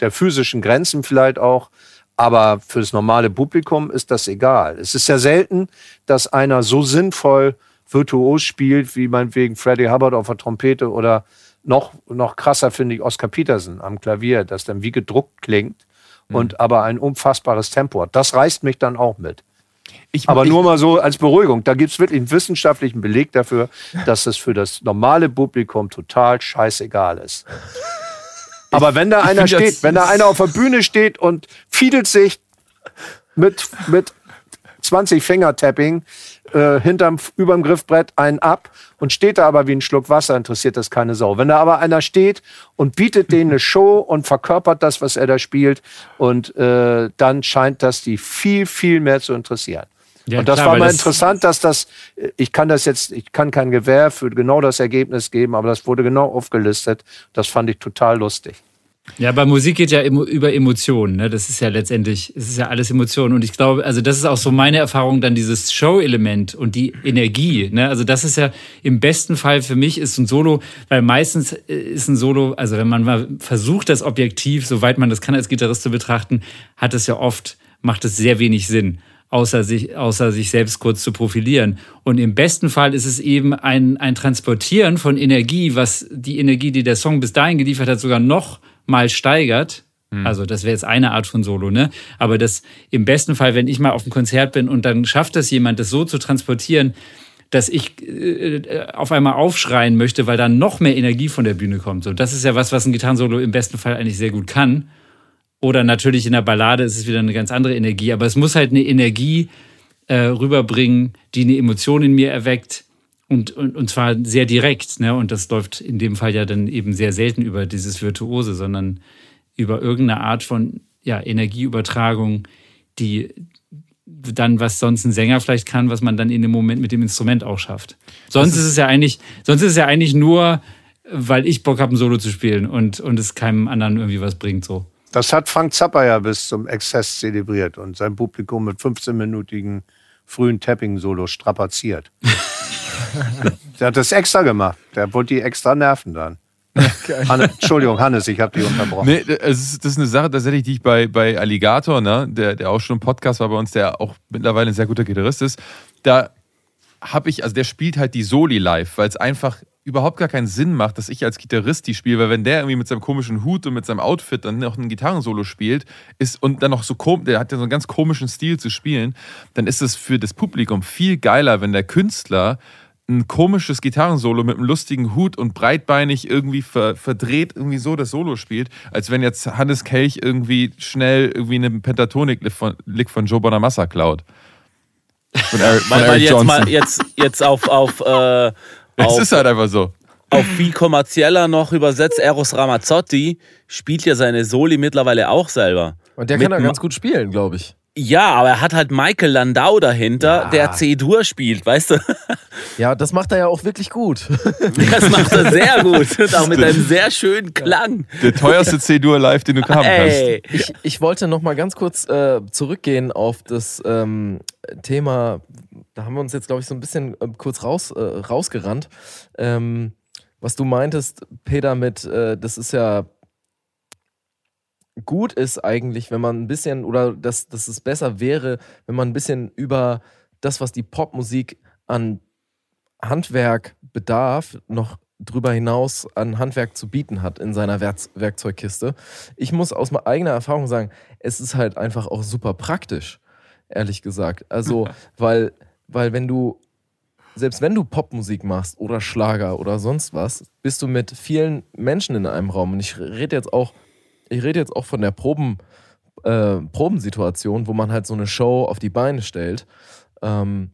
der physischen Grenzen vielleicht auch. Aber für das normale Publikum ist das egal. Es ist ja selten, dass einer so sinnvoll virtuos spielt, wie meinetwegen Freddie Hubbard auf der Trompete oder noch, noch krasser finde ich Oscar Peterson am Klavier, das dann wie gedruckt klingt mhm. und aber ein unfassbares Tempo hat. Das reißt mich dann auch mit. Ich, aber ich, nur mal so als Beruhigung. Da gibt es wirklich einen wissenschaftlichen Beleg dafür, dass es für das normale Publikum total scheißegal ist. Aber wenn da einer steht, wenn da einer auf der Bühne steht und fiedelt sich mit, mit 20 Fingertapping äh, hinterm, überm Griffbrett einen ab und steht da aber wie ein Schluck Wasser, interessiert das keine Sau. Wenn da aber einer steht und bietet denen eine Show und verkörpert das, was er da spielt, und äh, dann scheint das die viel, viel mehr zu interessieren. Ja, und das klar, war mal das interessant, dass das, ich kann das jetzt, ich kann kein Gewehr für genau das Ergebnis geben, aber das wurde genau aufgelistet. Das fand ich total lustig. Ja, bei Musik geht ja über Emotionen. Ne? Das ist ja letztendlich, es ist ja alles Emotionen. Und ich glaube, also das ist auch so meine Erfahrung, dann dieses Show-Element und die Energie. Ne? Also das ist ja im besten Fall für mich ist ein Solo, weil meistens ist ein Solo, also wenn man mal versucht, das objektiv, soweit man das kann als Gitarrist zu betrachten, hat es ja oft, macht es sehr wenig Sinn außer sich, außer sich selbst kurz zu profilieren. Und im besten Fall ist es eben ein, ein Transportieren von Energie, was die Energie, die der Song bis dahin geliefert hat, sogar noch mal steigert. Hm. Also das wäre jetzt eine Art von Solo, ne? Aber das im besten Fall, wenn ich mal auf einem Konzert bin und dann schafft das jemand, das so zu transportieren, dass ich äh, auf einmal aufschreien möchte, weil dann noch mehr Energie von der Bühne kommt. So, das ist ja was, was ein Gitarrensolo im besten Fall eigentlich sehr gut kann. Oder natürlich in der Ballade ist es wieder eine ganz andere Energie. Aber es muss halt eine Energie äh, rüberbringen, die eine Emotion in mir erweckt. Und, und, und zwar sehr direkt. Ne? Und das läuft in dem Fall ja dann eben sehr selten über dieses Virtuose, sondern über irgendeine Art von ja, Energieübertragung, die dann, was sonst ein Sänger vielleicht kann, was man dann in dem Moment mit dem Instrument auch schafft. Sonst ist, ist, es ja eigentlich, sonst ist es ja eigentlich nur, weil ich Bock habe, ein Solo zu spielen und, und es keinem anderen irgendwie was bringt so. Das hat Frank Zappa ja bis zum Exzess zelebriert und sein Publikum mit 15-minütigen frühen Tapping-Solos strapaziert. der hat das extra gemacht. Der wollte die extra nerven dann. Hannes, Entschuldigung, Hannes, ich habe dich unterbrochen. Nee, das ist, das ist eine Sache tatsächlich, die ich bei, bei Alligator, ne, der, der auch schon im Podcast war bei uns, der auch mittlerweile ein sehr guter Gitarrist ist, da habe ich, also der spielt halt die Soli live, weil es einfach überhaupt gar keinen Sinn macht, dass ich als Gitarrist die spiele, weil wenn der irgendwie mit seinem komischen Hut und mit seinem Outfit dann noch ein Gitarrensolo spielt ist und dann noch so komisch, der hat ja so einen ganz komischen Stil zu spielen, dann ist es für das Publikum viel geiler, wenn der Künstler ein komisches Gitarrensolo mit einem lustigen Hut und breitbeinig irgendwie ver verdreht irgendwie so das Solo spielt, als wenn jetzt Hannes Kelch irgendwie schnell irgendwie einen Pentatonik-Lick von, von Joe Bonamassa klaut. Von Eric, von Eric jetzt mal jetzt, jetzt auf, auf äh, es ist halt einfach so. Auf wie kommerzieller noch übersetzt, Eros Ramazzotti spielt ja seine Soli mittlerweile auch selber. Und der kann ja ganz gut spielen, glaube ich. Ja, aber er hat halt Michael Landau dahinter, ja. der C-Dur spielt, weißt du? Ja, das macht er ja auch wirklich gut. Das macht er sehr gut. Und auch mit einem sehr schönen Klang. Der teuerste C-Dur live, den du haben kannst. Ich, ich wollte noch mal ganz kurz äh, zurückgehen auf das ähm, Thema da haben wir uns jetzt, glaube ich, so ein bisschen äh, kurz raus, äh, rausgerannt. Ähm, was du meintest, Peter, mit, äh, das ist ja gut ist eigentlich, wenn man ein bisschen, oder dass, dass es besser wäre, wenn man ein bisschen über das, was die Popmusik an Handwerk bedarf, noch drüber hinaus an Handwerk zu bieten hat in seiner Werk Werkzeugkiste. Ich muss aus eigener Erfahrung sagen, es ist halt einfach auch super praktisch, ehrlich gesagt. Also, weil, weil wenn du, selbst wenn du Popmusik machst oder Schlager oder sonst was, bist du mit vielen Menschen in einem Raum. Und ich rede jetzt auch, ich rede jetzt auch von der Proben, äh, Probensituation, wo man halt so eine Show auf die Beine stellt. Ähm,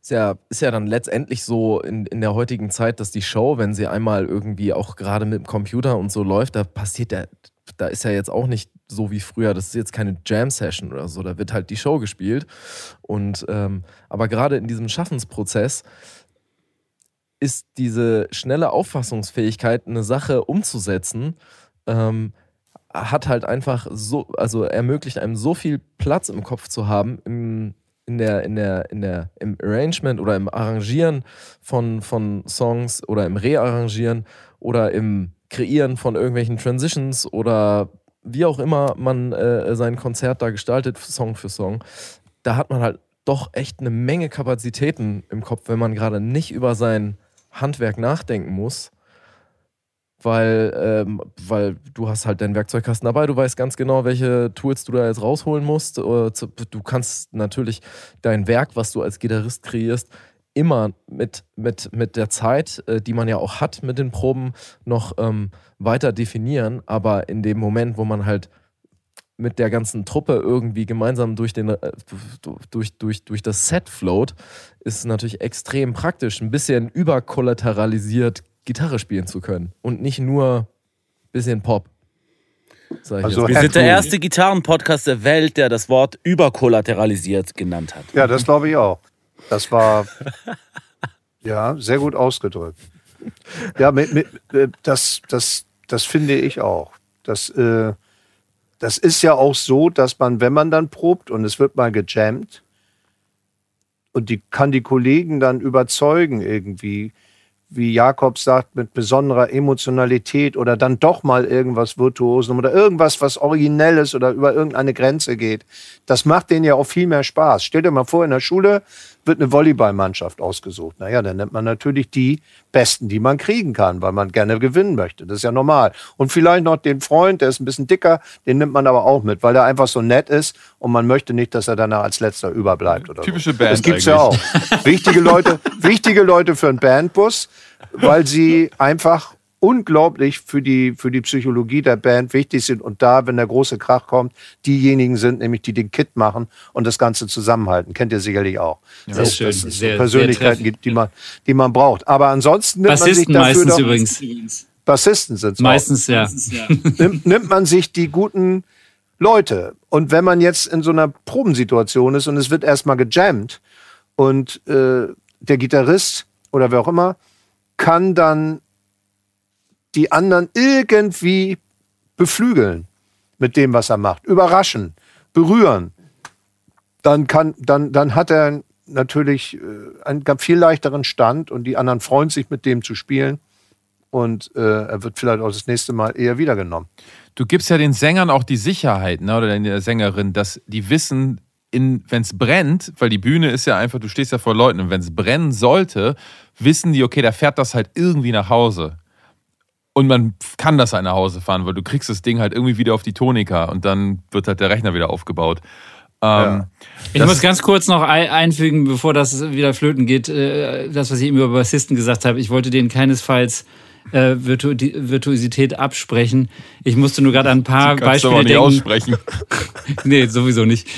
ist ja, ist ja dann letztendlich so in, in der heutigen Zeit, dass die Show, wenn sie einmal irgendwie auch gerade mit dem Computer und so läuft, da passiert ja, da ist ja jetzt auch nicht so wie früher, das ist jetzt keine Jam-Session oder so, da wird halt die Show gespielt. Und ähm, aber gerade in diesem Schaffensprozess ist diese schnelle Auffassungsfähigkeit, eine Sache umzusetzen, ähm, hat halt einfach so, also ermöglicht einem so viel Platz im Kopf zu haben, im, in der, in der, in der, im Arrangement oder im Arrangieren von, von Songs oder im Rearrangieren oder im Kreieren von irgendwelchen Transitions oder wie auch immer man äh, sein Konzert da gestaltet, Song für Song, da hat man halt doch echt eine Menge Kapazitäten im Kopf, wenn man gerade nicht über sein Handwerk nachdenken muss weil, ähm, weil du hast halt deinen Werkzeugkasten dabei, du weißt ganz genau, welche Tools du da jetzt rausholen musst. Du kannst natürlich dein Werk, was du als Gitarrist kreierst, immer mit, mit, mit der Zeit, äh, die man ja auch hat mit den Proben, noch ähm, weiter definieren. Aber in dem Moment, wo man halt mit der ganzen Truppe irgendwie gemeinsam durch, den, äh, durch, durch, durch das Set float, ist natürlich extrem praktisch. Ein bisschen überkollateralisiert Gitarre spielen zu können und nicht nur ein bisschen Pop. Also wir sind der erste Gitarrenpodcast der Welt, der das Wort überkollateralisiert genannt hat. Ja, das glaube ich auch. Das war ja sehr gut ausgedrückt. Ja, mit, mit, äh, das, das, das finde ich auch. Das, äh, das ist ja auch so, dass man, wenn man dann probt und es wird mal gejammt und die kann die Kollegen dann überzeugen irgendwie, wie Jakob sagt, mit besonderer Emotionalität oder dann doch mal irgendwas Virtuosen oder irgendwas, was Originelles oder über irgendeine Grenze geht. Das macht denen ja auch viel mehr Spaß. Stell dir mal vor, in der Schule wird eine Volleyballmannschaft ausgesucht. Naja, dann nimmt man natürlich die Besten, die man kriegen kann, weil man gerne gewinnen möchte. Das ist ja normal. Und vielleicht noch den Freund, der ist ein bisschen dicker, den nimmt man aber auch mit, weil er einfach so nett ist und man möchte nicht, dass er danach als letzter überbleibt. Oder Typische so. Band. Das gibt's eigentlich. ja auch. Wichtige Leute, wichtige Leute für einen Bandbus, weil sie einfach unglaublich für die, für die Psychologie der Band wichtig sind und da, wenn der große Krach kommt, diejenigen sind, nämlich die den Kit machen und das Ganze zusammenhalten. Kennt ihr sicherlich auch. Ja, das, schön. dass es sehr, Persönlichkeiten gibt, die man, die man braucht. Aber ansonsten nimmt Bassisten man sich dafür meistens doch, übrigens. Bassisten sind es Meistens, ja. Nimmt, nimmt man sich die guten Leute. Und wenn man jetzt in so einer Probensituation ist und es wird erstmal gejammt und äh, der Gitarrist oder wer auch immer kann dann die anderen irgendwie beflügeln mit dem, was er macht, überraschen, berühren, dann, kann, dann, dann hat er natürlich äh, einen viel leichteren Stand und die anderen freuen sich, mit dem zu spielen. Und äh, er wird vielleicht auch das nächste Mal eher wiedergenommen. Du gibst ja den Sängern auch die Sicherheit, ne, oder der Sängerin, dass die wissen, wenn es brennt, weil die Bühne ist ja einfach, du stehst ja vor Leuten und wenn es brennen sollte, wissen die, okay, da fährt das halt irgendwie nach Hause. Und man kann das halt nach Hause fahren, weil du kriegst das Ding halt irgendwie wieder auf die Tonika und dann wird halt der Rechner wieder aufgebaut. Ähm, ja. Ich muss ganz kurz noch einfügen, bevor das wieder flöten geht, äh, das, was ich eben über Bassisten gesagt habe. Ich wollte denen keinesfalls äh, Virtu Virtuosität absprechen. Ich musste nur gerade an ein paar Sie Beispiele aber nicht denken. aussprechen. nee, sowieso nicht.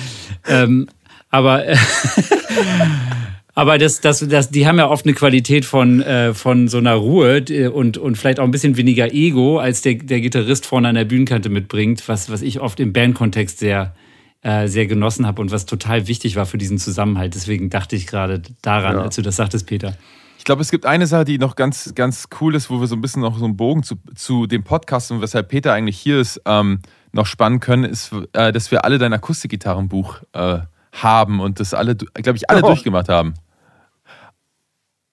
Ähm, aber äh, Aber das, das, das, die haben ja oft eine Qualität von, äh, von so einer Ruhe und, und vielleicht auch ein bisschen weniger Ego, als der, der Gitarrist vorne an der Bühnenkante mitbringt, was, was ich oft im Bandkontext sehr, äh, sehr genossen habe und was total wichtig war für diesen Zusammenhalt. Deswegen dachte ich gerade daran, ja. als du das sagtest, Peter. Ich glaube, es gibt eine Sache, die noch ganz, ganz cool ist, wo wir so ein bisschen noch so einen Bogen zu, zu dem Podcast und weshalb Peter eigentlich hier ist, ähm, noch spannen können, ist, äh, dass wir alle dein Akustikgitarrenbuch äh, haben und das alle, glaube ich, alle oh. durchgemacht haben.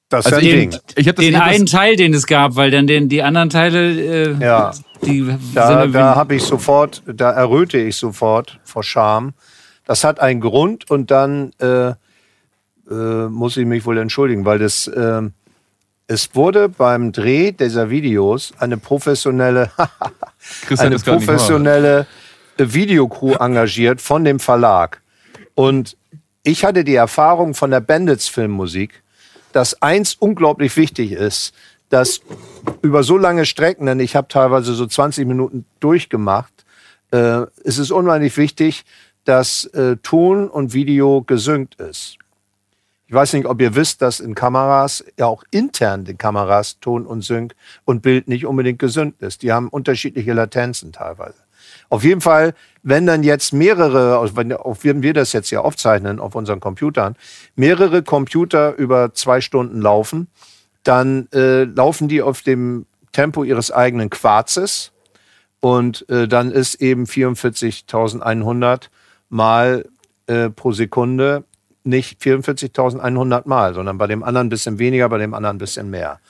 Das also den, ich das, den einen Teil, den es gab, weil dann den, die anderen Teile, äh, ja. die da, da habe ich sofort, da erröte ich sofort vor Scham. Das hat einen Grund und dann äh, äh, muss ich mich wohl entschuldigen, weil das, äh, Es wurde beim Dreh dieser Videos eine professionelle, eine professionelle Videocrew engagiert von dem Verlag. Und ich hatte die Erfahrung von der Bandits Filmmusik, dass eins unglaublich wichtig ist, dass über so lange Strecken, denn ich habe teilweise so 20 Minuten durchgemacht, äh, es ist unheimlich wichtig, dass äh, Ton und Video gesynkt ist. Ich weiß nicht, ob ihr wisst, dass in Kameras, ja auch intern den Kameras, Ton und Sync und Bild nicht unbedingt gesynkt ist. Die haben unterschiedliche Latenzen teilweise. Auf jeden Fall, wenn dann jetzt mehrere, wenn wir das jetzt ja aufzeichnen auf unseren Computern, mehrere Computer über zwei Stunden laufen, dann äh, laufen die auf dem Tempo ihres eigenen Quarzes und äh, dann ist eben 44.100 Mal äh, pro Sekunde nicht 44.100 Mal, sondern bei dem anderen ein bisschen weniger, bei dem anderen ein bisschen mehr.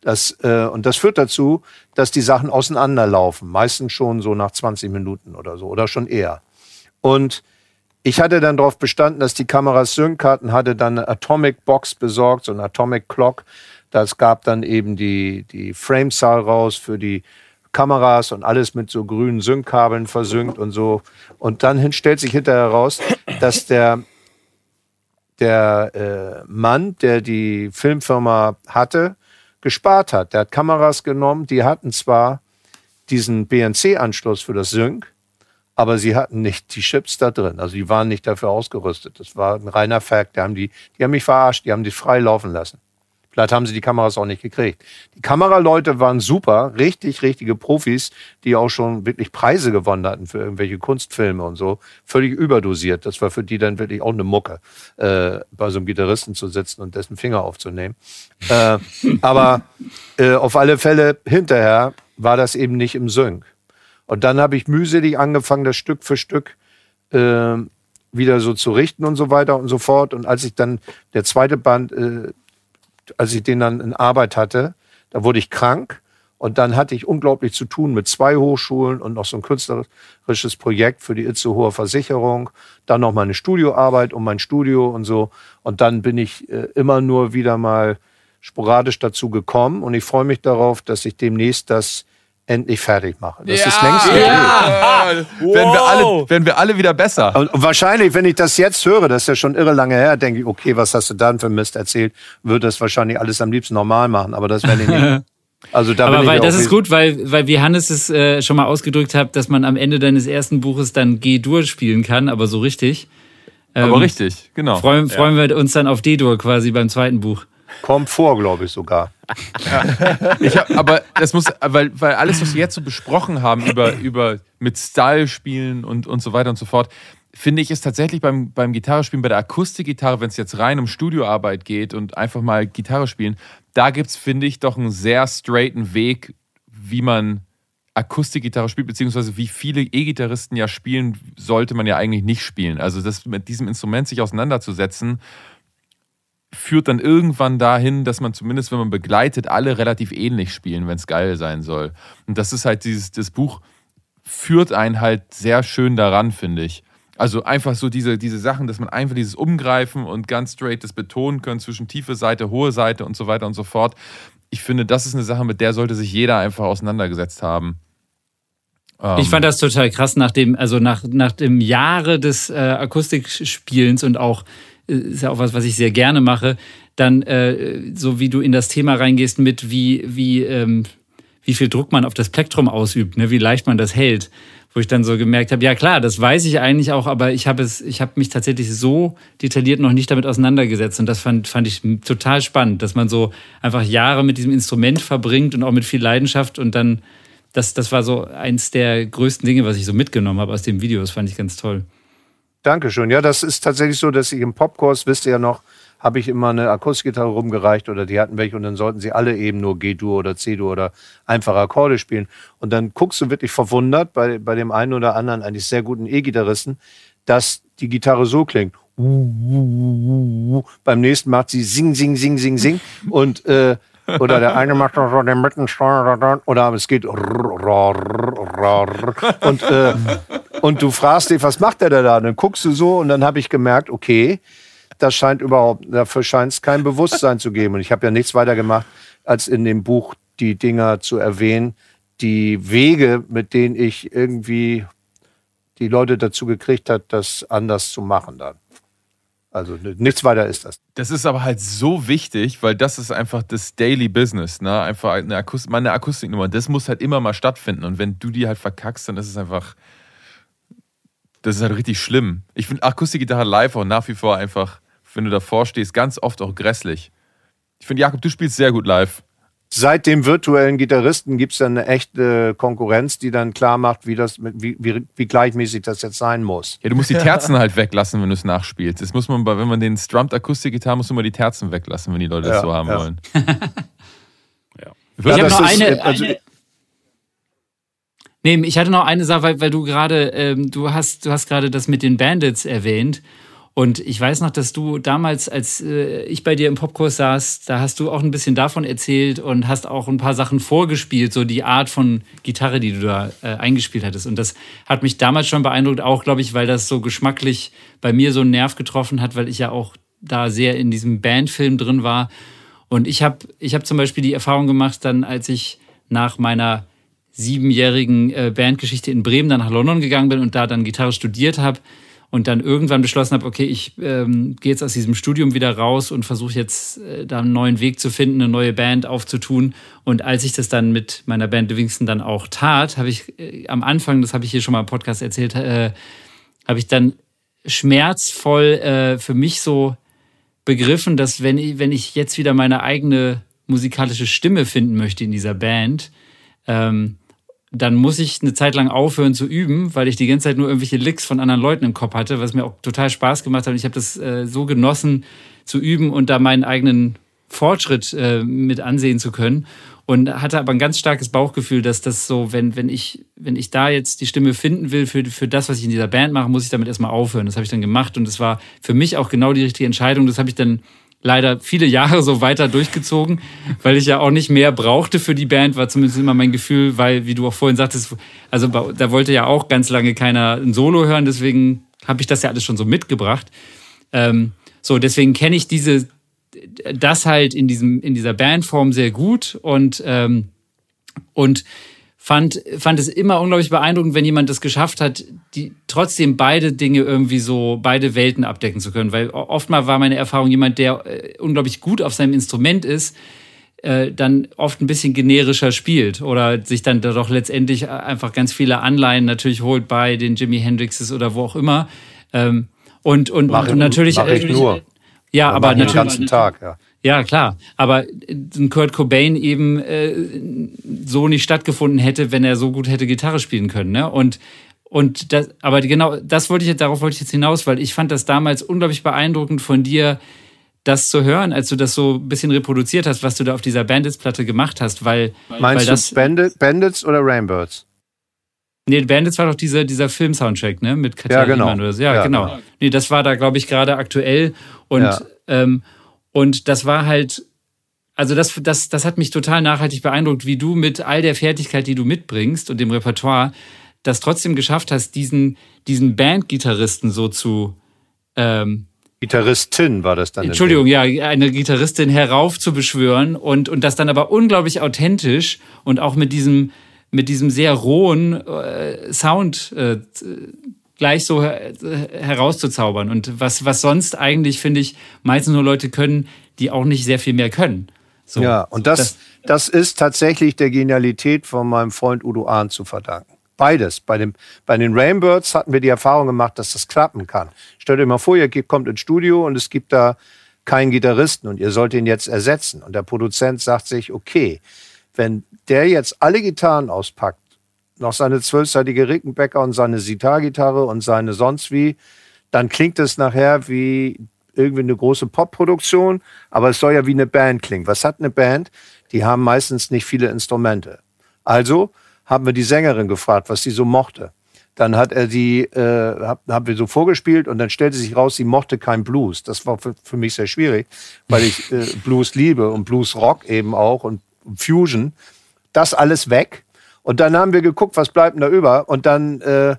Das, äh, und das führt dazu, dass die Sachen auseinanderlaufen, meistens schon so nach 20 Minuten oder so oder schon eher. Und ich hatte dann darauf bestanden, dass die Kamera Sync-Karten hatte dann eine Atomic Box besorgt, so eine Atomic Clock. Das gab dann eben die, die Framezahl raus für die Kameras und alles mit so grünen Sync-Kabeln versynkt und so. Und dann stellt sich hinterher heraus, dass der der äh, Mann, der die Filmfirma hatte, gespart hat. Der hat Kameras genommen, die hatten zwar diesen BNC-Anschluss für das Sync, aber sie hatten nicht die Chips da drin. Also die waren nicht dafür ausgerüstet. Das war ein reiner Fact. Die haben, die, die haben mich verarscht, die haben die frei laufen lassen. Vielleicht haben sie die Kameras auch nicht gekriegt. Die Kameraleute waren super, richtig, richtige Profis, die auch schon wirklich Preise gewonnen hatten für irgendwelche Kunstfilme und so. Völlig überdosiert. Das war für die dann wirklich auch eine Mucke, äh, bei so einem Gitarristen zu sitzen und dessen Finger aufzunehmen. Äh, aber äh, auf alle Fälle hinterher war das eben nicht im Sync. Und dann habe ich mühselig angefangen, das Stück für Stück äh, wieder so zu richten und so weiter und so fort. Und als ich dann der zweite Band äh, als ich den dann in Arbeit hatte, da wurde ich krank und dann hatte ich unglaublich zu tun mit zwei Hochschulen und noch so ein künstlerisches Projekt für die Itzehoer Versicherung. Dann noch meine Studioarbeit um mein Studio und so. Und dann bin ich äh, immer nur wieder mal sporadisch dazu gekommen. Und ich freue mich darauf, dass ich demnächst das endlich fertig machen. Das ja, ist längst ja. ja. Wow. Werden, wir alle, werden wir alle wieder besser. Und wahrscheinlich, wenn ich das jetzt höre, das ist ja schon irre lange her, denke ich, okay, was hast du dann für Mist erzählt? Würde das wahrscheinlich alles am liebsten normal machen, aber das werde ich nicht. Also da aber weil das ist gut, weil, weil wie Hannes es äh, schon mal ausgedrückt hat, dass man am Ende deines ersten Buches dann G-Dur spielen kann, aber so richtig. Ähm, aber richtig, genau. Freuen, freuen ja. wir uns dann auf D-Dur quasi beim zweiten Buch. Kommt vor, glaube ich sogar. Ja. Ich hab, aber das muss, weil, weil alles, was wir jetzt so besprochen haben über, über mit Style spielen und, und so weiter und so fort, finde ich, ist tatsächlich beim, beim Gitarrespielen, bei der Akustikgitarre, wenn es jetzt rein um Studioarbeit geht und einfach mal Gitarre spielen, da gibt es, finde ich, doch einen sehr straighten Weg, wie man Akustikgitarre spielt, beziehungsweise wie viele E-Gitarristen ja spielen, sollte man ja eigentlich nicht spielen. Also das mit diesem Instrument sich auseinanderzusetzen führt dann irgendwann dahin, dass man zumindest, wenn man begleitet, alle relativ ähnlich spielen, wenn es geil sein soll. Und das ist halt dieses, das Buch führt einen halt sehr schön daran, finde ich. Also einfach so diese, diese Sachen, dass man einfach dieses Umgreifen und ganz straight das betonen können zwischen tiefe Seite, hohe Seite und so weiter und so fort. Ich finde, das ist eine Sache, mit der sollte sich jeder einfach auseinandergesetzt haben. Ich fand das total krass, nach dem, also nach, nach dem Jahre des äh, Akustikspielens und auch ist ja auch was, was ich sehr gerne mache, dann äh, so wie du in das Thema reingehst mit wie, wie, ähm, wie viel Druck man auf das Plektrum ausübt, ne, wie leicht man das hält. Wo ich dann so gemerkt habe, ja klar, das weiß ich eigentlich auch, aber ich habe es, mich tatsächlich so detailliert noch nicht damit auseinandergesetzt. Und das fand, fand ich total spannend, dass man so einfach Jahre mit diesem Instrument verbringt und auch mit viel Leidenschaft und dann, das, das war so eins der größten Dinge, was ich so mitgenommen habe aus dem Video. Das fand ich ganz toll. Dankeschön. Ja, das ist tatsächlich so, dass ich im Popkurs, wisst ihr ja noch, habe ich immer eine Akustikgitarre rumgereicht oder die hatten welche und dann sollten sie alle eben nur G-Dur oder C-Dur oder einfache Akkorde spielen. Und dann guckst du wirklich verwundert bei, bei dem einen oder anderen eigentlich sehr guten E-Gitarristen, dass die Gitarre so klingt. Beim nächsten macht sie Sing, Sing, Sing, Sing, Sing. Und äh, oder der eine macht noch so den Mittensteuer oder es geht und, äh, und du fragst dich, was macht der da? Dann guckst du so und dann habe ich gemerkt, okay, das scheint überhaupt, dafür scheint es kein Bewusstsein zu geben. Und ich habe ja nichts weiter gemacht, als in dem Buch die Dinger zu erwähnen, die Wege, mit denen ich irgendwie die Leute dazu gekriegt hat, das anders zu machen dann. Also nichts weiter ist das. Das ist aber halt so wichtig, weil das ist einfach das Daily Business, ne? Einfach eine, Akust meine Akustiknummer. Das muss halt immer mal stattfinden. Und wenn du die halt verkackst, dann ist es einfach. Das ist halt richtig schlimm. Ich finde Akustikgitarre live auch nach wie vor einfach, wenn du davor stehst, ganz oft auch grässlich. Ich finde, Jakob, du spielst sehr gut live seit dem virtuellen Gitarristen gibt es dann eine echte Konkurrenz, die dann klar macht, wie, das, wie, wie, wie gleichmäßig das jetzt sein muss. Ja, du musst die Terzen halt weglassen, wenn du es nachspielst. Das muss man, wenn man den strummed Akustikgitarre, muss man immer die Terzen weglassen, wenn die Leute ja, das so haben ja. wollen. ja. Ich habe noch eine, also, eine Nee, ich hatte noch eine Sache, weil, weil du gerade, ähm, du hast, du hast gerade das mit den Bandits erwähnt. Und ich weiß noch, dass du damals, als äh, ich bei dir im Popkurs saß, da hast du auch ein bisschen davon erzählt und hast auch ein paar Sachen vorgespielt, so die Art von Gitarre, die du da äh, eingespielt hattest. Und das hat mich damals schon beeindruckt, auch glaube ich, weil das so geschmacklich bei mir so einen Nerv getroffen hat, weil ich ja auch da sehr in diesem Bandfilm drin war. Und ich habe ich hab zum Beispiel die Erfahrung gemacht, dann als ich nach meiner siebenjährigen äh, Bandgeschichte in Bremen dann nach London gegangen bin und da dann Gitarre studiert habe, und dann irgendwann beschlossen habe, okay, ich ähm, gehe jetzt aus diesem Studium wieder raus und versuche jetzt äh, da einen neuen Weg zu finden, eine neue Band aufzutun. Und als ich das dann mit meiner Band Livingston dann auch tat, habe ich äh, am Anfang, das habe ich hier schon mal im Podcast erzählt, äh, habe ich dann schmerzvoll äh, für mich so begriffen, dass wenn ich, wenn ich jetzt wieder meine eigene musikalische Stimme finden möchte in dieser Band, ähm, dann muss ich eine Zeit lang aufhören zu üben, weil ich die ganze Zeit nur irgendwelche Licks von anderen Leuten im Kopf hatte, was mir auch total Spaß gemacht hat. Und ich habe das äh, so genossen zu üben und da meinen eigenen Fortschritt äh, mit ansehen zu können. Und hatte aber ein ganz starkes Bauchgefühl, dass das so, wenn, wenn, ich, wenn ich da jetzt die Stimme finden will für, für das, was ich in dieser Band mache, muss ich damit erstmal aufhören. Das habe ich dann gemacht und das war für mich auch genau die richtige Entscheidung. Das habe ich dann leider viele Jahre so weiter durchgezogen, weil ich ja auch nicht mehr brauchte für die Band, war zumindest immer mein Gefühl, weil, wie du auch vorhin sagtest, also da wollte ja auch ganz lange keiner ein Solo hören, deswegen habe ich das ja alles schon so mitgebracht. Ähm, so, deswegen kenne ich diese, das halt in, diesem, in dieser Bandform sehr gut und, ähm, und fand, fand es immer unglaublich beeindruckend, wenn jemand das geschafft hat, die trotzdem beide Dinge irgendwie so, beide Welten abdecken zu können. Weil oftmal war meine Erfahrung jemand, der äh, unglaublich gut auf seinem Instrument ist, äh, dann oft ein bisschen generischer spielt oder sich dann doch letztendlich einfach ganz viele Anleihen natürlich holt bei den Jimi Hendrixes oder wo auch immer. Ähm, und, und, mach und natürlich. Mach ich nur. Ja, aber natürlich. Den ganzen Tag, ja. Ja, klar. Aber ein Kurt Cobain eben äh, so nicht stattgefunden hätte, wenn er so gut hätte Gitarre spielen können. Ne? Und, und das, aber genau, das wollte ich jetzt, darauf wollte ich jetzt hinaus, weil ich fand das damals unglaublich beeindruckend von dir, das zu hören, als du das so ein bisschen reproduziert hast, was du da auf dieser Bandits-Platte gemacht hast, weil. Meinst weil du Bandit, Bandits oder Rainbirds? Nee, Bandits war doch dieser, dieser Film-Soundtrack, ne? Mit Katja ja, genau. oder so. Ja, ja, genau. genau. Nee, das war da, glaube ich, gerade aktuell. Und ja. ähm, und das war halt, also das, das, das hat mich total nachhaltig beeindruckt, wie du mit all der Fertigkeit, die du mitbringst und dem Repertoire, das trotzdem geschafft hast, diesen, diesen Bandgitarristen so zu. Ähm, Gitarristin war das dann. Entschuldigung, ja, eine Gitarristin heraufzubeschwören und, und das dann aber unglaublich authentisch und auch mit diesem, mit diesem sehr rohen äh, Sound äh, gleich so her herauszuzaubern. Und was, was sonst eigentlich, finde ich, meistens nur Leute können, die auch nicht sehr viel mehr können. So, ja, und das, das, das ist tatsächlich der Genialität von meinem Freund Udo Ahn zu verdanken. Beides. Bei, dem, bei den Rainbirds hatten wir die Erfahrung gemacht, dass das klappen kann. Stellt euch mal vor, ihr kommt ins Studio und es gibt da keinen Gitarristen und ihr sollt ihn jetzt ersetzen. Und der Produzent sagt sich, okay, wenn der jetzt alle Gitarren auspackt noch seine zwölfseitige Rickenbacker und seine Sitar-Gitarre und seine sonst wie, dann klingt es nachher wie irgendwie eine große Popproduktion, aber es soll ja wie eine Band klingen. Was hat eine Band? Die haben meistens nicht viele Instrumente. Also haben wir die Sängerin gefragt, was sie so mochte. Dann hat er die, äh, hab, haben wir so vorgespielt und dann stellte sich raus, sie mochte kein Blues. Das war für, für mich sehr schwierig, weil ich äh, Blues liebe und Blues Rock eben auch und Fusion. Das alles weg und dann haben wir geguckt, was bleibt denn da über. Und dann, äh,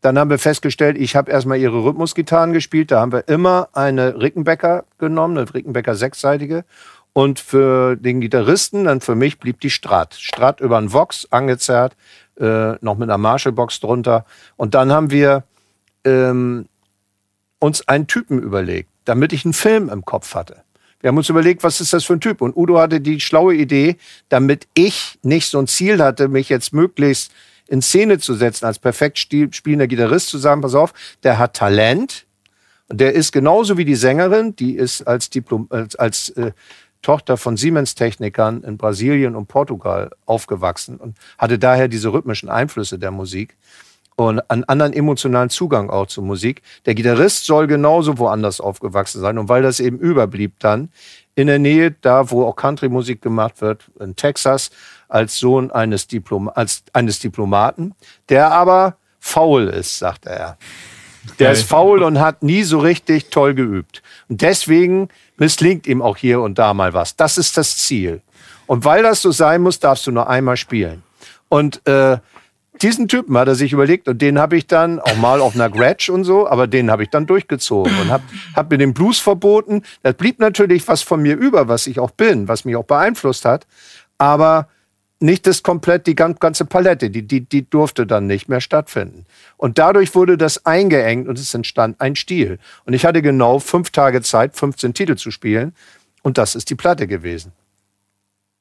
dann haben wir festgestellt, ich habe erstmal ihre Rhythmusgitarren gespielt. Da haben wir immer eine Rickenbacker genommen, eine Rickenbacker sechsseitige. Und für den Gitarristen, dann für mich, blieb die Strat. Strat über einen Vox angezerrt, äh, noch mit einer Marshall-Box drunter. Und dann haben wir ähm, uns einen Typen überlegt, damit ich einen Film im Kopf hatte. Wir haben uns überlegt, was ist das für ein Typ? Und Udo hatte die schlaue Idee, damit ich nicht so ein Ziel hatte, mich jetzt möglichst in Szene zu setzen als perfekt spielender Gitarrist zu sagen, pass auf, der hat Talent und der ist genauso wie die Sängerin, die ist als, Diplom, als, als äh, Tochter von Siemens-Technikern in Brasilien und Portugal aufgewachsen und hatte daher diese rhythmischen Einflüsse der Musik und einen anderen emotionalen Zugang auch zur Musik. Der Gitarrist soll genauso woanders aufgewachsen sein. Und weil das eben überblieb dann, in der Nähe, da wo auch Country-Musik gemacht wird, in Texas, als Sohn eines, Diplom als, eines Diplomaten, der aber faul ist, sagt er. Der ist faul und hat nie so richtig toll geübt. Und deswegen misslingt ihm auch hier und da mal was. Das ist das Ziel. Und weil das so sein muss, darfst du nur einmal spielen. Und äh, diesen Typen hat er sich überlegt und den habe ich dann auch mal auf einer Gratch und so, aber den habe ich dann durchgezogen und habe hab mir den Blues verboten. Das blieb natürlich was von mir über, was ich auch bin, was mich auch beeinflusst hat, aber nicht das komplett, die ganze Palette, die, die, die durfte dann nicht mehr stattfinden. Und dadurch wurde das eingeengt und es entstand ein Stil. Und ich hatte genau fünf Tage Zeit, 15 Titel zu spielen und das ist die Platte gewesen.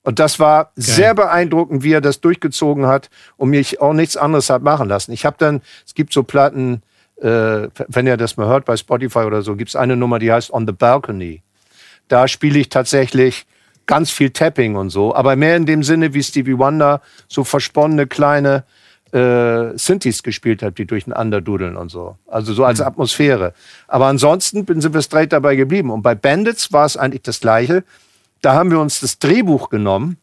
Und das war Geil. sehr beeindruckend, wie er das durchgezogen hat und mich auch nichts anderes hat machen lassen. Ich habe dann, es gibt so Platten, äh, wenn ihr das mal hört bei Spotify oder so, gibt es eine Nummer, die heißt On the Balcony. Da spiele ich tatsächlich ganz viel Tapping und so, aber mehr in dem Sinne, wie Stevie Wonder so versponnene kleine äh, Synthes gespielt hat, die durcheinander dudeln und so. Also so als mhm. Atmosphäre. Aber ansonsten sind wir straight dabei geblieben. Und bei Bandits war es eigentlich das Gleiche da haben wir uns das Drehbuch genommen,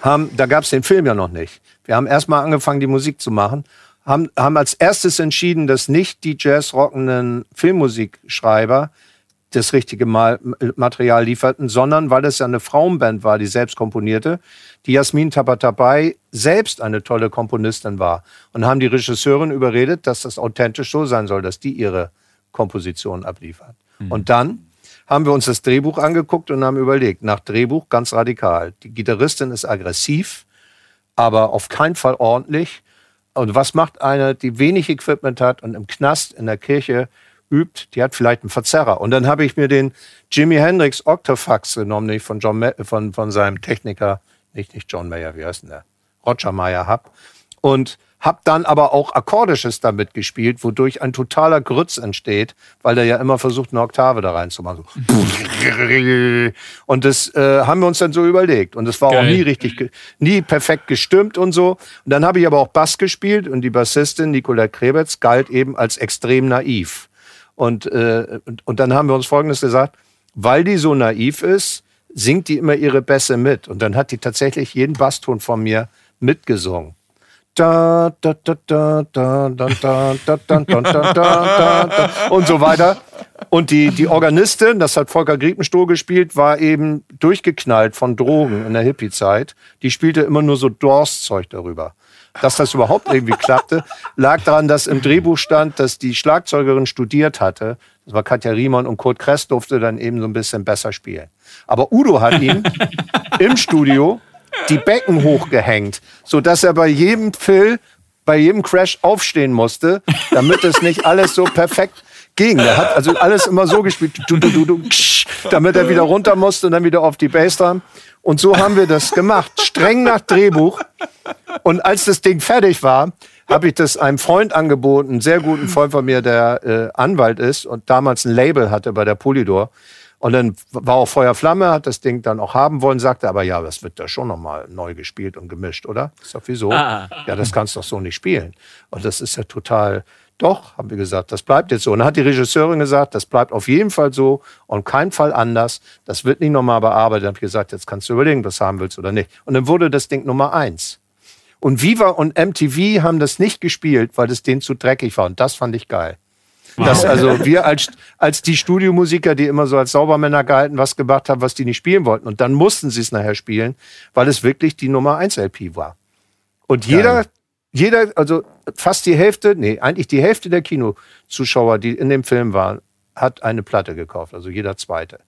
haben, da gab es den Film ja noch nicht. Wir haben erstmal angefangen, die Musik zu machen, haben, haben als erstes entschieden, dass nicht die jazzrockenden Filmmusikschreiber das richtige Mal, Material lieferten, sondern weil es ja eine Frauenband war, die selbst komponierte, die Jasmin Tabatabai selbst eine tolle Komponistin war und haben die Regisseurin überredet, dass das authentisch so sein soll, dass die ihre Komposition abliefert. Mhm. Und dann haben wir uns das Drehbuch angeguckt und haben überlegt, nach Drehbuch ganz radikal. Die Gitarristin ist aggressiv, aber auf keinen Fall ordentlich. Und was macht eine, die wenig Equipment hat und im Knast in der Kirche übt, die hat vielleicht einen Verzerrer. Und dann habe ich mir den Jimi Hendrix Octafax genommen, den ich von, John, von, von seinem Techniker, nicht, nicht John Mayer, wie heißt denn der? Roger Mayer hab. Und habe dann aber auch Akkordisches damit gespielt, wodurch ein totaler Grütz entsteht, weil der ja immer versucht, eine Oktave da reinzumachen. So. Und das äh, haben wir uns dann so überlegt. Und das war Geil. auch nie richtig, nie perfekt gestimmt und so. Und dann habe ich aber auch Bass gespielt und die Bassistin Nicola Krebetz galt eben als extrem naiv. Und, äh, und, und dann haben wir uns Folgendes gesagt, weil die so naiv ist, singt die immer ihre Bässe mit. Und dann hat die tatsächlich jeden Basston von mir mitgesungen und so weiter. Und die, die Organistin, das hat Volker Griepenstoh gespielt, war eben durchgeknallt von Drogen in der Hippie-Zeit. Die spielte immer nur so Doors-Zeug darüber. Dass das überhaupt irgendwie klappte, lag daran, dass im Drehbuch stand, dass die Schlagzeugerin studiert hatte. Das war Katja Riemann und Kurt Kress durfte dann eben so ein bisschen besser spielen. Aber Udo hat ihn im Studio die Becken hochgehängt, sodass er bei jedem Phil, bei jedem Crash aufstehen musste, damit es nicht alles so perfekt ging. Er hat also alles immer so gespielt, du, du, du, du, damit er wieder runter musste und dann wieder auf die Bassdrum. Und so haben wir das gemacht, streng nach Drehbuch. Und als das Ding fertig war, habe ich das einem Freund angeboten, einen sehr guten Freund von mir, der äh, Anwalt ist und damals ein Label hatte bei der Polydor. Und dann war auch Feuerflamme, hat das Ding dann auch haben wollen, sagte aber, ja, das wird da schon nochmal neu gespielt und gemischt, oder? Ich sag, wieso? Ah. Ja, das kannst du doch so nicht spielen. Und das ist ja total, doch, haben wir gesagt, das bleibt jetzt so. Und dann hat die Regisseurin gesagt, das bleibt auf jeden Fall so und kein Fall anders. Das wird nicht nochmal bearbeitet. Dann habe ich gesagt, jetzt kannst du überlegen, was haben willst oder nicht. Und dann wurde das Ding Nummer eins. Und Viva und MTV haben das nicht gespielt, weil es denen zu dreckig war. Und das fand ich geil. Dass also wir als, als die Studiomusiker, die immer so als Saubermänner gehalten, was gemacht haben, was die nicht spielen wollten. Und dann mussten sie es nachher spielen, weil es wirklich die Nummer 1 LP war. Und jeder, jeder, also fast die Hälfte, nee, eigentlich die Hälfte der Kinozuschauer, die in dem Film waren, hat eine Platte gekauft, also jeder zweite.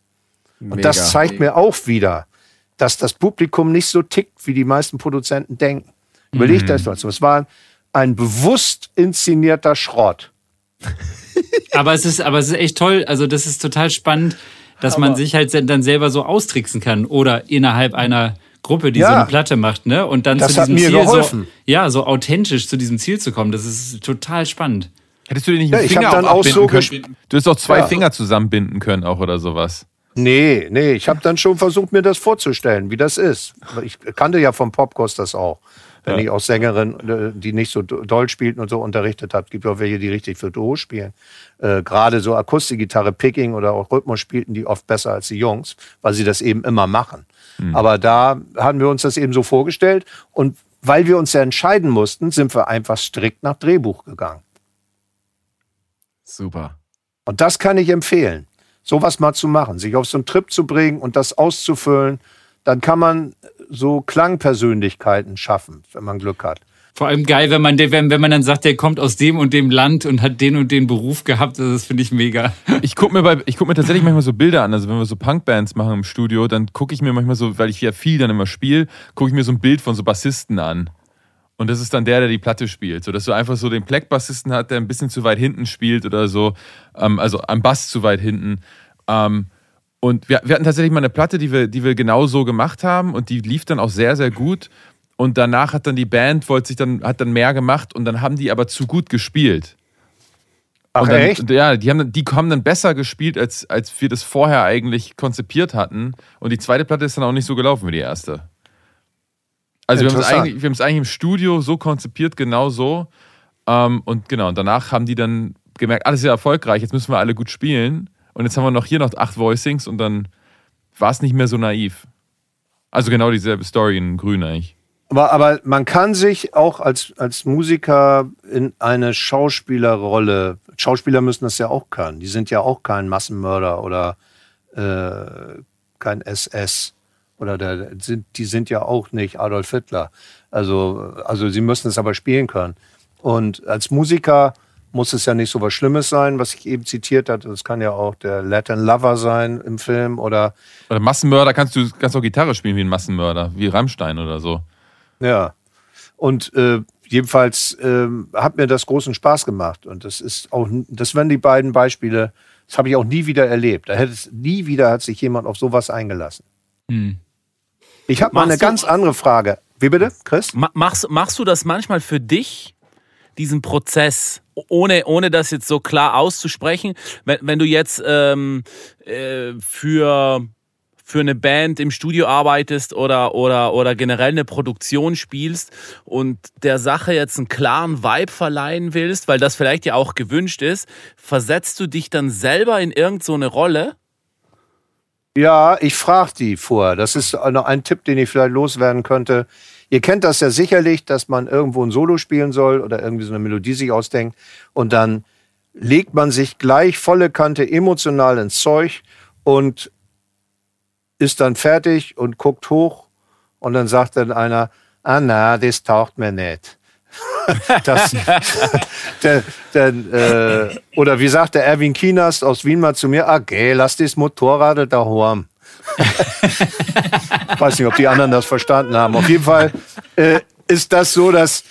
Mega. Und das zeigt mir auch wieder, dass das Publikum nicht so tickt, wie die meisten Produzenten denken. Überleg mhm. das mal so. Es war ein bewusst inszenierter Schrott. Aber es ist, aber es ist echt toll. Also das ist total spannend, dass aber man sich halt dann selber so austricksen kann oder innerhalb einer Gruppe, die ja, so eine Platte macht, ne? Und dann das zu diesem Ziel geholfen. so, ja, so authentisch zu diesem Ziel zu kommen. Das ist total spannend. Hättest du dir nicht einen ja, Finger dann auch so können? Du hättest auch zwei ja. Finger zusammenbinden können auch oder sowas. Nee, nee, ich habe dann schon versucht, mir das vorzustellen, wie das ist. Ich kannte ja vom Popkurs das auch. Wenn ich auch Sängerin, äh, die nicht so doll spielten und so unterrichtet habe, gibt auch welche, die richtig für virtuos spielen. Äh, Gerade so Akustikgitarre, Picking oder auch Rhythmus spielten die oft besser als die Jungs, weil sie das eben immer machen. Mhm. Aber da haben wir uns das eben so vorgestellt und weil wir uns ja entscheiden mussten, sind wir einfach strikt nach Drehbuch gegangen. Super. Und das kann ich empfehlen, sowas mal zu machen, sich auf so einen Trip zu bringen und das auszufüllen. Dann kann man so Klangpersönlichkeiten schaffen, wenn man Glück hat. Vor allem geil, wenn man, wenn, wenn man dann sagt, der kommt aus dem und dem Land und hat den und den Beruf gehabt. Das finde ich mega. Ich gucke mir, bei, ich guck mir tatsächlich manchmal so Bilder an. Also wenn wir so Punkbands machen im Studio, dann gucke ich mir manchmal so, weil ich ja viel dann immer spiele, gucke ich mir so ein Bild von so Bassisten an. Und das ist dann der, der die Platte spielt. So dass du einfach so den Pleck-Bassisten hat, der ein bisschen zu weit hinten spielt oder so. Ähm, also am Bass zu weit hinten. Ähm, und wir, wir, hatten tatsächlich mal eine Platte, die wir, die wir genau so gemacht haben und die lief dann auch sehr, sehr gut. Und danach hat dann die Band, wollte sich dann, hat dann mehr gemacht und dann haben die aber zu gut gespielt. Ach, dann, echt? Ja, die haben, die haben dann besser gespielt, als, als wir das vorher eigentlich konzipiert hatten. Und die zweite Platte ist dann auch nicht so gelaufen wie die erste. Also wir haben es eigentlich, wir eigentlich im Studio so konzipiert, genau so. Ähm, und genau, und danach haben die dann gemerkt, alles ist ja erfolgreich, jetzt müssen wir alle gut spielen. Und jetzt haben wir noch hier noch acht Voicings und dann war es nicht mehr so naiv. Also genau dieselbe Story in Grün eigentlich. Aber, aber man kann sich auch als, als Musiker in eine Schauspielerrolle, Schauspieler müssen das ja auch können. Die sind ja auch kein Massenmörder oder äh, kein SS. Oder der, sind, die sind ja auch nicht Adolf Hitler. Also, also sie müssen es aber spielen können. Und als Musiker muss es ja nicht so was Schlimmes sein, was ich eben zitiert hatte. Das kann ja auch der Latin Lover sein im Film oder. Oder Massenmörder kannst du kannst auch Gitarre spielen wie ein Massenmörder, wie Rammstein oder so. Ja. Und äh, jedenfalls äh, hat mir das großen Spaß gemacht. Und das ist auch, das waren die beiden Beispiele, das habe ich auch nie wieder erlebt. Da hätte es nie wieder hat sich jemand auf sowas eingelassen. Hm. Ich habe mal eine ganz andere Frage. Wie bitte, Chris? Machst, machst du das manchmal für dich, diesen Prozess, ohne, ohne das jetzt so klar auszusprechen? Wenn, wenn du jetzt ähm, äh, für für eine Band im Studio arbeitest oder, oder, oder generell eine Produktion spielst und der Sache jetzt einen klaren Vibe verleihen willst, weil das vielleicht ja auch gewünscht ist, versetzt du dich dann selber in irgendeine so Rolle? Ja, ich frage die vor. Das ist noch ein Tipp, den ich vielleicht loswerden könnte. Ihr kennt das ja sicherlich, dass man irgendwo ein Solo spielen soll oder irgendwie so eine Melodie sich ausdenkt und dann legt man sich gleich volle Kante emotional ins Zeug und ist dann fertig und guckt hoch und dann sagt dann einer, ah na, das taucht mir nicht. das, der, der, äh, oder wie sagt der Erwin Kienast aus Wien mal zu mir, ah, okay, lass das Motorrad da horn. Ich weiß nicht, ob die anderen das verstanden haben. Auf jeden Fall äh, ist das so, dass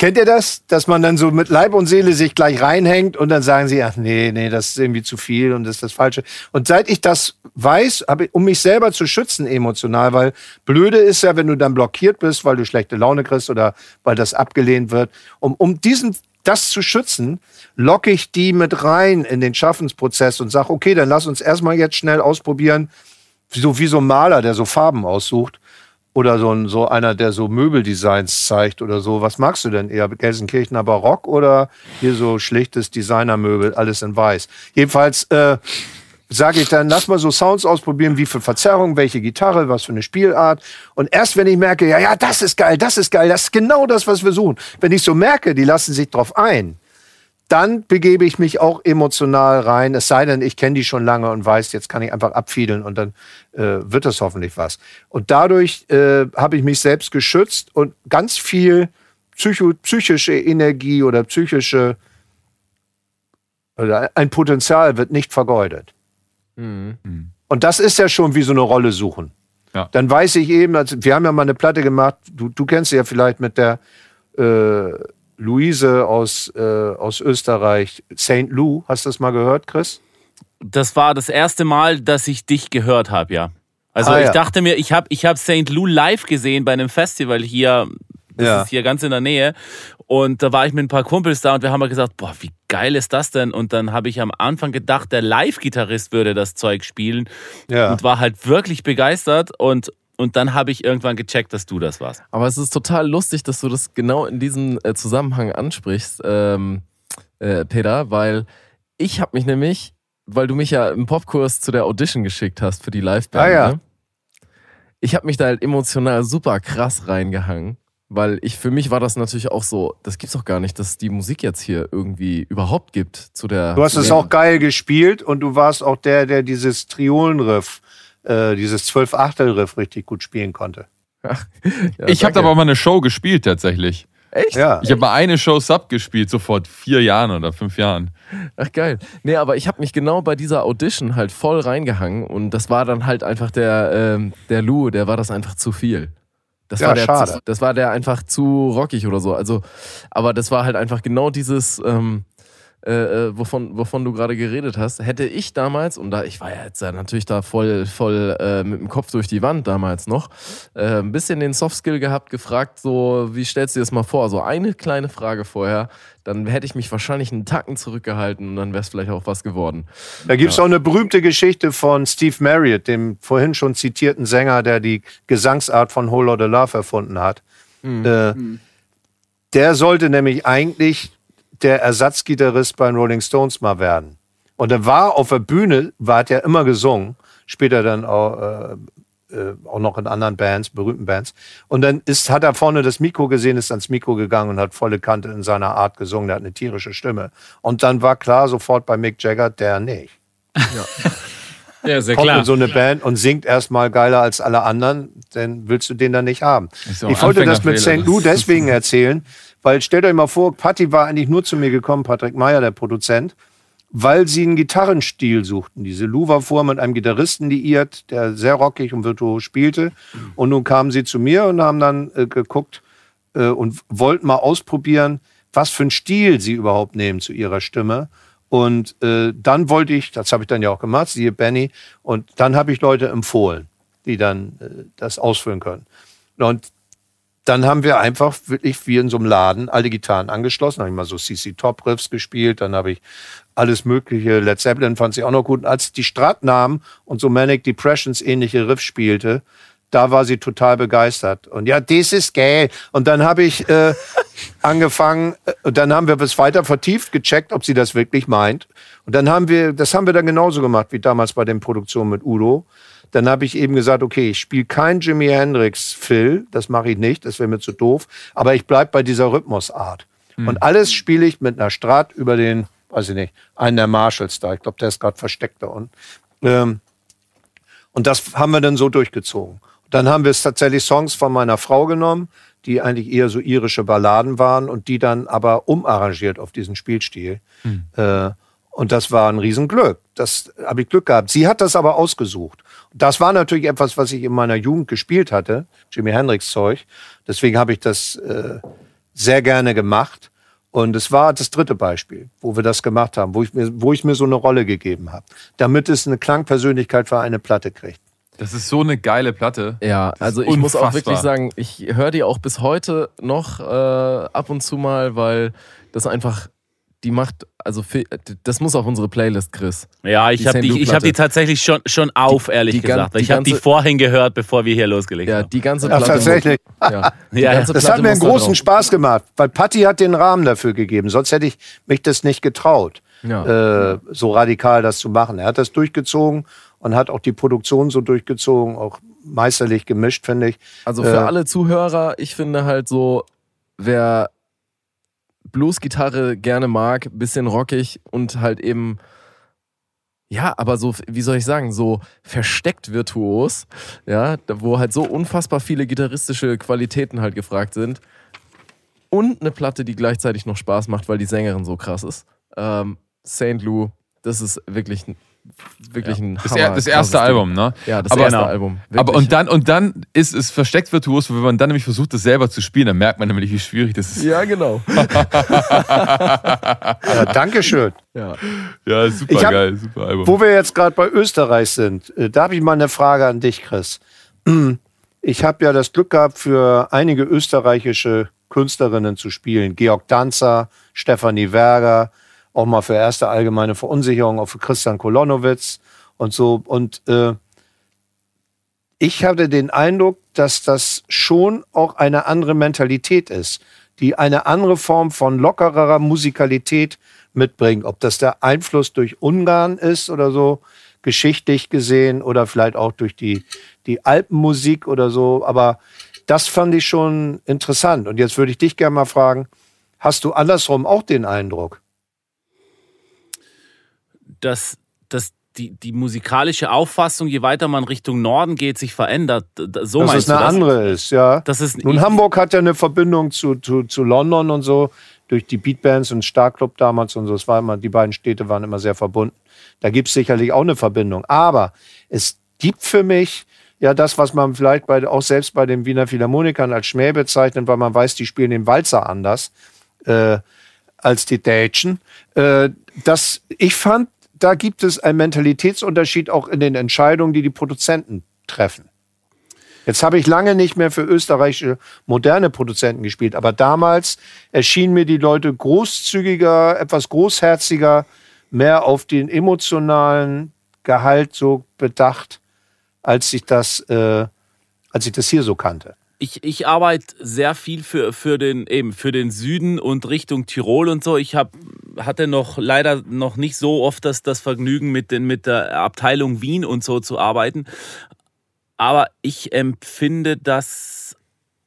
Kennt ihr das? Dass man dann so mit Leib und Seele sich gleich reinhängt und dann sagen sie, ach nee, nee, das ist irgendwie zu viel und das ist das Falsche. Und seit ich das weiß, habe ich, um mich selber zu schützen emotional, weil blöde ist ja, wenn du dann blockiert bist, weil du schlechte Laune kriegst oder weil das abgelehnt wird. Um, um diesen das zu schützen, locke ich die mit rein in den Schaffensprozess und sage, okay, dann lass uns erstmal jetzt schnell ausprobieren, so wie so ein Maler, der so Farben aussucht oder so, ein, so einer, der so Möbeldesigns zeigt oder so. Was magst du denn eher? Gelsenkirchener Barock oder hier so schlichtes Designermöbel, alles in weiß? Jedenfalls äh, sage ich dann, lass mal so Sounds ausprobieren, wie viel Verzerrung, welche Gitarre, was für eine Spielart. Und erst wenn ich merke, ja, ja, das ist geil, das ist geil, das ist genau das, was wir suchen. Wenn ich so merke, die lassen sich drauf ein, dann begebe ich mich auch emotional rein. Es sei denn, ich kenne die schon lange und weiß, jetzt kann ich einfach abfiedeln und dann äh, wird das hoffentlich was. Und dadurch äh, habe ich mich selbst geschützt und ganz viel psycho psychische Energie oder psychische oder ein Potenzial wird nicht vergeudet. Mhm. Und das ist ja schon wie so eine Rolle suchen. Ja. Dann weiß ich eben, also wir haben ja mal eine Platte gemacht, du, du kennst sie ja vielleicht mit der äh, Luise aus, äh, aus Österreich, St. Lou. Hast du das mal gehört, Chris? Das war das erste Mal, dass ich dich gehört habe, ja. Also ah, ich ja. dachte mir, ich habe ich hab St. Lou live gesehen bei einem Festival hier, das ja. ist hier ganz in der Nähe. Und da war ich mit ein paar Kumpels da und wir haben mal gesagt, boah, wie geil ist das denn? Und dann habe ich am Anfang gedacht, der Live-Gitarrist würde das Zeug spielen ja. und war halt wirklich begeistert und und dann habe ich irgendwann gecheckt, dass du das warst. Aber es ist total lustig, dass du das genau in diesem äh, Zusammenhang ansprichst, ähm, äh, Peter, weil ich habe mich nämlich, weil du mich ja im Popkurs zu der Audition geschickt hast für die Liveband, ah, ja. ne? ich habe mich da halt emotional super krass reingehangen. Weil ich, für mich war das natürlich auch so, das gibt's doch gar nicht, dass es die Musik jetzt hier irgendwie überhaupt gibt zu der. Du hast es auch geil gespielt und du warst auch der, der dieses Triolenriff, äh, dieses Zwölf-Achtel-Riff richtig gut spielen konnte. Ach, ja, ich habe aber auch mal eine Show gespielt tatsächlich. Echt? Ja. Ich habe mal eine Show Sub gespielt, so vor vier Jahren oder fünf Jahren. Ach geil. Nee, aber ich habe mich genau bei dieser Audition halt voll reingehangen und das war dann halt einfach der, ähm, der Lou, der war das einfach zu viel. Das, ja, war der, schade. das war der einfach zu rockig oder so. Also, aber das war halt einfach genau dieses, ähm, äh, äh, wovon, wovon du gerade geredet hast, hätte ich damals, und da ich war ja jetzt natürlich da voll, voll äh, mit dem Kopf durch die Wand damals noch, äh, ein bisschen den Softskill gehabt, gefragt, so, wie stellst du dir das mal vor? So eine kleine Frage vorher, dann hätte ich mich wahrscheinlich einen Tacken zurückgehalten und dann wäre es vielleicht auch was geworden. Da gibt es ja. auch eine berühmte Geschichte von Steve Marriott, dem vorhin schon zitierten Sänger, der die Gesangsart von Whole Lotta Love erfunden hat. Mhm. Der sollte nämlich eigentlich der Ersatzgitarrist bei den Rolling Stones mal werden. Und er war auf der Bühne, war hat er immer gesungen, später dann auch, äh, äh, auch noch in anderen Bands, berühmten Bands. Und dann ist, hat er vorne das Mikro gesehen, ist ans Mikro gegangen und hat volle Kante in seiner Art gesungen. Der hat eine tierische Stimme. Und dann war klar sofort bei Mick Jagger, der nicht. Ja. Ja, sehr Kommt klar. in so eine Band und singt erstmal geiler als alle anderen, dann willst du den dann nicht haben. Ich wollte das mit St. Lou deswegen erzählen, weil stellt euch mal vor, Patti war eigentlich nur zu mir gekommen, Patrick Meyer, der Produzent, weil sie einen Gitarrenstil suchten. Diese Lou war vorher mit einem Gitarristen liiert, der sehr rockig und virtuos spielte. Und nun kamen sie zu mir und haben dann äh, geguckt äh, und wollten mal ausprobieren, was für einen Stil sie überhaupt nehmen zu ihrer Stimme. Und äh, dann wollte ich, das habe ich dann ja auch gemacht, siehe Benny, und dann habe ich Leute empfohlen, die dann äh, das ausfüllen können. Und dann haben wir einfach wirklich wie in so einem Laden alle Gitarren angeschlossen. Habe ich mal so CC Top Riffs gespielt, dann habe ich alles mögliche. Led Zeppelin fand sie auch noch gut. Und als die Strat nahm und so Manic Depressions ähnliche Riffs spielte, da war sie total begeistert. Und ja, das ist geil. Und dann habe ich äh, angefangen, äh, dann haben wir das weiter vertieft, gecheckt, ob sie das wirklich meint. Und dann haben wir, das haben wir dann genauso gemacht wie damals bei den Produktionen mit Udo. Dann habe ich eben gesagt, okay, ich spiele kein Jimi Hendrix Phil, das mache ich nicht, das wäre mir zu doof, aber ich bleibe bei dieser Rhythmusart. Mhm. Und alles spiele ich mit einer Strat über den, weiß ich nicht, einen der Marshalls da. Ich glaube, der ist gerade versteckt da unten. Ähm, und das haben wir dann so durchgezogen. Dann haben wir es tatsächlich Songs von meiner Frau genommen, die eigentlich eher so irische Balladen waren und die dann aber umarrangiert auf diesen Spielstil. Mhm. Äh, und das war ein Riesenglück. Das habe ich Glück gehabt. Sie hat das aber ausgesucht. Das war natürlich etwas, was ich in meiner Jugend gespielt hatte, Jimi Hendrix Zeug. Deswegen habe ich das äh, sehr gerne gemacht. Und es war das dritte Beispiel, wo wir das gemacht haben, wo ich mir, wo ich mir so eine Rolle gegeben habe, damit es eine Klangpersönlichkeit für eine Platte kriegt. Das ist so eine geile Platte. Ja, also ich unfassbar. muss auch wirklich sagen, ich höre die auch bis heute noch äh, ab und zu mal, weil das einfach die macht, also das muss auf unsere Playlist, Chris. Ja, ich habe die, hab die tatsächlich schon, schon auf, die, ehrlich die gesagt. ich habe die vorhin gehört, bevor wir hier losgelegt haben. Ja, die ganze Platte. Ja, tatsächlich. Ja, ja. das hat mir einen großen Spaß gemacht, weil Patti hat den Rahmen dafür gegeben. Sonst hätte ich mich das nicht getraut, ja. äh, so radikal das zu machen. Er hat das durchgezogen und hat auch die Produktion so durchgezogen, auch meisterlich gemischt, finde ich. Also für äh, alle Zuhörer, ich finde halt so, wer Blues-Gitarre gerne mag, bisschen rockig und halt eben, ja, aber so, wie soll ich sagen, so versteckt virtuos, ja, wo halt so unfassbar viele gitarristische Qualitäten halt gefragt sind. Und eine Platte, die gleichzeitig noch Spaß macht, weil die Sängerin so krass ist. Ähm, St. Lou, das ist wirklich wirklich ja. ein das, Hammer, das erste Album, ne? Ja, das aber, erste genau. Album. Wirklich. Aber und dann, und dann ist es versteckt virtuos, wenn man dann nämlich versucht, das selber zu spielen, dann merkt man nämlich, wie schwierig das ist. Ja, genau. ja, Dankeschön. Ja, ja super hab, geil, super Album. Wo wir jetzt gerade bei Österreich sind, äh, da habe ich mal eine Frage an dich, Chris. Ich habe ja das Glück gehabt, für einige österreichische Künstlerinnen zu spielen. Georg Danzer, Stefanie Werger, auch mal für erste allgemeine Verunsicherung, auch für Christian Kolonowitz und so. Und äh, ich hatte den Eindruck, dass das schon auch eine andere Mentalität ist, die eine andere Form von lockerer Musikalität mitbringt. Ob das der Einfluss durch Ungarn ist oder so, geschichtlich gesehen, oder vielleicht auch durch die, die Alpenmusik oder so. Aber das fand ich schon interessant. Und jetzt würde ich dich gerne mal fragen, hast du andersrum auch den Eindruck? Dass, dass die, die musikalische Auffassung, je weiter man Richtung Norden geht, sich verändert. So dass meinst es eine das? andere ist, ja. Das ist, Nun, Hamburg hat ja eine Verbindung zu, zu, zu London und so, durch die Beatbands und Starclub damals und so. Es war immer, die beiden Städte waren immer sehr verbunden. Da gibt es sicherlich auch eine Verbindung. Aber es gibt für mich ja das, was man vielleicht bei, auch selbst bei den Wiener Philharmonikern als Schmäh bezeichnet, weil man weiß, die spielen den Walzer anders äh, als die Deutschen. Äh, das, ich fand, da gibt es einen Mentalitätsunterschied auch in den Entscheidungen, die die Produzenten treffen. Jetzt habe ich lange nicht mehr für österreichische moderne Produzenten gespielt, aber damals erschienen mir die Leute großzügiger, etwas großherziger, mehr auf den emotionalen Gehalt so bedacht, als ich das, äh, als ich das hier so kannte ich, ich arbeite sehr viel für, für, den, eben für den Süden und Richtung Tirol und so. Ich hab, hatte noch leider noch nicht so oft das, das Vergnügen, mit, den, mit der Abteilung Wien und so zu arbeiten. Aber ich empfinde das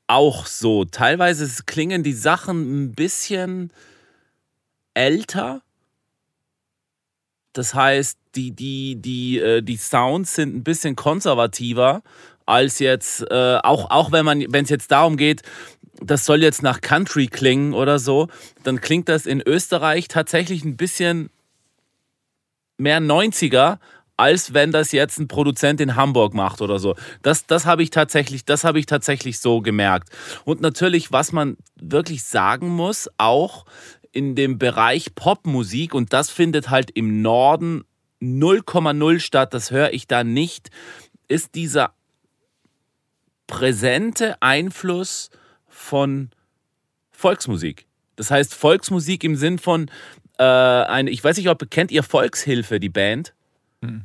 auch so. Teilweise klingen die Sachen ein bisschen älter. Das heißt, die, die, die, äh, die Sounds sind ein bisschen konservativer als jetzt, äh, auch, auch wenn es jetzt darum geht, das soll jetzt nach Country klingen oder so, dann klingt das in Österreich tatsächlich ein bisschen mehr 90er, als wenn das jetzt ein Produzent in Hamburg macht oder so. Das, das habe ich tatsächlich, habe ich tatsächlich so gemerkt. Und natürlich, was man wirklich sagen muss, auch in dem Bereich Popmusik, und das findet halt im Norden 0,0 statt, das höre ich da nicht, ist dieser präsente Einfluss von Volksmusik. Das heißt Volksmusik im Sinn von äh, eine, ich weiß nicht, ob kennt ihr Volkshilfe, die Band? Hm.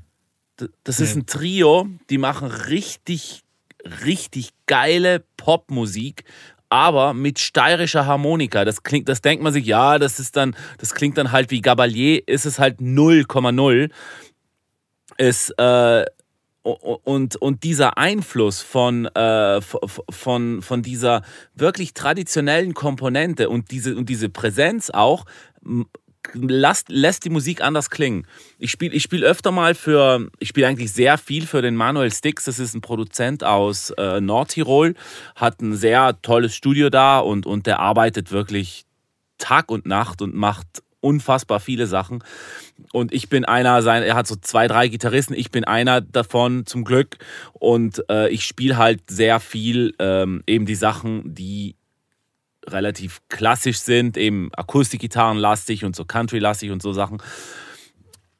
Das ist ein Trio, die machen richtig, richtig geile Popmusik, aber mit steirischer Harmonika. Das klingt, das denkt man sich, ja, das ist dann, das klingt dann halt wie Gabalier, ist es halt 0,0. Ist äh, und, und dieser Einfluss von, äh, von, von dieser wirklich traditionellen Komponente und diese, und diese Präsenz auch lässt, lässt die Musik anders klingen. Ich spiele ich spiel öfter mal für, ich spiele eigentlich sehr viel für den Manuel Stix, das ist ein Produzent aus äh, Nordtirol, hat ein sehr tolles Studio da und, und der arbeitet wirklich Tag und Nacht und macht unfassbar viele Sachen. Und ich bin einer, sein, er hat so zwei, drei Gitarristen, ich bin einer davon zum Glück. Und äh, ich spiele halt sehr viel ähm, eben die Sachen, die relativ klassisch sind, eben Akustikgitarren lastig und so Country lastig und so Sachen.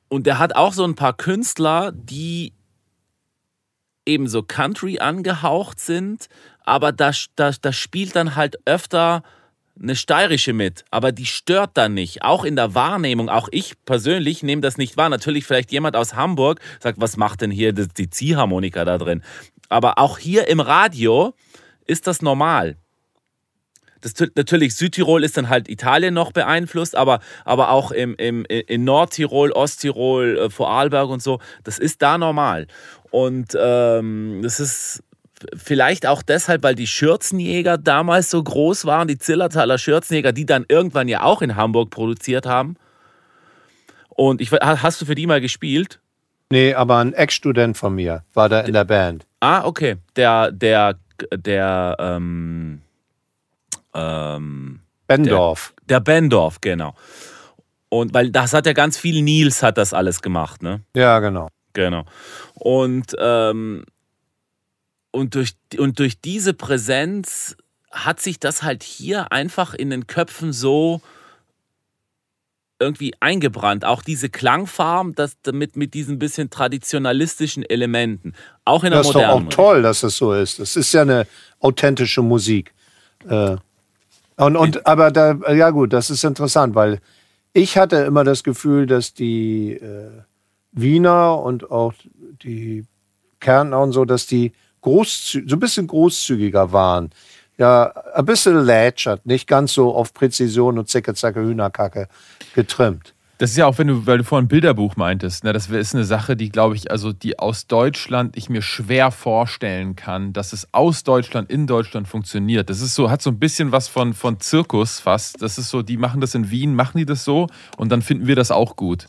Und er hat auch so ein paar Künstler, die eben so Country angehaucht sind, aber da, da, da spielt dann halt öfter eine steirische mit, aber die stört dann nicht. Auch in der Wahrnehmung, auch ich persönlich nehme das nicht wahr. Natürlich vielleicht jemand aus Hamburg sagt, was macht denn hier die Ziehharmonika da drin? Aber auch hier im Radio ist das normal. Das, natürlich, Südtirol ist dann halt Italien noch beeinflusst, aber, aber auch im, im, in Nordtirol, Osttirol, äh, Vorarlberg und so, das ist da normal. Und ähm, das ist Vielleicht auch deshalb, weil die Schürzenjäger damals so groß waren, die Zillertaler Schürzenjäger, die dann irgendwann ja auch in Hamburg produziert haben. Und ich, hast du für die mal gespielt? Nee, aber ein Ex-Student von mir war da in der Band. Ah, okay. Der, der, der, ähm, ähm, Bendorf. Der, der Bendorf, genau. Und weil das hat ja ganz viel Nils hat das alles gemacht, ne? Ja, genau. Genau. Und, ähm, und, durch, und durch diese Präsenz hat sich das halt hier einfach in den Köpfen so irgendwie eingebrannt. Auch diese Klangfarben, das mit, mit diesen bisschen traditionalistischen Elementen. Auch in der Das ist doch auch toll, dass das so ist. Das ist ja eine authentische Musik. Äh, und, und, aber da, ja gut, das ist interessant, weil ich hatte immer das Gefühl, dass die äh, Wiener und auch die Kärntner und so, dass die großzü so ein bisschen großzügiger waren. Ja, ein bisschen lätschert, nicht ganz so auf Präzision und zicke, zacke, Hühnerkacke getrimmt. Das ist ja auch, wenn du, weil du vorhin ein Bilderbuch meintest, ne, das ist eine Sache, die, glaube ich, also die aus Deutschland ich mir schwer vorstellen kann, dass es aus Deutschland in Deutschland funktioniert. Das ist so, hat so ein bisschen was von, von Zirkus fast. Das ist so, die machen das in Wien, machen die das so und dann finden wir das auch gut.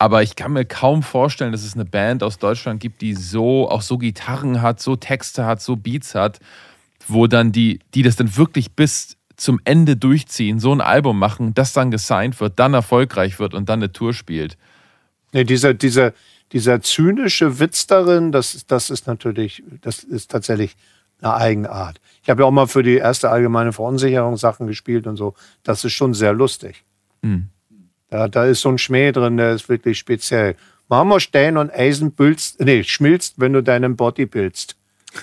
Aber ich kann mir kaum vorstellen, dass es eine Band aus Deutschland gibt, die so, auch so Gitarren hat, so Texte hat, so Beats hat, wo dann die, die das dann wirklich bis zum Ende durchziehen, so ein Album machen, das dann gesigned wird, dann erfolgreich wird und dann eine Tour spielt. Nee, dieser, dieser, dieser zynische Witz darin, das, das ist natürlich, das ist tatsächlich eine Eigenart. Ich habe ja auch mal für die erste allgemeine Verunsicherung Sachen gespielt und so. Das ist schon sehr lustig. Hm. Da, da ist so ein Schmäh drin, der ist wirklich speziell. Marmor, Stein und Eisen bülzt, nee, schmilzt, wenn du deinen Body bildst.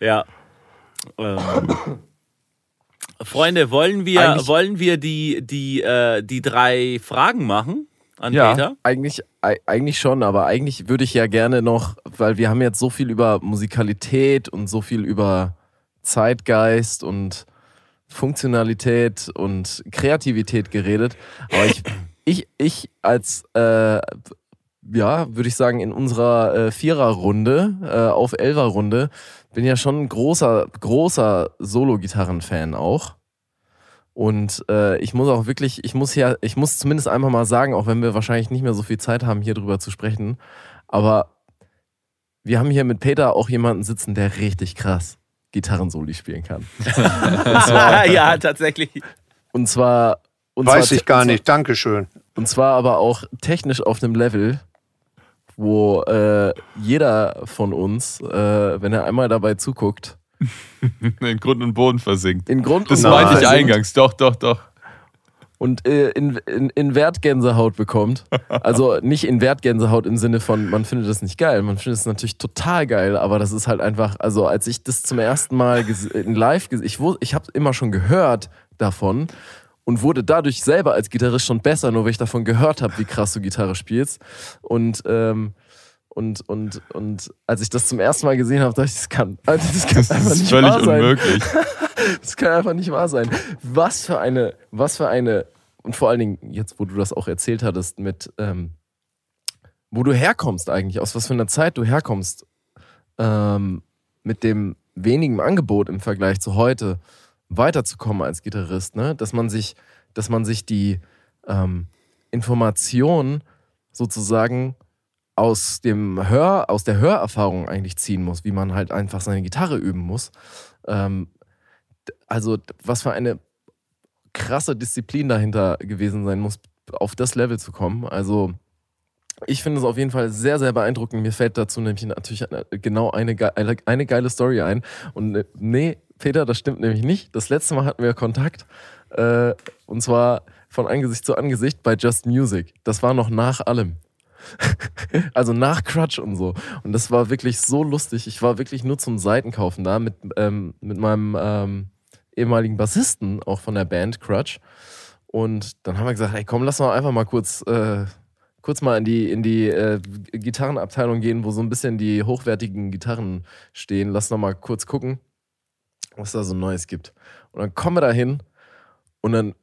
ja. Ähm. Freunde, wollen wir, eigentlich, wollen wir die, die, äh, die drei Fragen machen an ja, Peter? Eigentlich, eigentlich schon, aber eigentlich würde ich ja gerne noch, weil wir haben jetzt so viel über Musikalität und so viel über Zeitgeist und Funktionalität und Kreativität geredet. Aber ich, ich, ich als äh, ja, würde ich sagen, in unserer äh, Vierer-Runde, äh, auf Elfer-Runde, bin ja schon ein großer, großer Solo-Gitarren-Fan auch. Und äh, ich muss auch wirklich, ich muss hier, ich muss zumindest einfach mal sagen, auch wenn wir wahrscheinlich nicht mehr so viel Zeit haben, hier drüber zu sprechen, aber wir haben hier mit Peter auch jemanden sitzen, der richtig krass Gitarrensoli spielen kann. zwar, ja, tatsächlich. Und zwar. Und Weiß zwar, ich gar nicht, Dankeschön. Und zwar aber auch technisch auf einem Level, wo äh, jeder von uns, äh, wenn er einmal dabei zuguckt, in Grund und Boden versinkt. In Grund das und Boden. Das meinte ich eingangs, doch, doch, doch. Und äh, in, in, in Wertgänsehaut bekommt. Also nicht in Wertgänsehaut im Sinne von, man findet das nicht geil. Man findet es natürlich total geil, aber das ist halt einfach, also als ich das zum ersten Mal in live gesehen, ich, ich habe immer schon gehört davon und wurde dadurch selber als Gitarrist schon besser, nur weil ich davon gehört habe, wie krass du Gitarre spielst. Und, ähm, und, und, und als ich das zum ersten Mal gesehen habe, dachte ich, das kann, also das kann das einfach nicht völlig wahr sein. Unmöglich. das kann einfach nicht wahr sein. Was für eine, was für eine, und vor allen Dingen jetzt, wo du das auch erzählt hattest, mit, ähm, wo du herkommst eigentlich, aus was für einer Zeit du herkommst, ähm, mit dem wenigen Angebot im Vergleich zu heute weiterzukommen als Gitarrist, ne? Dass man sich, dass man sich die ähm, Information sozusagen aus dem Hör, aus der Hörerfahrung eigentlich ziehen muss, wie man halt einfach seine Gitarre üben muss. Ähm, also was für eine krasse Disziplin dahinter gewesen sein muss, auf das Level zu kommen. Also ich finde es auf jeden Fall sehr, sehr beeindruckend. Mir fällt dazu nämlich natürlich genau eine, eine geile Story ein. Und äh, nee, Peter, das stimmt nämlich nicht. Das letzte Mal hatten wir Kontakt. Äh, und zwar von Angesicht zu Angesicht bei Just Music. Das war noch nach allem. also nach Crutch und so. Und das war wirklich so lustig. Ich war wirklich nur zum Seitenkaufen da mit, ähm, mit meinem ähm, ehemaligen Bassisten, auch von der Band Crutch. Und dann haben wir gesagt, hey komm, lass mal einfach mal kurz, äh, kurz mal in die, in die äh, Gitarrenabteilung gehen, wo so ein bisschen die hochwertigen Gitarren stehen. Lass noch mal kurz gucken was da so Neues gibt. Und dann kommen wir da hin und dann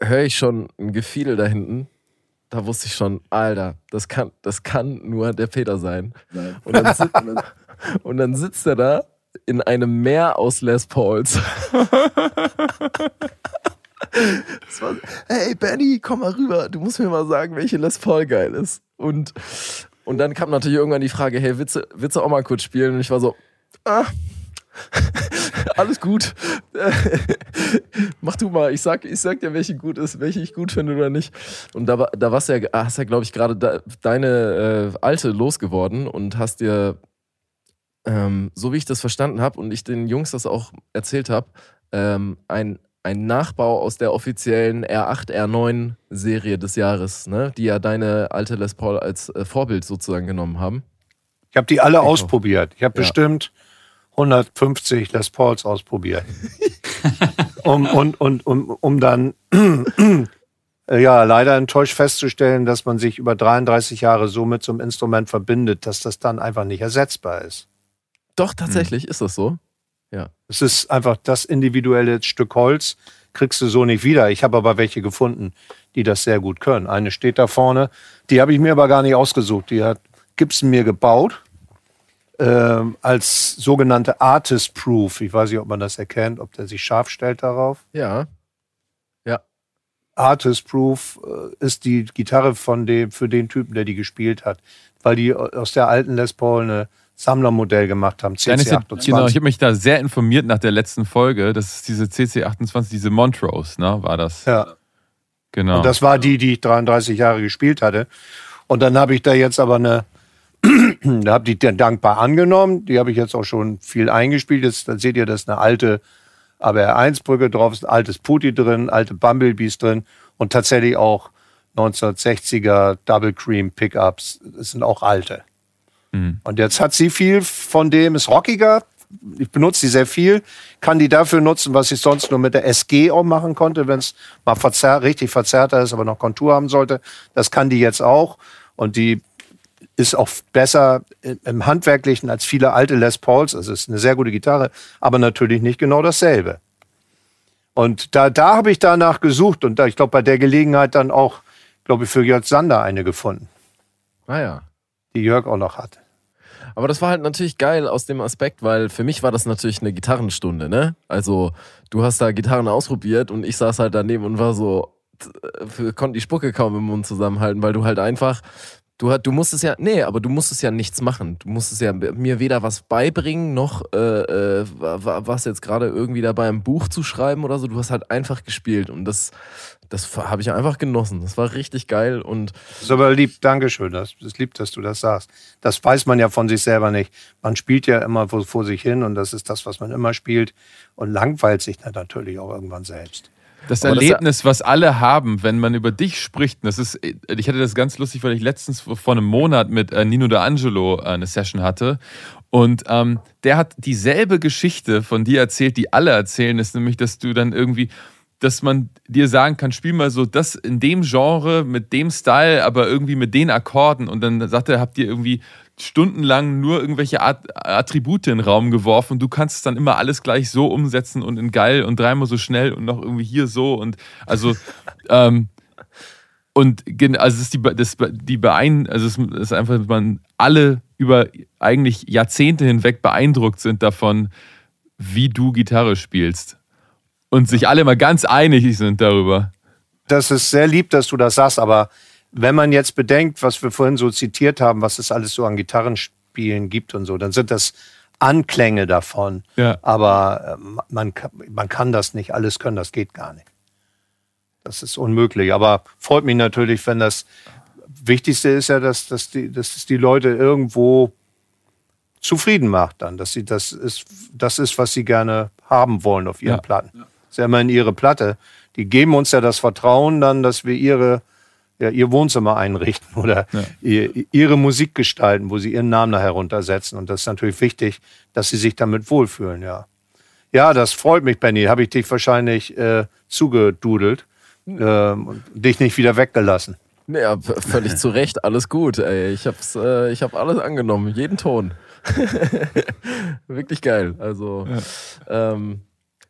höre ich schon ein Gefiedel da hinten. Da wusste ich schon, Alter, das kann, das kann nur der Peter sein. Und dann, sitzt, und dann sitzt er da in einem Meer aus Les Pauls. war, hey Benny, komm mal rüber. Du musst mir mal sagen, welche Les Paul geil ist. Und, und dann kam natürlich irgendwann die Frage, hey, willst du, willst du auch mal kurz spielen? Und ich war so, ah, Alles gut. Mach du mal. Ich sag, ich sag dir, welche gut ist, welche ich gut finde oder nicht. Und da, da warst ja, hast ja, glaube ich, gerade de, deine äh, alte losgeworden und hast dir, ähm, so wie ich das verstanden habe und ich den Jungs das auch erzählt habe, ähm, ein ein Nachbau aus der offiziellen R8, R9 Serie des Jahres, ne? die ja deine alte Les Paul als äh, Vorbild sozusagen genommen haben. Ich habe die alle Echo. ausprobiert. Ich habe ja. bestimmt 150 Les Pauls ausprobiert. um, und, und, um, um dann ja leider enttäuscht festzustellen, dass man sich über 33 Jahre so mit so einem Instrument verbindet, dass das dann einfach nicht ersetzbar ist. Doch, tatsächlich hm. ist das so. Ja. Es ist einfach das individuelle Stück Holz, kriegst du so nicht wieder. Ich habe aber welche gefunden, die das sehr gut können. Eine steht da vorne, die habe ich mir aber gar nicht ausgesucht. Die hat Gibson mir gebaut äh, als sogenannte Artist Proof. Ich weiß nicht, ob man das erkennt, ob der sich scharf stellt darauf. Ja. Ja. Artist Proof äh, ist die Gitarre von dem, für den Typen, der die gespielt hat, weil die aus der alten Les Paul eine Sammlermodell gemacht haben, CC28. Genau, ich habe mich da sehr informiert nach der letzten Folge. Das ist diese CC28, diese Montrose, ne, war das. Ja. Genau. Und das war die, die ich 33 Jahre gespielt hatte. Und dann habe ich da jetzt aber eine, da habe ich die dankbar angenommen. Die habe ich jetzt auch schon viel eingespielt. Jetzt dann seht ihr, das ist eine alte ABR1-Brücke drauf, ist ein altes Putti drin, alte Bumblebees drin und tatsächlich auch 1960er Double Cream Pickups. Das sind auch alte. Mhm. Und jetzt hat sie viel von dem, ist rockiger. Ich benutze sie sehr viel, kann die dafür nutzen, was ich sonst nur mit der SG auch machen konnte, wenn es mal verzerr richtig verzerrter ist, aber noch Kontur haben sollte. Das kann die jetzt auch. Und die ist auch besser im Handwerklichen als viele alte Les Pauls. Also ist eine sehr gute Gitarre, aber natürlich nicht genau dasselbe. Und da, da habe ich danach gesucht und da, ich glaube, bei der Gelegenheit dann auch, glaube ich, für Jörg Sander eine gefunden. Ah ja. Die Jörg auch noch hat. Aber das war halt natürlich geil aus dem Aspekt, weil für mich war das natürlich eine Gitarrenstunde, ne? Also, du hast da Gitarren ausprobiert und ich saß halt daneben und war so, äh, konnte die Spucke kaum im Mund zusammenhalten, weil du halt einfach, du, du musstest ja, nee, aber du musstest ja nichts machen. Du musstest ja mir weder was beibringen, noch äh, äh, was jetzt gerade irgendwie dabei im Buch zu schreiben oder so. Du hast halt einfach gespielt und das das habe ich einfach genossen. Das war richtig geil und. Das ist aber lieb, Dankeschön. Das ist lieb, dass du das sagst. Das weiß man ja von sich selber nicht. Man spielt ja immer vor sich hin und das ist das, was man immer spielt und langweilt sich dann natürlich auch irgendwann selbst. Das aber Erlebnis, das, was alle haben, wenn man über dich spricht, das ist, ich hatte das ganz lustig, weil ich letztens vor einem Monat mit äh, Nino D'Angelo äh, eine Session hatte und ähm, der hat dieselbe Geschichte von dir erzählt, die alle erzählen, ist nämlich, dass du dann irgendwie, dass man dir sagen kann, spiel mal so das in dem Genre, mit dem Style, aber irgendwie mit den Akkorden. Und dann sagt er, habt ihr irgendwie stundenlang nur irgendwelche Attribute in den Raum geworfen. Du kannst es dann immer alles gleich so umsetzen und in geil und dreimal so schnell und noch irgendwie hier so. Und also, ähm, und also es ist die, das, die beein, also es ist einfach, man alle über eigentlich Jahrzehnte hinweg beeindruckt sind davon, wie du Gitarre spielst und sich alle mal ganz einig sind darüber. Das ist sehr lieb, dass du das sagst, aber wenn man jetzt bedenkt, was wir vorhin so zitiert haben, was es alles so an Gitarrenspielen gibt und so, dann sind das Anklänge davon. Ja. Aber äh, man, man kann das nicht alles können, das geht gar nicht. Das ist unmöglich. Aber freut mich natürlich, wenn das Wichtigste ist ja, dass, dass, die, dass es die Leute irgendwo zufrieden macht dann, dass sie das ist, das ist, was sie gerne haben wollen auf ihren ja. Platten. Ja ist ja immerhin ihre Platte. Die geben uns ja das Vertrauen dann, dass wir ihre, ja, ihr Wohnzimmer einrichten oder ja. ihr, ihre Musik gestalten, wo sie ihren Namen da heruntersetzen. Und das ist natürlich wichtig, dass sie sich damit wohlfühlen, ja. Ja, das freut mich, Benny. Habe ich dich wahrscheinlich äh, zugedudelt äh, und dich nicht wieder weggelassen. Ja, völlig zu Recht, alles gut. Ey. Ich habe äh, hab alles angenommen, jeden Ton. Wirklich geil. Also, ja, ähm,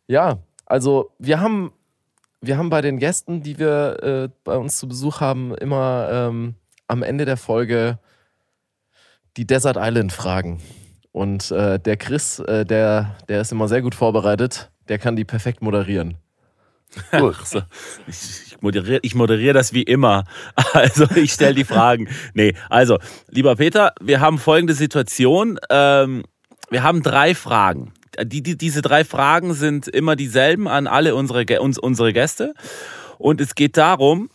ja also wir haben, wir haben bei den Gästen, die wir äh, bei uns zu Besuch haben, immer ähm, am Ende der Folge die Desert Island Fragen. Und äh, der Chris, äh, der, der ist immer sehr gut vorbereitet, der kann die perfekt moderieren. Gut. ich, moderiere, ich moderiere das wie immer. Also ich stelle die Fragen. Nee, also, lieber Peter, wir haben folgende Situation. Ähm, wir haben drei Fragen. Die, die, diese drei Fragen sind immer dieselben an alle unsere, uns, unsere Gäste. Und es geht darum,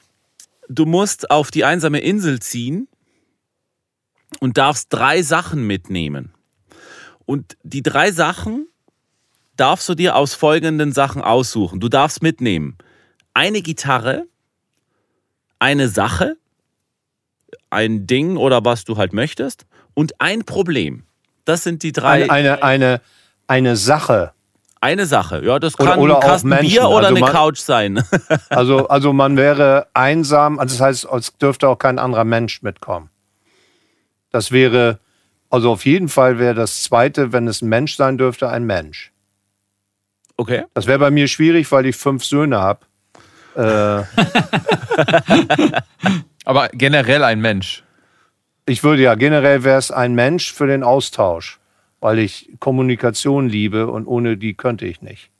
du musst auf die einsame Insel ziehen und darfst drei Sachen mitnehmen. Und die drei Sachen darfst du dir aus folgenden Sachen aussuchen. Du darfst mitnehmen eine Gitarre, eine Sache, ein Ding oder was du halt möchtest und ein Problem. Das sind die drei. Eine, eine, eine, eine Sache. Eine Sache, ja, das kann oder ein Kasten Menschen. Bier oder also eine man, Couch sein. Also, also man wäre einsam, also das heißt, es dürfte auch kein anderer Mensch mitkommen. Das wäre, also auf jeden Fall wäre das zweite, wenn es ein Mensch sein dürfte, ein Mensch. Okay. Das wäre bei mir schwierig, weil ich fünf Söhne habe. Äh, Aber generell ein Mensch. ich würde ja, generell wäre es ein Mensch für den Austausch, weil ich Kommunikation liebe und ohne die könnte ich nicht.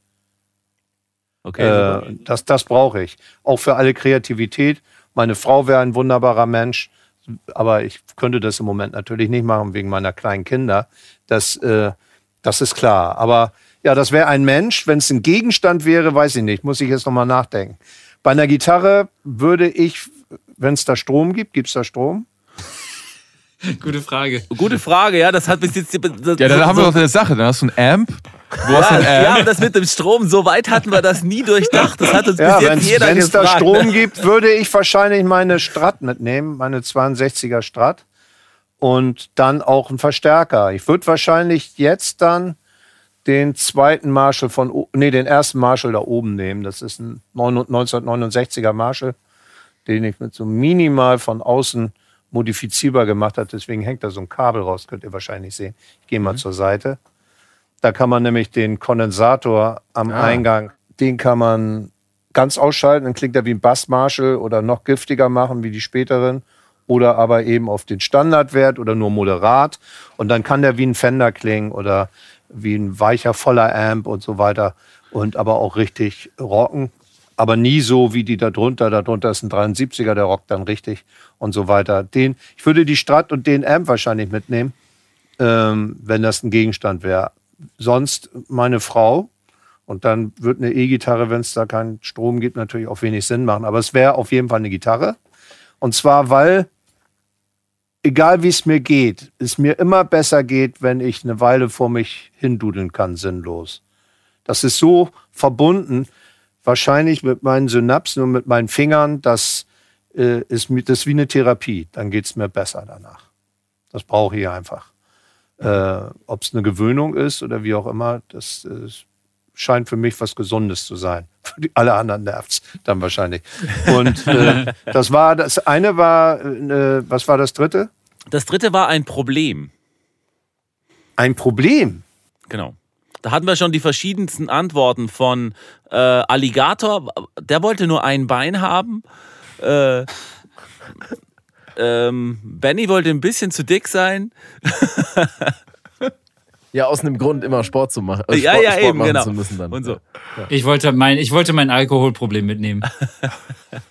Okay. Äh, das das brauche ich. Auch für alle Kreativität. Meine Frau wäre ein wunderbarer Mensch, aber ich könnte das im Moment natürlich nicht machen wegen meiner kleinen Kinder. Das, äh, das ist klar. Aber ja, das wäre ein Mensch. Wenn es ein Gegenstand wäre, weiß ich nicht. Muss ich jetzt nochmal nachdenken. Bei einer Gitarre würde ich, wenn es da Strom gibt, gibt es da Strom? Gute Frage. Gute Frage, ja, das hat bis jetzt. Das, Ja, dann haben wir doch eine Sache. Dann hast du ein Amp. Du hast ein ja, Amp. ja, das mit dem Strom, so weit hatten wir das nie durchdacht. Das hat uns Ja, bis jetzt jeder wenn es da. Strom gibt, würde ich wahrscheinlich meine Strat mitnehmen, meine 62er Strat. Und dann auch einen Verstärker. Ich würde wahrscheinlich jetzt dann den zweiten Marshall von, nee, den ersten Marshall da oben nehmen. Das ist ein 1969er Marshall, den ich mit so minimal von außen modifizierbar gemacht habe. Deswegen hängt da so ein Kabel raus, könnt ihr wahrscheinlich sehen. Ich gehe mal zur Seite. Da kann man nämlich den Kondensator am Eingang, den kann man ganz ausschalten, dann klingt er wie ein Bass Marshall oder noch giftiger machen wie die späteren. Oder aber eben auf den Standardwert oder nur moderat. Und dann kann der wie ein Fender klingen oder wie ein weicher, voller Amp und so weiter. Und aber auch richtig rocken. Aber nie so wie die da drunter. Da drunter ist ein 73er, der rockt dann richtig und so weiter. Den, ich würde die Strat und den Amp wahrscheinlich mitnehmen, ähm, wenn das ein Gegenstand wäre. Sonst meine Frau. Und dann wird eine E-Gitarre, wenn es da keinen Strom gibt, natürlich auch wenig Sinn machen. Aber es wäre auf jeden Fall eine Gitarre. Und zwar, weil, egal wie es mir geht, es mir immer besser geht, wenn ich eine Weile vor mich hindudeln kann, sinnlos. Das ist so verbunden, wahrscheinlich mit meinen Synapsen und mit meinen Fingern, das äh, ist, das ist wie eine Therapie. Dann geht es mir besser danach. Das brauche ich einfach. Äh, Ob es eine Gewöhnung ist oder wie auch immer, das äh, scheint für mich was Gesundes zu sein. Für die, alle anderen nervt's dann wahrscheinlich. Und äh, das war das eine war, äh, was war das dritte? Das dritte war ein Problem. Ein Problem. Genau. Da hatten wir schon die verschiedensten Antworten von äh, Alligator, der wollte nur ein Bein haben. Äh, ähm, Benny wollte ein bisschen zu dick sein. Ja, aus einem Grund immer Sport zu machen. äh, Ja, Sport, ja, Sport eben, machen genau. zu müssen dann. Und so. Ich wollte mein, ich wollte mein Alkoholproblem mitnehmen.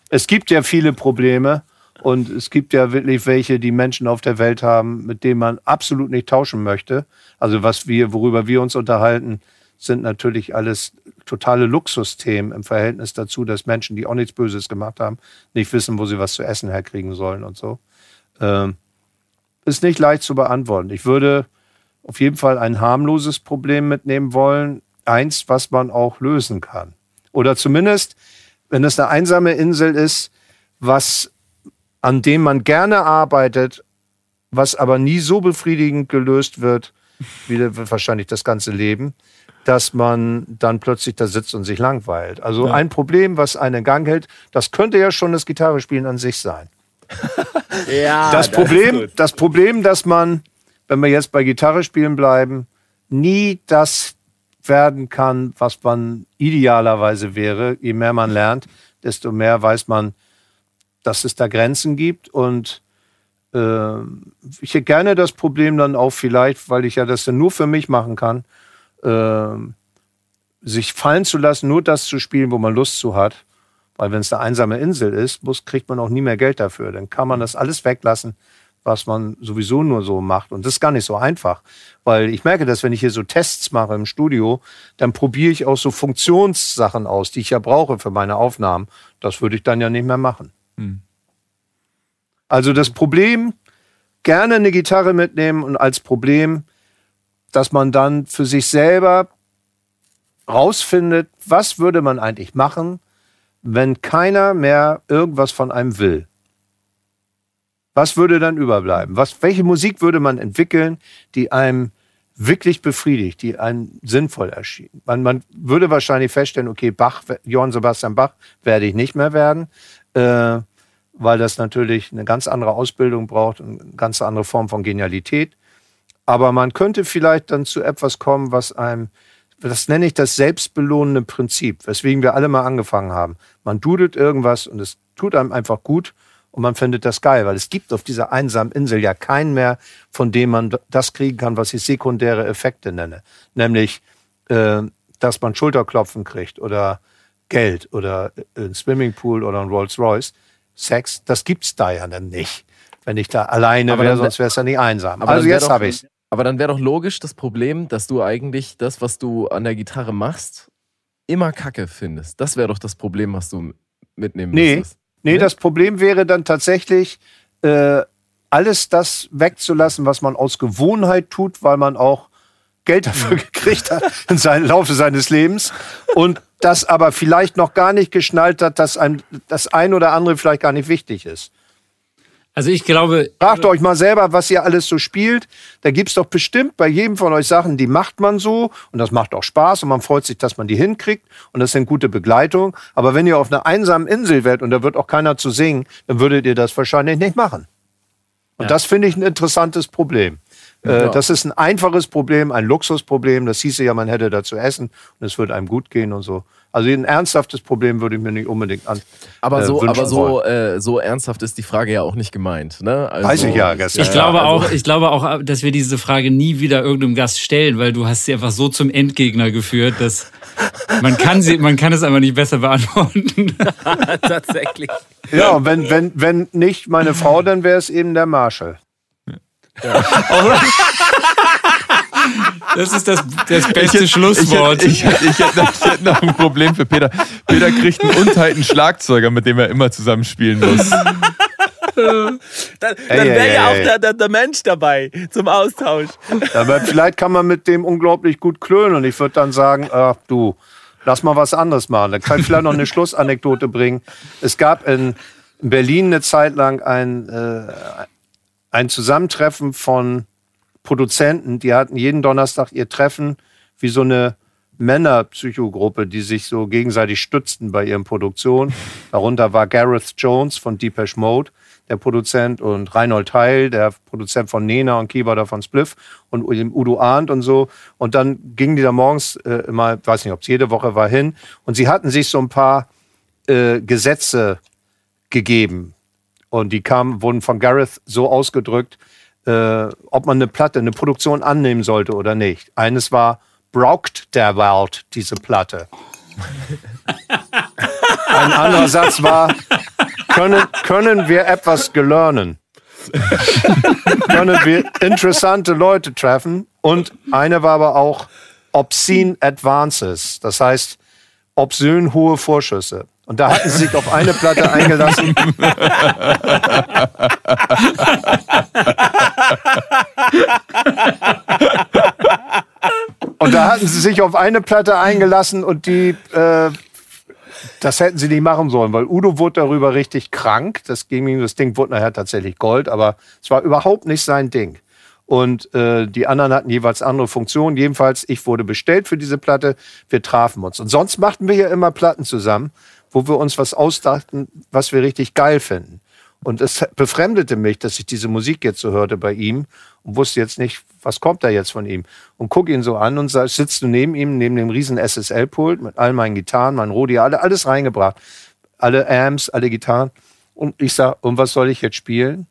Es gibt ja viele Probleme und es gibt ja wirklich welche, die Menschen auf der Welt haben, mit denen man absolut nicht tauschen möchte. Also was wir, worüber wir uns unterhalten, sind natürlich alles totale Luxusthemen im Verhältnis dazu, dass Menschen, die auch nichts Böses gemacht haben, nicht wissen, wo sie was zu essen herkriegen sollen und so. Ähm, ist nicht leicht zu beantworten. Ich würde auf jeden Fall ein harmloses Problem mitnehmen wollen. Eins, was man auch lösen kann. Oder zumindest, wenn es eine einsame Insel ist, was, an dem man gerne arbeitet, was aber nie so befriedigend gelöst wird, wie wahrscheinlich das ganze Leben, dass man dann plötzlich da sitzt und sich langweilt. Also ein Problem, was einen in Gang hält, das könnte ja schon das Gitarrespielen an sich sein. Ja, Das Problem, das Problem, dass man, wenn wir jetzt bei Gitarre spielen bleiben, nie das werden kann, was man idealerweise wäre. Je mehr man lernt, desto mehr weiß man, dass es da Grenzen gibt. Und äh, ich hätte gerne das Problem dann auch vielleicht, weil ich ja das dann nur für mich machen kann, äh, sich fallen zu lassen, nur das zu spielen, wo man Lust zu hat. Weil wenn es eine einsame Insel ist, muss, kriegt man auch nie mehr Geld dafür. Dann kann man das alles weglassen, was man sowieso nur so macht. Und das ist gar nicht so einfach, weil ich merke, dass wenn ich hier so Tests mache im Studio, dann probiere ich auch so Funktionssachen aus, die ich ja brauche für meine Aufnahmen. Das würde ich dann ja nicht mehr machen. Hm. Also das Problem, gerne eine Gitarre mitnehmen und als Problem, dass man dann für sich selber rausfindet, was würde man eigentlich machen, wenn keiner mehr irgendwas von einem will. Was würde dann überbleiben? Was, welche Musik würde man entwickeln, die einem wirklich befriedigt, die einem sinnvoll erschien? Man, man würde wahrscheinlich feststellen, okay, Bach, Johann Sebastian Bach werde ich nicht mehr werden, äh, weil das natürlich eine ganz andere Ausbildung braucht und eine ganz andere Form von Genialität. Aber man könnte vielleicht dann zu etwas kommen, was einem, das nenne ich das selbstbelohnende Prinzip, weswegen wir alle mal angefangen haben. Man dudelt irgendwas und es tut einem einfach gut und man findet das geil, weil es gibt auf dieser einsamen Insel ja keinen mehr, von dem man das kriegen kann, was ich sekundäre Effekte nenne. Nämlich, äh, dass man Schulterklopfen kriegt oder Geld oder ein Swimmingpool oder ein Rolls Royce. Sex, das gibt's da ja dann nicht. Wenn ich da alleine wäre, sonst wäre es ja nicht einsam. also jetzt habe ich's. Aber dann wäre doch logisch das Problem, dass du eigentlich das, was du an der Gitarre machst, immer Kacke findest. Das wäre doch das Problem, was du mitnehmen nee, müsstest. Nee, ne? das Problem wäre dann tatsächlich, äh, alles das wegzulassen, was man aus Gewohnheit tut, weil man auch Geld dafür gekriegt hat im Laufe seines Lebens und das aber vielleicht noch gar nicht geschnallt hat, dass einem das ein oder andere vielleicht gar nicht wichtig ist. Also ich glaube. Fragt euch mal selber, was ihr alles so spielt. Da gibt es doch bestimmt bei jedem von euch Sachen, die macht man so und das macht auch Spaß und man freut sich, dass man die hinkriegt und das sind gute Begleitung. Aber wenn ihr auf einer einsamen Insel wärt und da wird auch keiner zu singen, dann würdet ihr das wahrscheinlich nicht machen. Und ja. das finde ich ein interessantes Problem. Äh, das ist ein einfaches Problem, ein Luxusproblem. Das hieße ja, man hätte da zu essen und es würde einem gut gehen und so. Also ein ernsthaftes Problem würde ich mir nicht unbedingt an. Aber so, äh, aber so, äh, so ernsthaft ist die Frage ja auch nicht gemeint. Ne? Also, Weiß ich ja gestern. Ich glaube also, auch, ich glaube auch, dass wir diese Frage nie wieder irgendeinem Gast stellen, weil du hast sie einfach so zum Endgegner geführt, dass man kann sie, man kann es einfach nicht besser beantworten. Tatsächlich. Ja, und wenn, wenn, wenn nicht meine Frau, dann wäre es eben der Marshall. Ja. Das ist das, das beste ich, Schlusswort. Ich, ich, ich, hätte noch, ich hätte noch ein Problem für Peter. Peter kriegt einen unteilten Schlagzeuger, mit dem er immer zusammenspielen muss. dann, dann wäre ja auch der, der, der, Mensch dabei zum Austausch. Aber vielleicht kann man mit dem unglaublich gut klönen und ich würde dann sagen, ach du, lass mal was anderes machen. Dann kann ich vielleicht noch eine Schlussanekdote bringen. Es gab in Berlin eine Zeit lang ein, äh, ein Zusammentreffen von Produzenten, die hatten jeden Donnerstag ihr Treffen wie so eine Männerpsychogruppe, die sich so gegenseitig stützten bei ihren Produktionen. Darunter war Gareth Jones von Deepesh Mode, der Produzent, und Reinhold Heil, der Produzent von Nena und Keyboarder von Spliff und Udo Arndt und so. Und dann gingen die da morgens äh, immer, weiß nicht, ob es jede Woche war, hin. Und sie hatten sich so ein paar äh, Gesetze gegeben. Und die kamen, wurden von Gareth so ausgedrückt, äh, ob man eine Platte, eine Produktion annehmen sollte oder nicht. Eines war, braucht der Welt diese Platte? Ein anderer Satz war, können, können wir etwas gelernen? können wir interessante Leute treffen? Und eine war aber auch obscene advances, das heißt obszön hohe Vorschüsse. Und da hatten sie sich auf eine Platte eingelassen. und da hatten sie sich auf eine Platte eingelassen und die, äh, das hätten sie nicht machen sollen, weil Udo wurde darüber richtig krank. Das, ging ihm, das Ding wurde nachher tatsächlich Gold, aber es war überhaupt nicht sein Ding. Und äh, die anderen hatten jeweils andere Funktionen. Jedenfalls, ich wurde bestellt für diese Platte. Wir trafen uns. Und sonst machten wir ja immer Platten zusammen wo wir uns was ausdachten, was wir richtig geil finden. Und es befremdete mich, dass ich diese Musik jetzt so hörte bei ihm und wusste jetzt nicht, was kommt da jetzt von ihm. Und guck ihn so an und sitzt du neben ihm, neben dem riesen SSL-Pult mit all meinen Gitarren, mein Rodi, alle, alles reingebracht. Alle Amps, alle Gitarren. Und ich sag, und was soll ich jetzt spielen?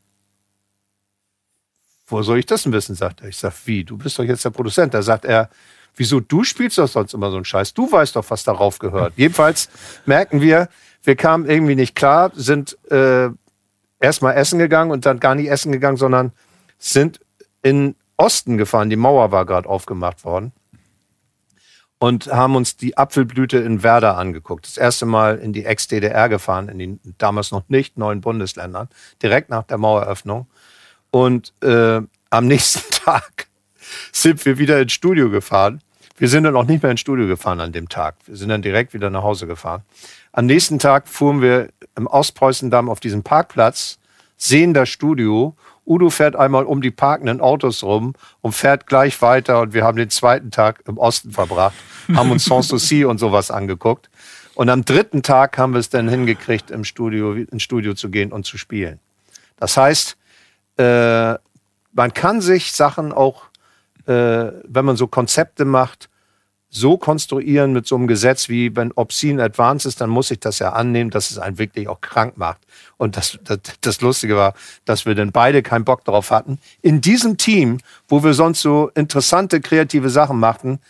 Wo soll ich das denn wissen? sagt er. Ich sag, wie? Du bist doch jetzt der Produzent. Da sagt er, Wieso du spielst doch sonst immer so einen Scheiß? Du weißt doch, was darauf gehört. Jedenfalls merken wir, wir kamen irgendwie nicht klar, sind äh, erstmal essen gegangen und dann gar nicht essen gegangen, sondern sind in Osten gefahren. Die Mauer war gerade aufgemacht worden. Und haben uns die Apfelblüte in Werder angeguckt. Das erste Mal in die Ex-DDR gefahren, in den damals noch nicht neuen Bundesländern, direkt nach der Maueröffnung. Und äh, am nächsten Tag sind wir wieder ins Studio gefahren. Wir sind dann auch nicht mehr ins Studio gefahren an dem Tag. Wir sind dann direkt wieder nach Hause gefahren. Am nächsten Tag fuhren wir im Ostpreußendamm auf diesem Parkplatz, sehen das Studio. Udo fährt einmal um die parkenden Autos rum und fährt gleich weiter. Und wir haben den zweiten Tag im Osten verbracht, haben uns Sanssouci und sowas angeguckt. Und am dritten Tag haben wir es dann hingekriegt, im Studio, ins Studio zu gehen und zu spielen. Das heißt, äh, man kann sich Sachen auch, äh, wenn man so Konzepte macht, so konstruieren mit so einem Gesetz wie, wenn Obscene Advance ist, dann muss ich das ja annehmen, dass es einen wirklich auch krank macht. Und das, das, das Lustige war, dass wir dann beide keinen Bock darauf hatten. In diesem Team, wo wir sonst so interessante, kreative Sachen machten,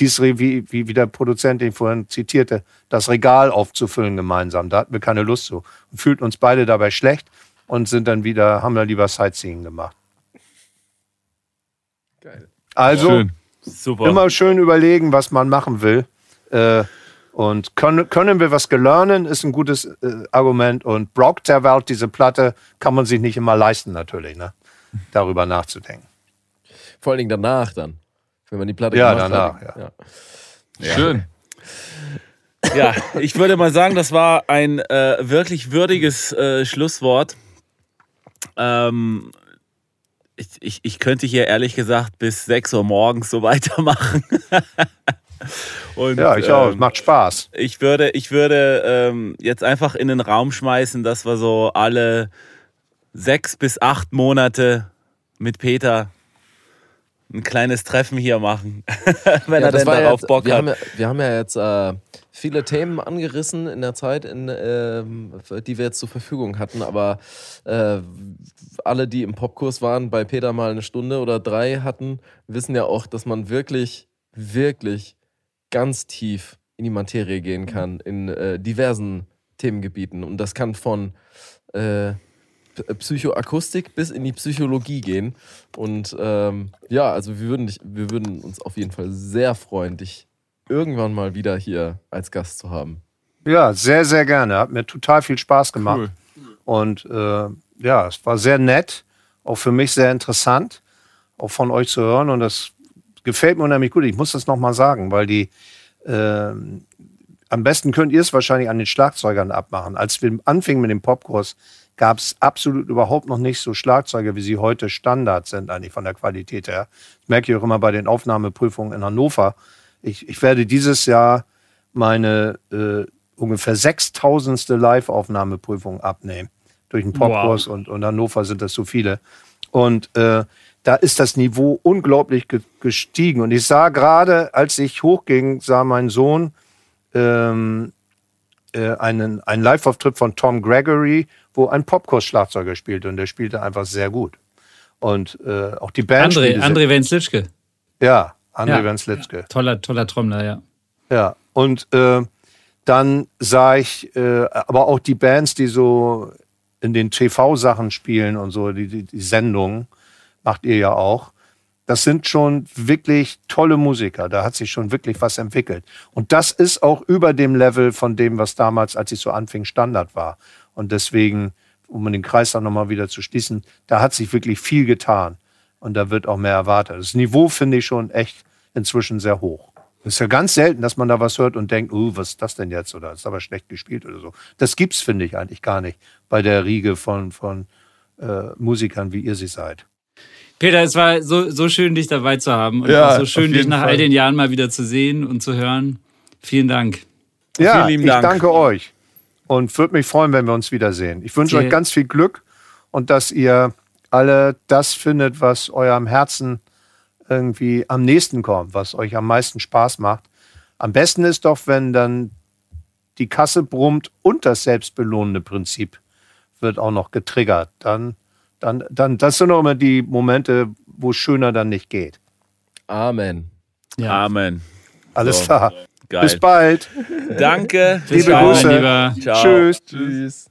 dies, wie, wie, wie der Produzent, den ich vorhin zitierte, das Regal aufzufüllen gemeinsam. Da hatten wir keine Lust zu. Und fühlten uns beide dabei schlecht und sind dann wieder, haben dann lieber Sightseeing gemacht. Geil. Also, Schön. Super. Immer schön überlegen, was man machen will. Äh, und können, können wir was gelernen, ist ein gutes äh, Argument. Und Brock der Welt, diese Platte, kann man sich nicht immer leisten, natürlich, ne? darüber nachzudenken. Vor allen Dingen danach dann, wenn man die Platte ja, danach, hat. Ja. ja. Schön. Ja, ich würde mal sagen, das war ein äh, wirklich würdiges äh, Schlusswort. Ähm, ich, ich, ich könnte hier ehrlich gesagt bis 6 Uhr morgens so weitermachen. Und, ja, ich auch. Ähm, Macht Spaß. Ich würde, ich würde ähm, jetzt einfach in den Raum schmeißen, dass wir so alle sechs bis acht Monate mit Peter ein kleines Treffen hier machen, wenn ja, er denn darauf jetzt, Bock wir hat. Haben ja, wir haben ja jetzt äh, viele Themen angerissen in der Zeit, in, äh, die wir jetzt zur Verfügung hatten, aber äh, alle, die im Popkurs waren, bei Peter mal eine Stunde oder drei hatten, wissen ja auch, dass man wirklich, wirklich ganz tief in die Materie gehen kann, in äh, diversen Themengebieten. Und das kann von äh, Psychoakustik bis in die Psychologie gehen. Und ähm, ja, also wir würden, dich, wir würden uns auf jeden Fall sehr freuen, dich irgendwann mal wieder hier als Gast zu haben. Ja, sehr, sehr gerne. Hat mir total viel Spaß gemacht. Cool. Und äh, ja, es war sehr nett, auch für mich sehr interessant, auch von euch zu hören. Und das gefällt mir unheimlich gut. Ich muss das nochmal sagen, weil die äh, am besten könnt ihr es wahrscheinlich an den Schlagzeugern abmachen. Als wir anfingen mit dem Popkurs, gab es absolut überhaupt noch nicht so Schlagzeuge, wie sie heute Standard sind, eigentlich von der Qualität her. Das merke ich auch immer bei den Aufnahmeprüfungen in Hannover. Ich, ich werde dieses Jahr meine äh, ungefähr sechstausendste Live-Aufnahmeprüfung abnehmen. Durch den Popkurs wow. und, und Hannover sind das so viele. Und äh, da ist das Niveau unglaublich gestiegen. Und ich sah gerade, als ich hochging, sah mein Sohn ähm, äh, einen, einen Live-Auftritt von Tom Gregory, wo ein Popkurs-Schlagzeuger spielte und der spielte einfach sehr gut. Und äh, auch die Band. André, André Wenzlitschke. Ja, André ja, Wenzlitschke. Ja, toller, toller Trommler, ja. Ja, und äh, dann sah ich äh, aber auch die Bands, die so in den TV-Sachen spielen und so, die, die, die Sendungen, macht ihr ja auch das sind schon wirklich tolle Musiker. Da hat sich schon wirklich was entwickelt. Und das ist auch über dem Level von dem, was damals, als ich so anfing, Standard war. Und deswegen, um den Kreis dann nochmal wieder zu schließen, da hat sich wirklich viel getan. Und da wird auch mehr erwartet. Das Niveau finde ich schon echt inzwischen sehr hoch. Es ist ja ganz selten, dass man da was hört und denkt, uh, was ist das denn jetzt? Oder ist aber schlecht gespielt oder so. Das gibt's, finde ich, eigentlich gar nicht bei der Riege von, von äh, Musikern, wie ihr sie seid. Peter, es war so, so schön, dich dabei zu haben. Und ja, so schön, dich nach Fall. all den Jahren mal wieder zu sehen und zu hören. Vielen Dank. Ja, Vielen ich Dank. danke euch. Und würde mich freuen, wenn wir uns wiedersehen. Ich wünsche euch ganz viel Glück und dass ihr alle das findet, was eurem Herzen irgendwie am nächsten kommt, was euch am meisten Spaß macht. Am besten ist doch, wenn dann die Kasse brummt und das selbstbelohnende Prinzip wird auch noch getriggert. Dann dann, dann, das sind auch immer die Momente, wo es schöner dann nicht geht. Amen. Ja. Amen. Alles so. klar. Geil. Bis bald. Danke. Liebe Grüße. Ciao. Tschüss. Tschüss.